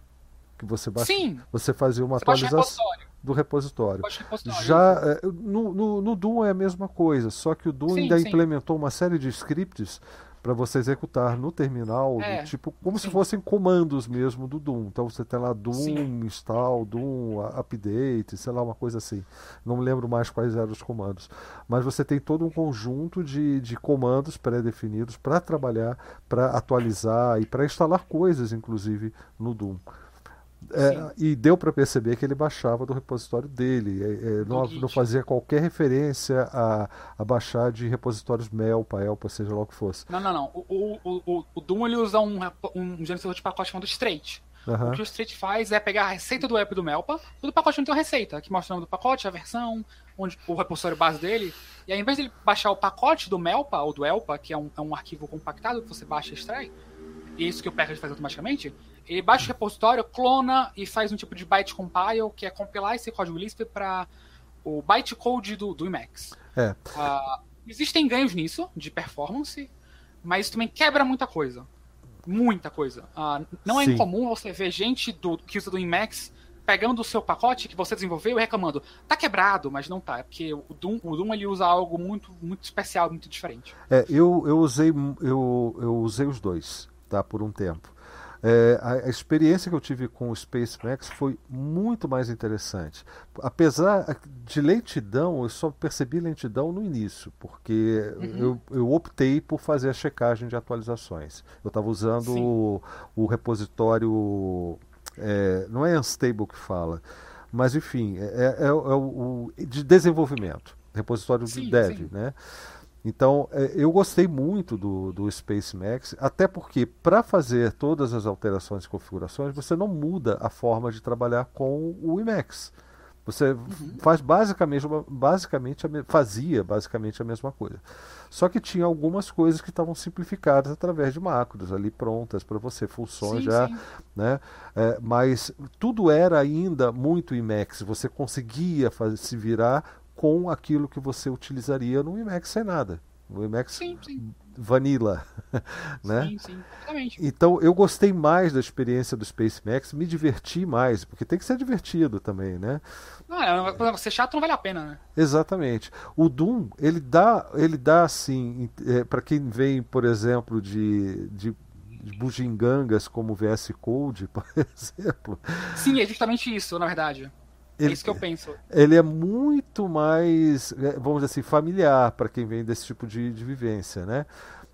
Que você, baixa, Sim. você fazia uma você atualização do repositório. repositório. Já é, no, no, no, Doom é a mesma coisa, só que o Doom sim, ainda sim. implementou uma série de scripts para você executar no terminal, é, do, tipo, como sim. se fossem comandos mesmo do Doom. Então você tem lá Doom sim. install, Doom update, sei lá, uma coisa assim. Não me lembro mais quais eram os comandos. Mas você tem todo um conjunto de, de comandos pré-definidos para trabalhar, para atualizar e para instalar coisas, inclusive, no Doom. É, e deu para perceber que ele baixava do repositório dele. É, é, não, não, fazia qualquer referência a, a baixar de repositórios Melpa, Elpa, seja lá o que fosse. Não, não, não. O, o, o, o Doom ele usa um, um gerenciador de pacote chamado Straight. Uhum. O que o Straight faz é pegar a receita do app do Melpa, todo pacote não tem uma receita, que mostra o nome do pacote, a versão, onde, o repositório base dele. E aí, ao invés de ele baixar o pacote do Melpa ou do Elpa, que é um, é um arquivo compactado que você baixa e extrai, e é isso que o package faz automaticamente, ele baixa o repositório, clona e faz um tipo de byte compile, que é compilar esse código Lisp para o bytecode do, do Emacs. É. Uh, existem ganhos nisso, de performance, mas isso também quebra muita coisa. Muita coisa. Uh, não é Sim. incomum você ver gente do, que usa do Emacs pegando o seu pacote que você desenvolveu e reclamando, tá quebrado, mas não tá, é porque o Doom, o Doom ele usa algo muito, muito especial, muito diferente. É, eu, eu usei eu, eu usei os dois, tá, por um tempo. É, a, a, experiência que eu tive com o Space Max foi muito mais interessante. Apesar de lentidão, eu só percebi lentidão no início, porque uhum. eu, eu, optei por fazer a checagem de atualizações. Eu estava usando o, o, repositório, é, não é Unstable que fala, mas enfim, é, é, é o, o, de desenvolvimento, repositório sim, de dev, sim. né? Então, é, eu gostei muito do, do Space Max, até porque para fazer todas as alterações e configurações, você não muda a forma de trabalhar com o Emacs. Você uhum. faz basicamente, basicamente fazia basicamente a mesma coisa. Só que tinha algumas coisas que estavam simplificadas através de macros ali prontas para você, funções sim, já, sim. né? É, mas tudo era ainda muito Emacs. Você conseguia fazer, se virar com aquilo que você utilizaria no Emacs sem nada. No Emacs sim, sim. Vanilla. né? Sim, sim, exatamente. Então eu gostei mais da experiência do Space Max, me diverti mais, porque tem que ser divertido também, né? Não, é, ser chato não vale a pena, né? Exatamente. O Doom, ele dá, ele dá assim, é, para quem vem, por exemplo, de, de bugigangas como VS Code, por exemplo. Sim, é justamente isso, na verdade. Ele, é isso que eu penso. Ele é muito mais, é, vamos dizer assim, familiar para quem vem desse tipo de, de vivência, né?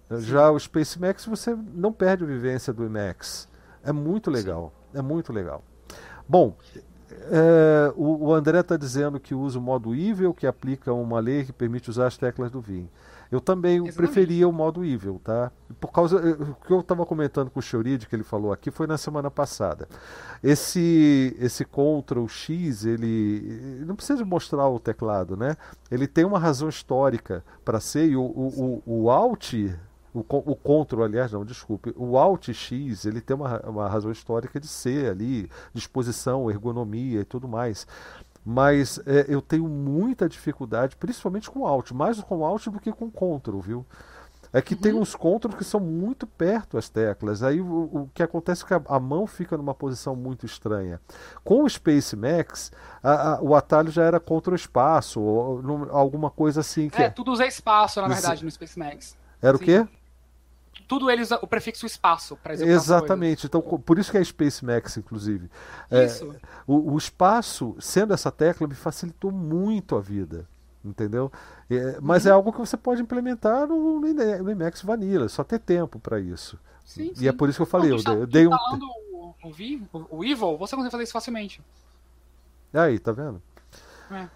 Sim. Já o Space Max você não perde a vivência do IMAX. É muito legal. Sim. É muito legal. Bom, é, o, o, André está dizendo que usa o modo Evil, que aplica uma lei que permite usar as teclas do Vim. Eu também Exatamente. preferia o modo Evil, tá? Por causa. Eh, o que eu estava comentando com o Shorid, que ele falou aqui, foi na semana passada. Esse, esse Ctrl X, ele. Não precisa mostrar o teclado, né? Ele tem uma razão histórica para ser, e o, o, o, o Alt o, o Ctrl, aliás, não, desculpe, o Alt X, ele tem uma, uma razão histórica de ser ali, disposição, ergonomia e tudo mais mas é, eu tenho muita dificuldade, principalmente com Alt, mais com Alt do que com Ctrl, viu? É que uhum. tem uns Ctrl que são muito perto as teclas. Aí o, o que acontece é que a, a, mão fica numa posição muito estranha. Com o Space Max, a, a, o atalho já era Ctrl espaço, ou, ou, alguma coisa assim. Que é, tudo usa espaço, na verdade, no Space Max. Era Sim. o quê? Tudo eles o prefixo espaço para Exatamente. Então, por isso que é Space Max, inclusive. É, isso. É, o, o, espaço, sendo essa tecla, me facilitou muito a vida. Entendeu? É, mas uhum. é algo que você pode implementar no, no Emacs Vanilla, só ter tempo para isso. Sim, e sim. é por isso que eu falei, Não, eu, eu dei um. O, o, o Evil, você consegue fazer isso facilmente. Aí, tá vendo? É.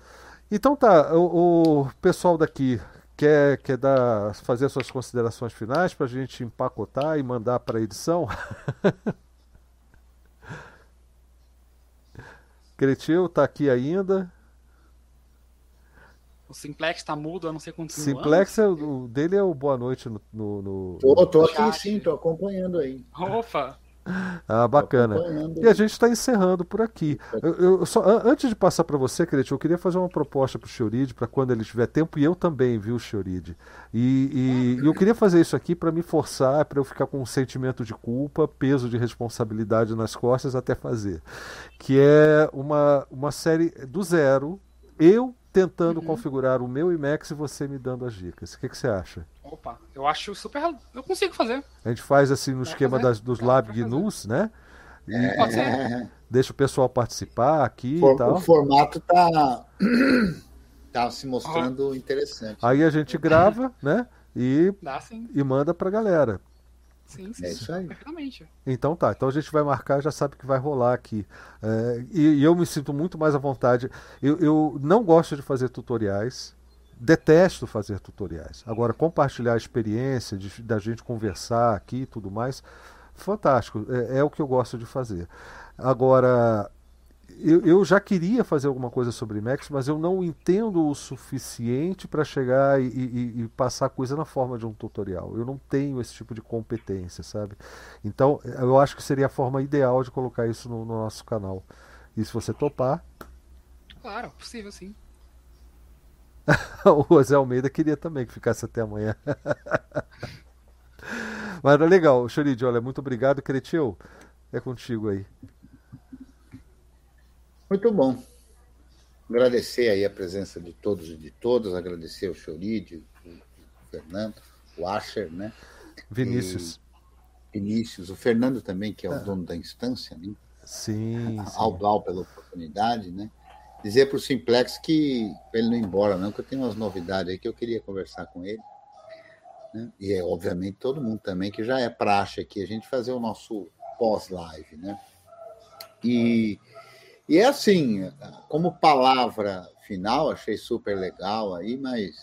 Então tá, o, o pessoal daqui Quer, quer dar, fazer suas considerações finais para a gente empacotar e mandar para a edição? Cretil está aqui ainda. O Simplex está mudo, eu não sei quanto Simplex, é, o dele é o Boa Noite no. no, no... Tô, tô aqui sim, tô acompanhando aí. Opa! Ah, bacana. E a gente está encerrando por aqui. Eu, eu só, antes de passar para você, Crete, eu queria fazer uma proposta para o Chioride, para quando ele tiver tempo, e eu também, viu, Chioride? E, e, e eu queria fazer isso aqui para me forçar, para eu ficar com um sentimento de culpa, peso de responsabilidade nas costas até fazer. Que é uma, uma série do zero, eu tentando uhum. configurar o meu IMAX e você me dando as dicas. O que, que você acha? Opa, eu acho super. Eu consigo fazer. A gente faz assim no esquema das, dos Lab GNUs, né? E, é... Deixa o pessoal participar aqui For, e tal. O formato tá, tá se mostrando oh. interessante. Aí a gente grava, né? E, Dá, e manda pra galera. Sim, sim. É isso aí. Perfeitamente. Então tá, então a gente vai marcar, já sabe que vai rolar aqui. É, e, e, eu me sinto muito mais à vontade. Eu, eu não gosto de fazer tutoriais, detesto fazer tutoriais. Agora, compartilhar a experiência, de, da gente conversar aqui e tudo mais, fantástico. É, é, o que eu gosto de fazer. Agora, eu, eu, já queria fazer alguma coisa sobre Max, mas eu não entendo o suficiente para chegar e, e, e, passar coisa na forma de um tutorial. Eu não tenho esse tipo de competência, sabe? Então, eu acho que seria a forma ideal de colocar isso no, no nosso canal. E se você topar. Claro, possível sim. o José Almeida queria também que ficasse até amanhã. Mas era legal. Chorid, olha, muito obrigado. Cretil, é contigo aí. Muito bom. Agradecer aí a presença de todos e de todas, agradecer o Chorid, o Fernando, o Asher, né? Vinícius. Vinícius, o Fernando também, que é o é. dono da instância, né? Sim. Ao Blau pela oportunidade, né? Dizer para o Simplex que ele não ir embora, não, que eu tenho umas novidades aí que eu queria conversar com ele. Né? E é, obviamente, todo mundo também, que já é praxe aqui, a gente fazer o nosso pós-live, né? E, e é assim, como palavra final, achei super legal aí, mas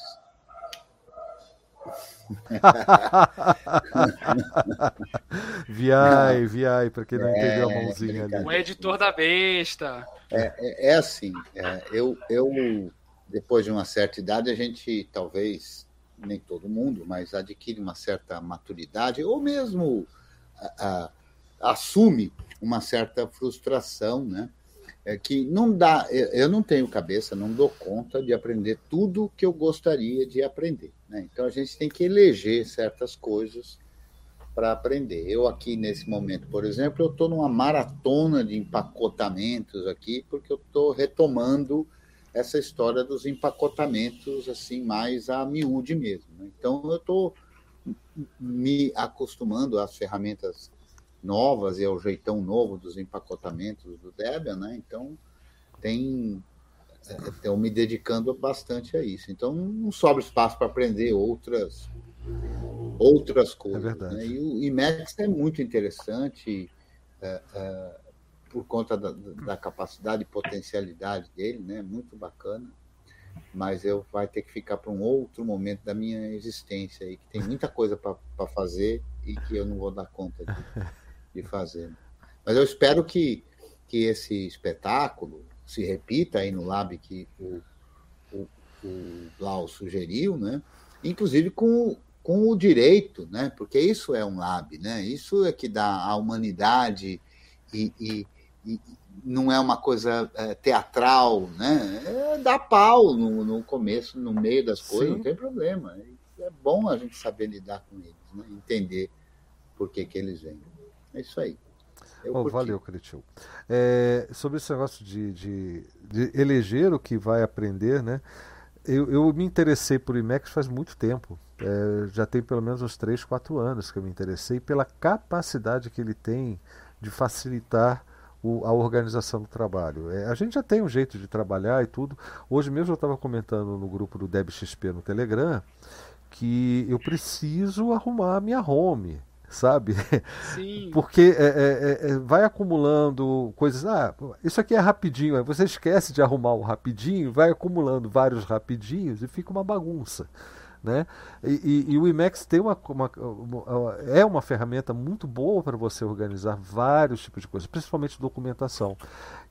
viai, viai, para quem não é, entendeu a mãozinha ali. O editor da besta. É, é, é assim, é, eu, eu, depois de uma certa idade, a gente talvez, nem todo mundo, mas adquire uma certa maturidade, ou mesmo a, a, assume uma certa frustração, né? É que não dá, eu não tenho cabeça, não dou conta de aprender tudo que eu gostaria de aprender. Né? Então a gente tem que eleger certas coisas para aprender. Eu aqui nesse momento, por exemplo, eu estou numa maratona de empacotamentos aqui, porque eu estou retomando essa história dos empacotamentos assim mais a miúde mesmo. Né? Então eu estou me acostumando às ferramentas novas e ao jeitão novo dos empacotamentos do Debian, né? Então tem Estou me dedicando bastante a isso. Então, não sobra espaço para aprender outras outras é coisas. É verdade. Né? E o IMAX é muito interessante é, é, por conta da, da, capacidade e potencialidade dele, né? Muito bacana. Mas eu vai ter que ficar para um outro momento da minha existência aí, que tem muita coisa para fazer e que eu não vou dar conta de fazer. Mas eu espero que, que esse espetáculo, se repita aí no lab que o, o, o Blau sugeriu, né? inclusive com, com o direito, né? porque isso é um lab, né? isso é que dá a humanidade e, e, e não é uma coisa é, teatral, né? É dar pau no, no começo, no meio das coisas, Sim. não tem problema. É bom a gente saber lidar com eles, né? entender por que, que eles vêm. É isso aí. Oh, valeu, Cretil. É, sobre esse negócio de, de, de, eleger o que vai aprender, né? Eu, eu me interessei por IMEX faz muito tempo. É, já tem pelo menos uns 3, 4 anos que eu me interessei pela capacidade que ele tem de facilitar o, a organização do trabalho. É, a gente já tem um jeito de trabalhar e tudo. Hoje mesmo eu estava comentando no grupo do DebXP no Telegram que eu preciso arrumar a minha home sabe? Sim. Porque é, é, é, é, vai acumulando coisas. Ah, isso aqui é rapidinho. Aí você esquece de arrumar o rapidinho, vai acumulando vários rapidinhos e fica uma bagunça. Né? E, e, e o Emacs tem uma, uma, uma, é uma ferramenta muito boa para você organizar vários tipos de coisas, principalmente documentação.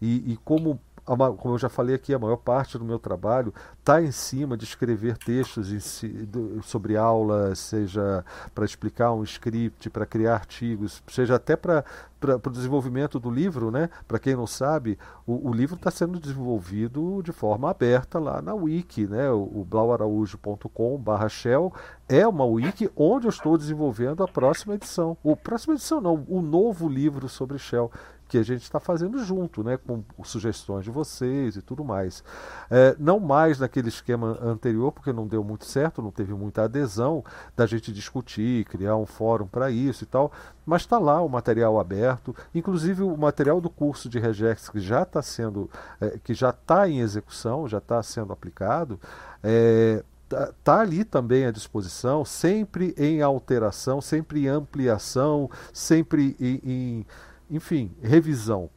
E, e como como eu já falei aqui, a maior parte do meu trabalho está em cima de escrever textos si, sobre aulas, seja para explicar um script, para criar artigos, seja até para o desenvolvimento do livro, né? Para quem não sabe, o, o livro está sendo desenvolvido de forma aberta lá na wiki, né? O, o blauaraújo.com/shell é uma wiki onde eu estou desenvolvendo a próxima edição. O próxima edição não, o novo livro sobre Shell que a gente está fazendo junto, né, com sugestões de vocês e tudo mais. É, não mais naquele esquema anterior, porque não deu muito certo, não teve muita adesão da gente discutir, criar um fórum para isso e tal, mas está lá o material aberto, inclusive o material do curso de Regex que já está sendo, é, que já está em execução, já está sendo aplicado. É, está ali também à disposição, sempre em alteração, sempre em ampliação, sempre em, em enfim, revisão.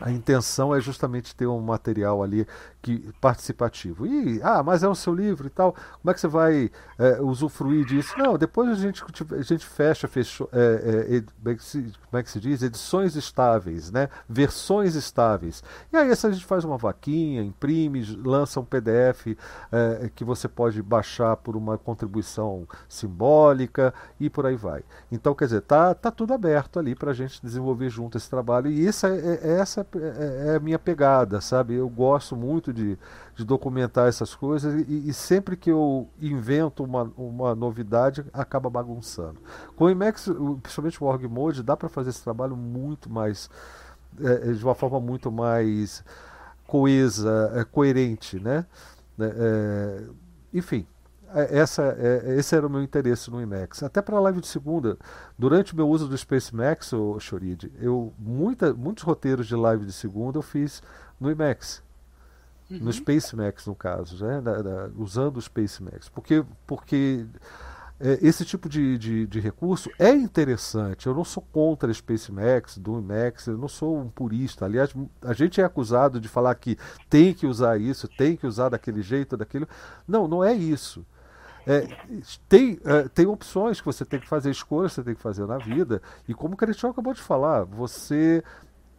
A intenção é justamente ter um material ali que participativo. E, ah, mas é o seu livro e tal, como é que você vai é, usufruir disso? Não, depois a gente, a gente fecha, fechou, é, é, como, é como é que se diz? Edições estáveis, né? versões estáveis. E aí essa a gente faz uma vaquinha, imprime, lança um PDF é, que você pode baixar por uma contribuição simbólica e por aí vai. Então, quer dizer, tá, tá tudo aberto ali para a gente desenvolver junto esse trabalho. E essa, é, essa é, é a minha pegada, sabe? Eu gosto muito de, de documentar essas coisas e, e, sempre que eu invento uma, uma novidade, acaba bagunçando. Com o Emacs, principalmente o Org Mode, dá para fazer esse trabalho muito mais, é, é, de uma forma muito mais coesa, é, coerente, né? É, é enfim, é, essa, esse era o meu interesse no IMAX. Até para a live de segunda, durante o meu uso do Space Max, o Choride, eu muitos roteiros de live de segunda eu fiz no IMAX. Uhum. No Space Max, no caso, né? Da, da, usando o Space Max. Porque, porque é, esse tipo de, de, de, recurso é interessante. Eu não sou contra Space Max, Doom Max, eu não sou um purista. Aliás, a gente é acusado de falar que tem que usar isso, tem que usar daquele jeito, daquilo. Não, não é isso. É, tem, é, tem opções que você tem que fazer, escolhas que você tem que fazer na vida. E como o Cristiano acabou de falar, você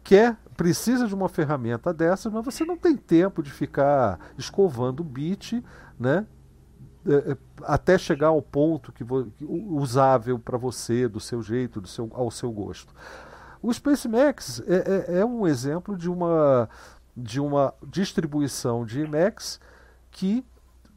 quer, precisa de uma ferramenta dessa, mas você não tem tempo de ficar escovando o bit, né? É, é, até chegar ao ponto que, usável para você, do seu jeito, do seu, ao seu gosto. O Space Max é, é, é, um exemplo de uma, de uma distribuição de Emacs que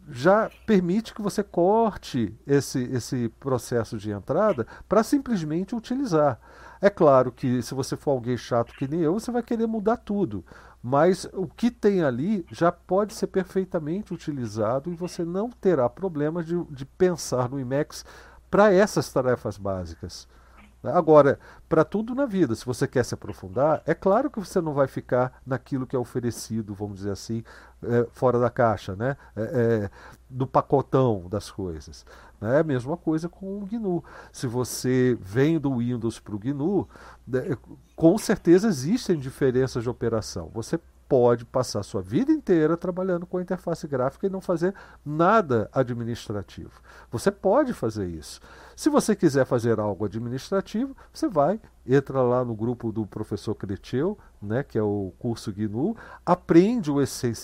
já permite que você corte esse, esse processo de entrada para simplesmente utilizar. É claro que se você for alguém chato que nem eu, você vai querer mudar tudo. Mas o que tem ali já pode ser perfeitamente utilizado e você não terá problemas de, de pensar no IMAX para essas tarefas básicas. Agora, para tudo na vida, se você quer se aprofundar, é claro que você não vai ficar naquilo que é oferecido, vamos dizer assim, é, fora da caixa, né? É, é, do pacotão das coisas. É a mesma coisa com o GNU. Se você vem do Windows para o GNU, né, com certeza existem diferenças de operação. Você pode passar sua vida inteira trabalhando com a interface gráfica e não fazer nada administrativo. Você pode fazer isso. Se você quiser fazer algo administrativo, você vai, entra lá no grupo do professor Creteu, né, que é o curso GNU, aprende o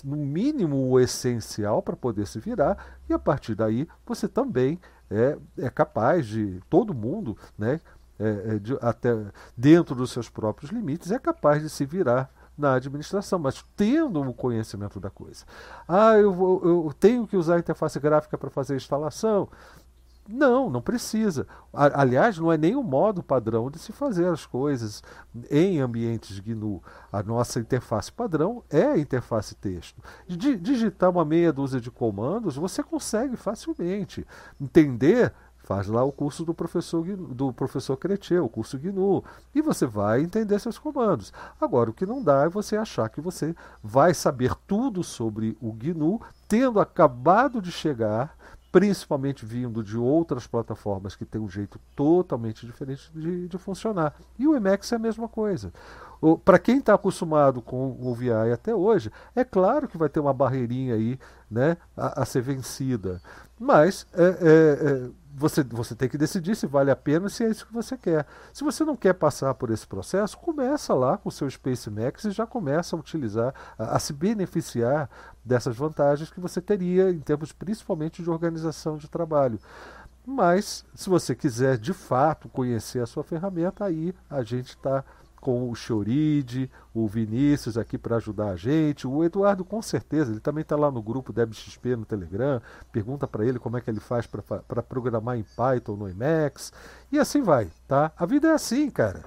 no mínimo o essencial para poder se virar e a partir daí você também é, é capaz de todo mundo, né, é, é de, até dentro dos seus próprios limites, é capaz de se virar na administração, mas tendo um conhecimento da coisa. Ah, eu, vou, eu tenho que usar a interface gráfica para fazer a instalação. Não, não precisa. Aliás, não é nem o modo padrão de se fazer as coisas em ambientes GNU. A nossa interface padrão é a interface texto. Digitar uma meia dúzia de comandos, você consegue facilmente entender Faz lá o curso do professor, do professor Cretê, o curso GNU, e você vai entender seus comandos. Agora, o que não dá é você achar que você vai saber tudo sobre o GNU, tendo acabado de chegar, principalmente vindo de outras plataformas que têm um jeito totalmente diferente de, de funcionar. E o Emacs é a mesma coisa. Para quem está acostumado com o VI até hoje, é claro que vai ter uma barreirinha aí né, a, a ser vencida. Mas é, é, é você, você tem que decidir se vale a pena se é isso que você quer. Se você não quer passar por esse processo, começa lá com o seu Space Max e já começa a utilizar, a, a se beneficiar dessas vantagens que você teria em termos principalmente de organização de trabalho. Mas, se você quiser de fato conhecer a sua ferramenta, aí a gente está com o Choride, o Vinícius aqui para ajudar a gente, o Eduardo com certeza, ele também está lá no grupo DebXP no Telegram, pergunta para ele como é que ele faz para programar em Python no Emacs, e assim vai, tá? A vida é assim, cara.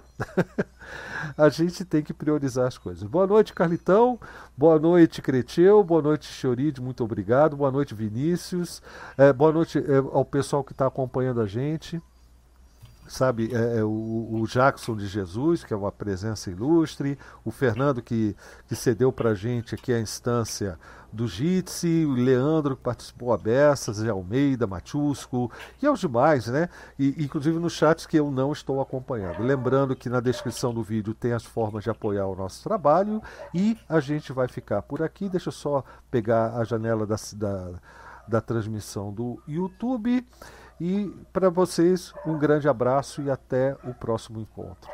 a gente tem que priorizar as coisas. Boa noite, Carlitão. Boa noite, Creteu. Boa noite, Choride. Muito obrigado. Boa noite, Vinícius. É, boa noite é, ao pessoal que está acompanhando a gente sabe, é, é, o, o, Jackson de Jesus, que é uma presença ilustre, o Fernando que, que cedeu para a gente aqui a instância do Jitsi, o Leandro que participou a beça, Zé Almeida, Matiusco e aos demais, né? E, inclusive nos chats que eu não estou acompanhando. Lembrando que na descrição do vídeo tem as formas de apoiar o nosso trabalho e a gente vai ficar por aqui. Deixa eu só pegar a janela da, da, da transmissão do YouTube. E para vocês, um grande abraço e até o próximo encontro.